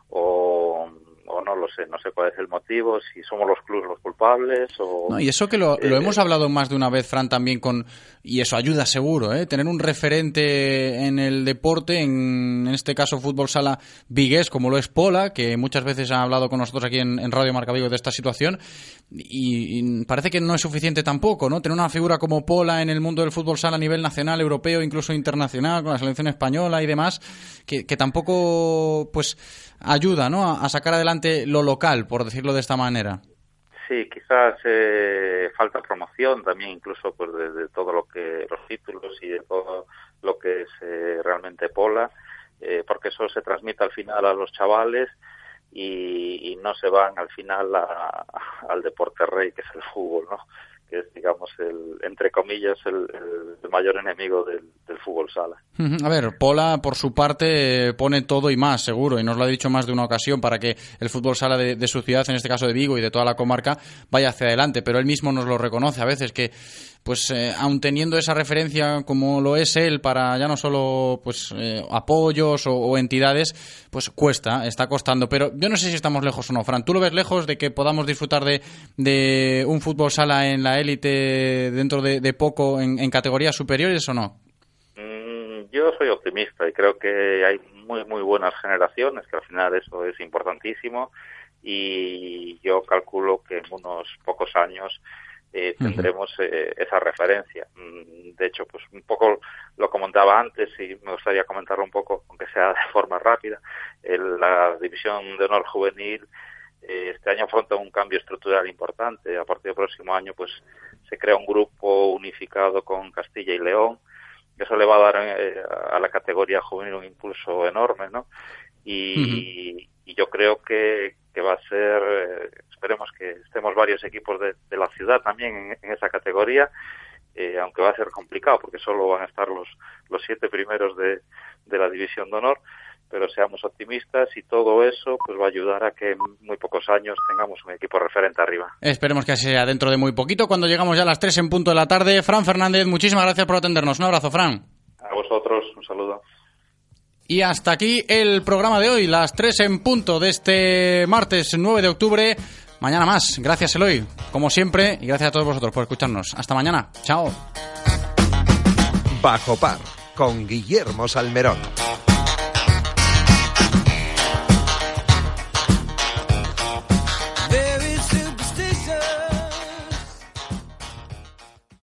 o o no lo sé, no sé cuál es el motivo, si somos los clubes los culpables o... No, y eso que lo, lo, hemos hablado más de una vez, Fran, también con... Y eso ayuda seguro, ¿eh? Tener un referente en el deporte, en, en este caso fútbol sala vigués, como lo es Pola, que muchas veces ha hablado con nosotros aquí en, Radio Marca Vigo de esta situación, y, parece que no es suficiente tampoco, ¿no? Tener una figura como Pola en el mundo del fútbol sala a nivel nacional, europeo, incluso internacional, con la selección española y demás, que, que tampoco, pues ayuda ¿no? a, sacar adelante lo local, por decirlo de esta manera. Sí, quizás eh, falta promoción también, incluso pues de, todo lo que los títulos y de todo lo que es eh, realmente Pola, eh, porque eso se transmite al final a los chavales y, no se van al final al deporte rey que es el fútbol, ¿no? que es, digamos, el, entre comillas, el, mayor enemigo del, fútbol sala. A ver, Pola, por su parte, pone todo y más, seguro, y nos lo ha dicho más de una ocasión, para que el fútbol sala de, su ciudad, en este caso de Vigo y de toda la comarca, vaya hacia adelante. Pero él mismo nos lo reconoce a veces, que pues eh, aun teniendo esa referencia como lo es él para ya no solo pues eh, apoyos o, entidades, pues cuesta, está costando. Pero yo no sé si estamos lejos o no, Fran. ¿Tú lo ves lejos de que podamos disfrutar de, de un fútbol sala en la élite dentro de, poco en, categorías superiores o no? Mm, yo soy optimista y creo que hay muy, muy buenas generaciones, que al final eso es importantísimo. Y yo calculo que en unos pocos años eh, tendremos eh, esa referencia. Mm, de hecho, pues un poco lo comentaba antes y me gustaría comentarlo un poco, aunque sea de forma rápida. la división de honor juvenil eh, este año afronta un cambio estructural importante. A partir del próximo año, pues se crea un grupo unificado con Castilla y León. Eso le va a dar a la categoría juvenil un impulso enorme, ¿no? Y, y yo creo que, que va a ser, eh, esperemos que estemos varios equipos de, la ciudad también en, esa categoría, eh, aunque va a ser complicado porque solo van a estar los, los siete primeros de, de la división de honor, pero seamos optimistas y todo eso pues va a ayudar a que en muy pocos años tengamos un equipo referente arriba. Esperemos que así sea dentro de muy poquito, cuando llegamos ya a las tres en punto de la tarde. Fran Fernández, muchísimas gracias por atendernos. Un abrazo, Fran. A vosotros, un saludo. Y hasta aquí el programa de hoy, las 3 en punto de este martes 9 de octubre. Mañana más. Gracias, Eloy, como siempre, y gracias a todos vosotros por escucharnos. Hasta mañana. Chao. Bajo par, con Guillermo Salmerón.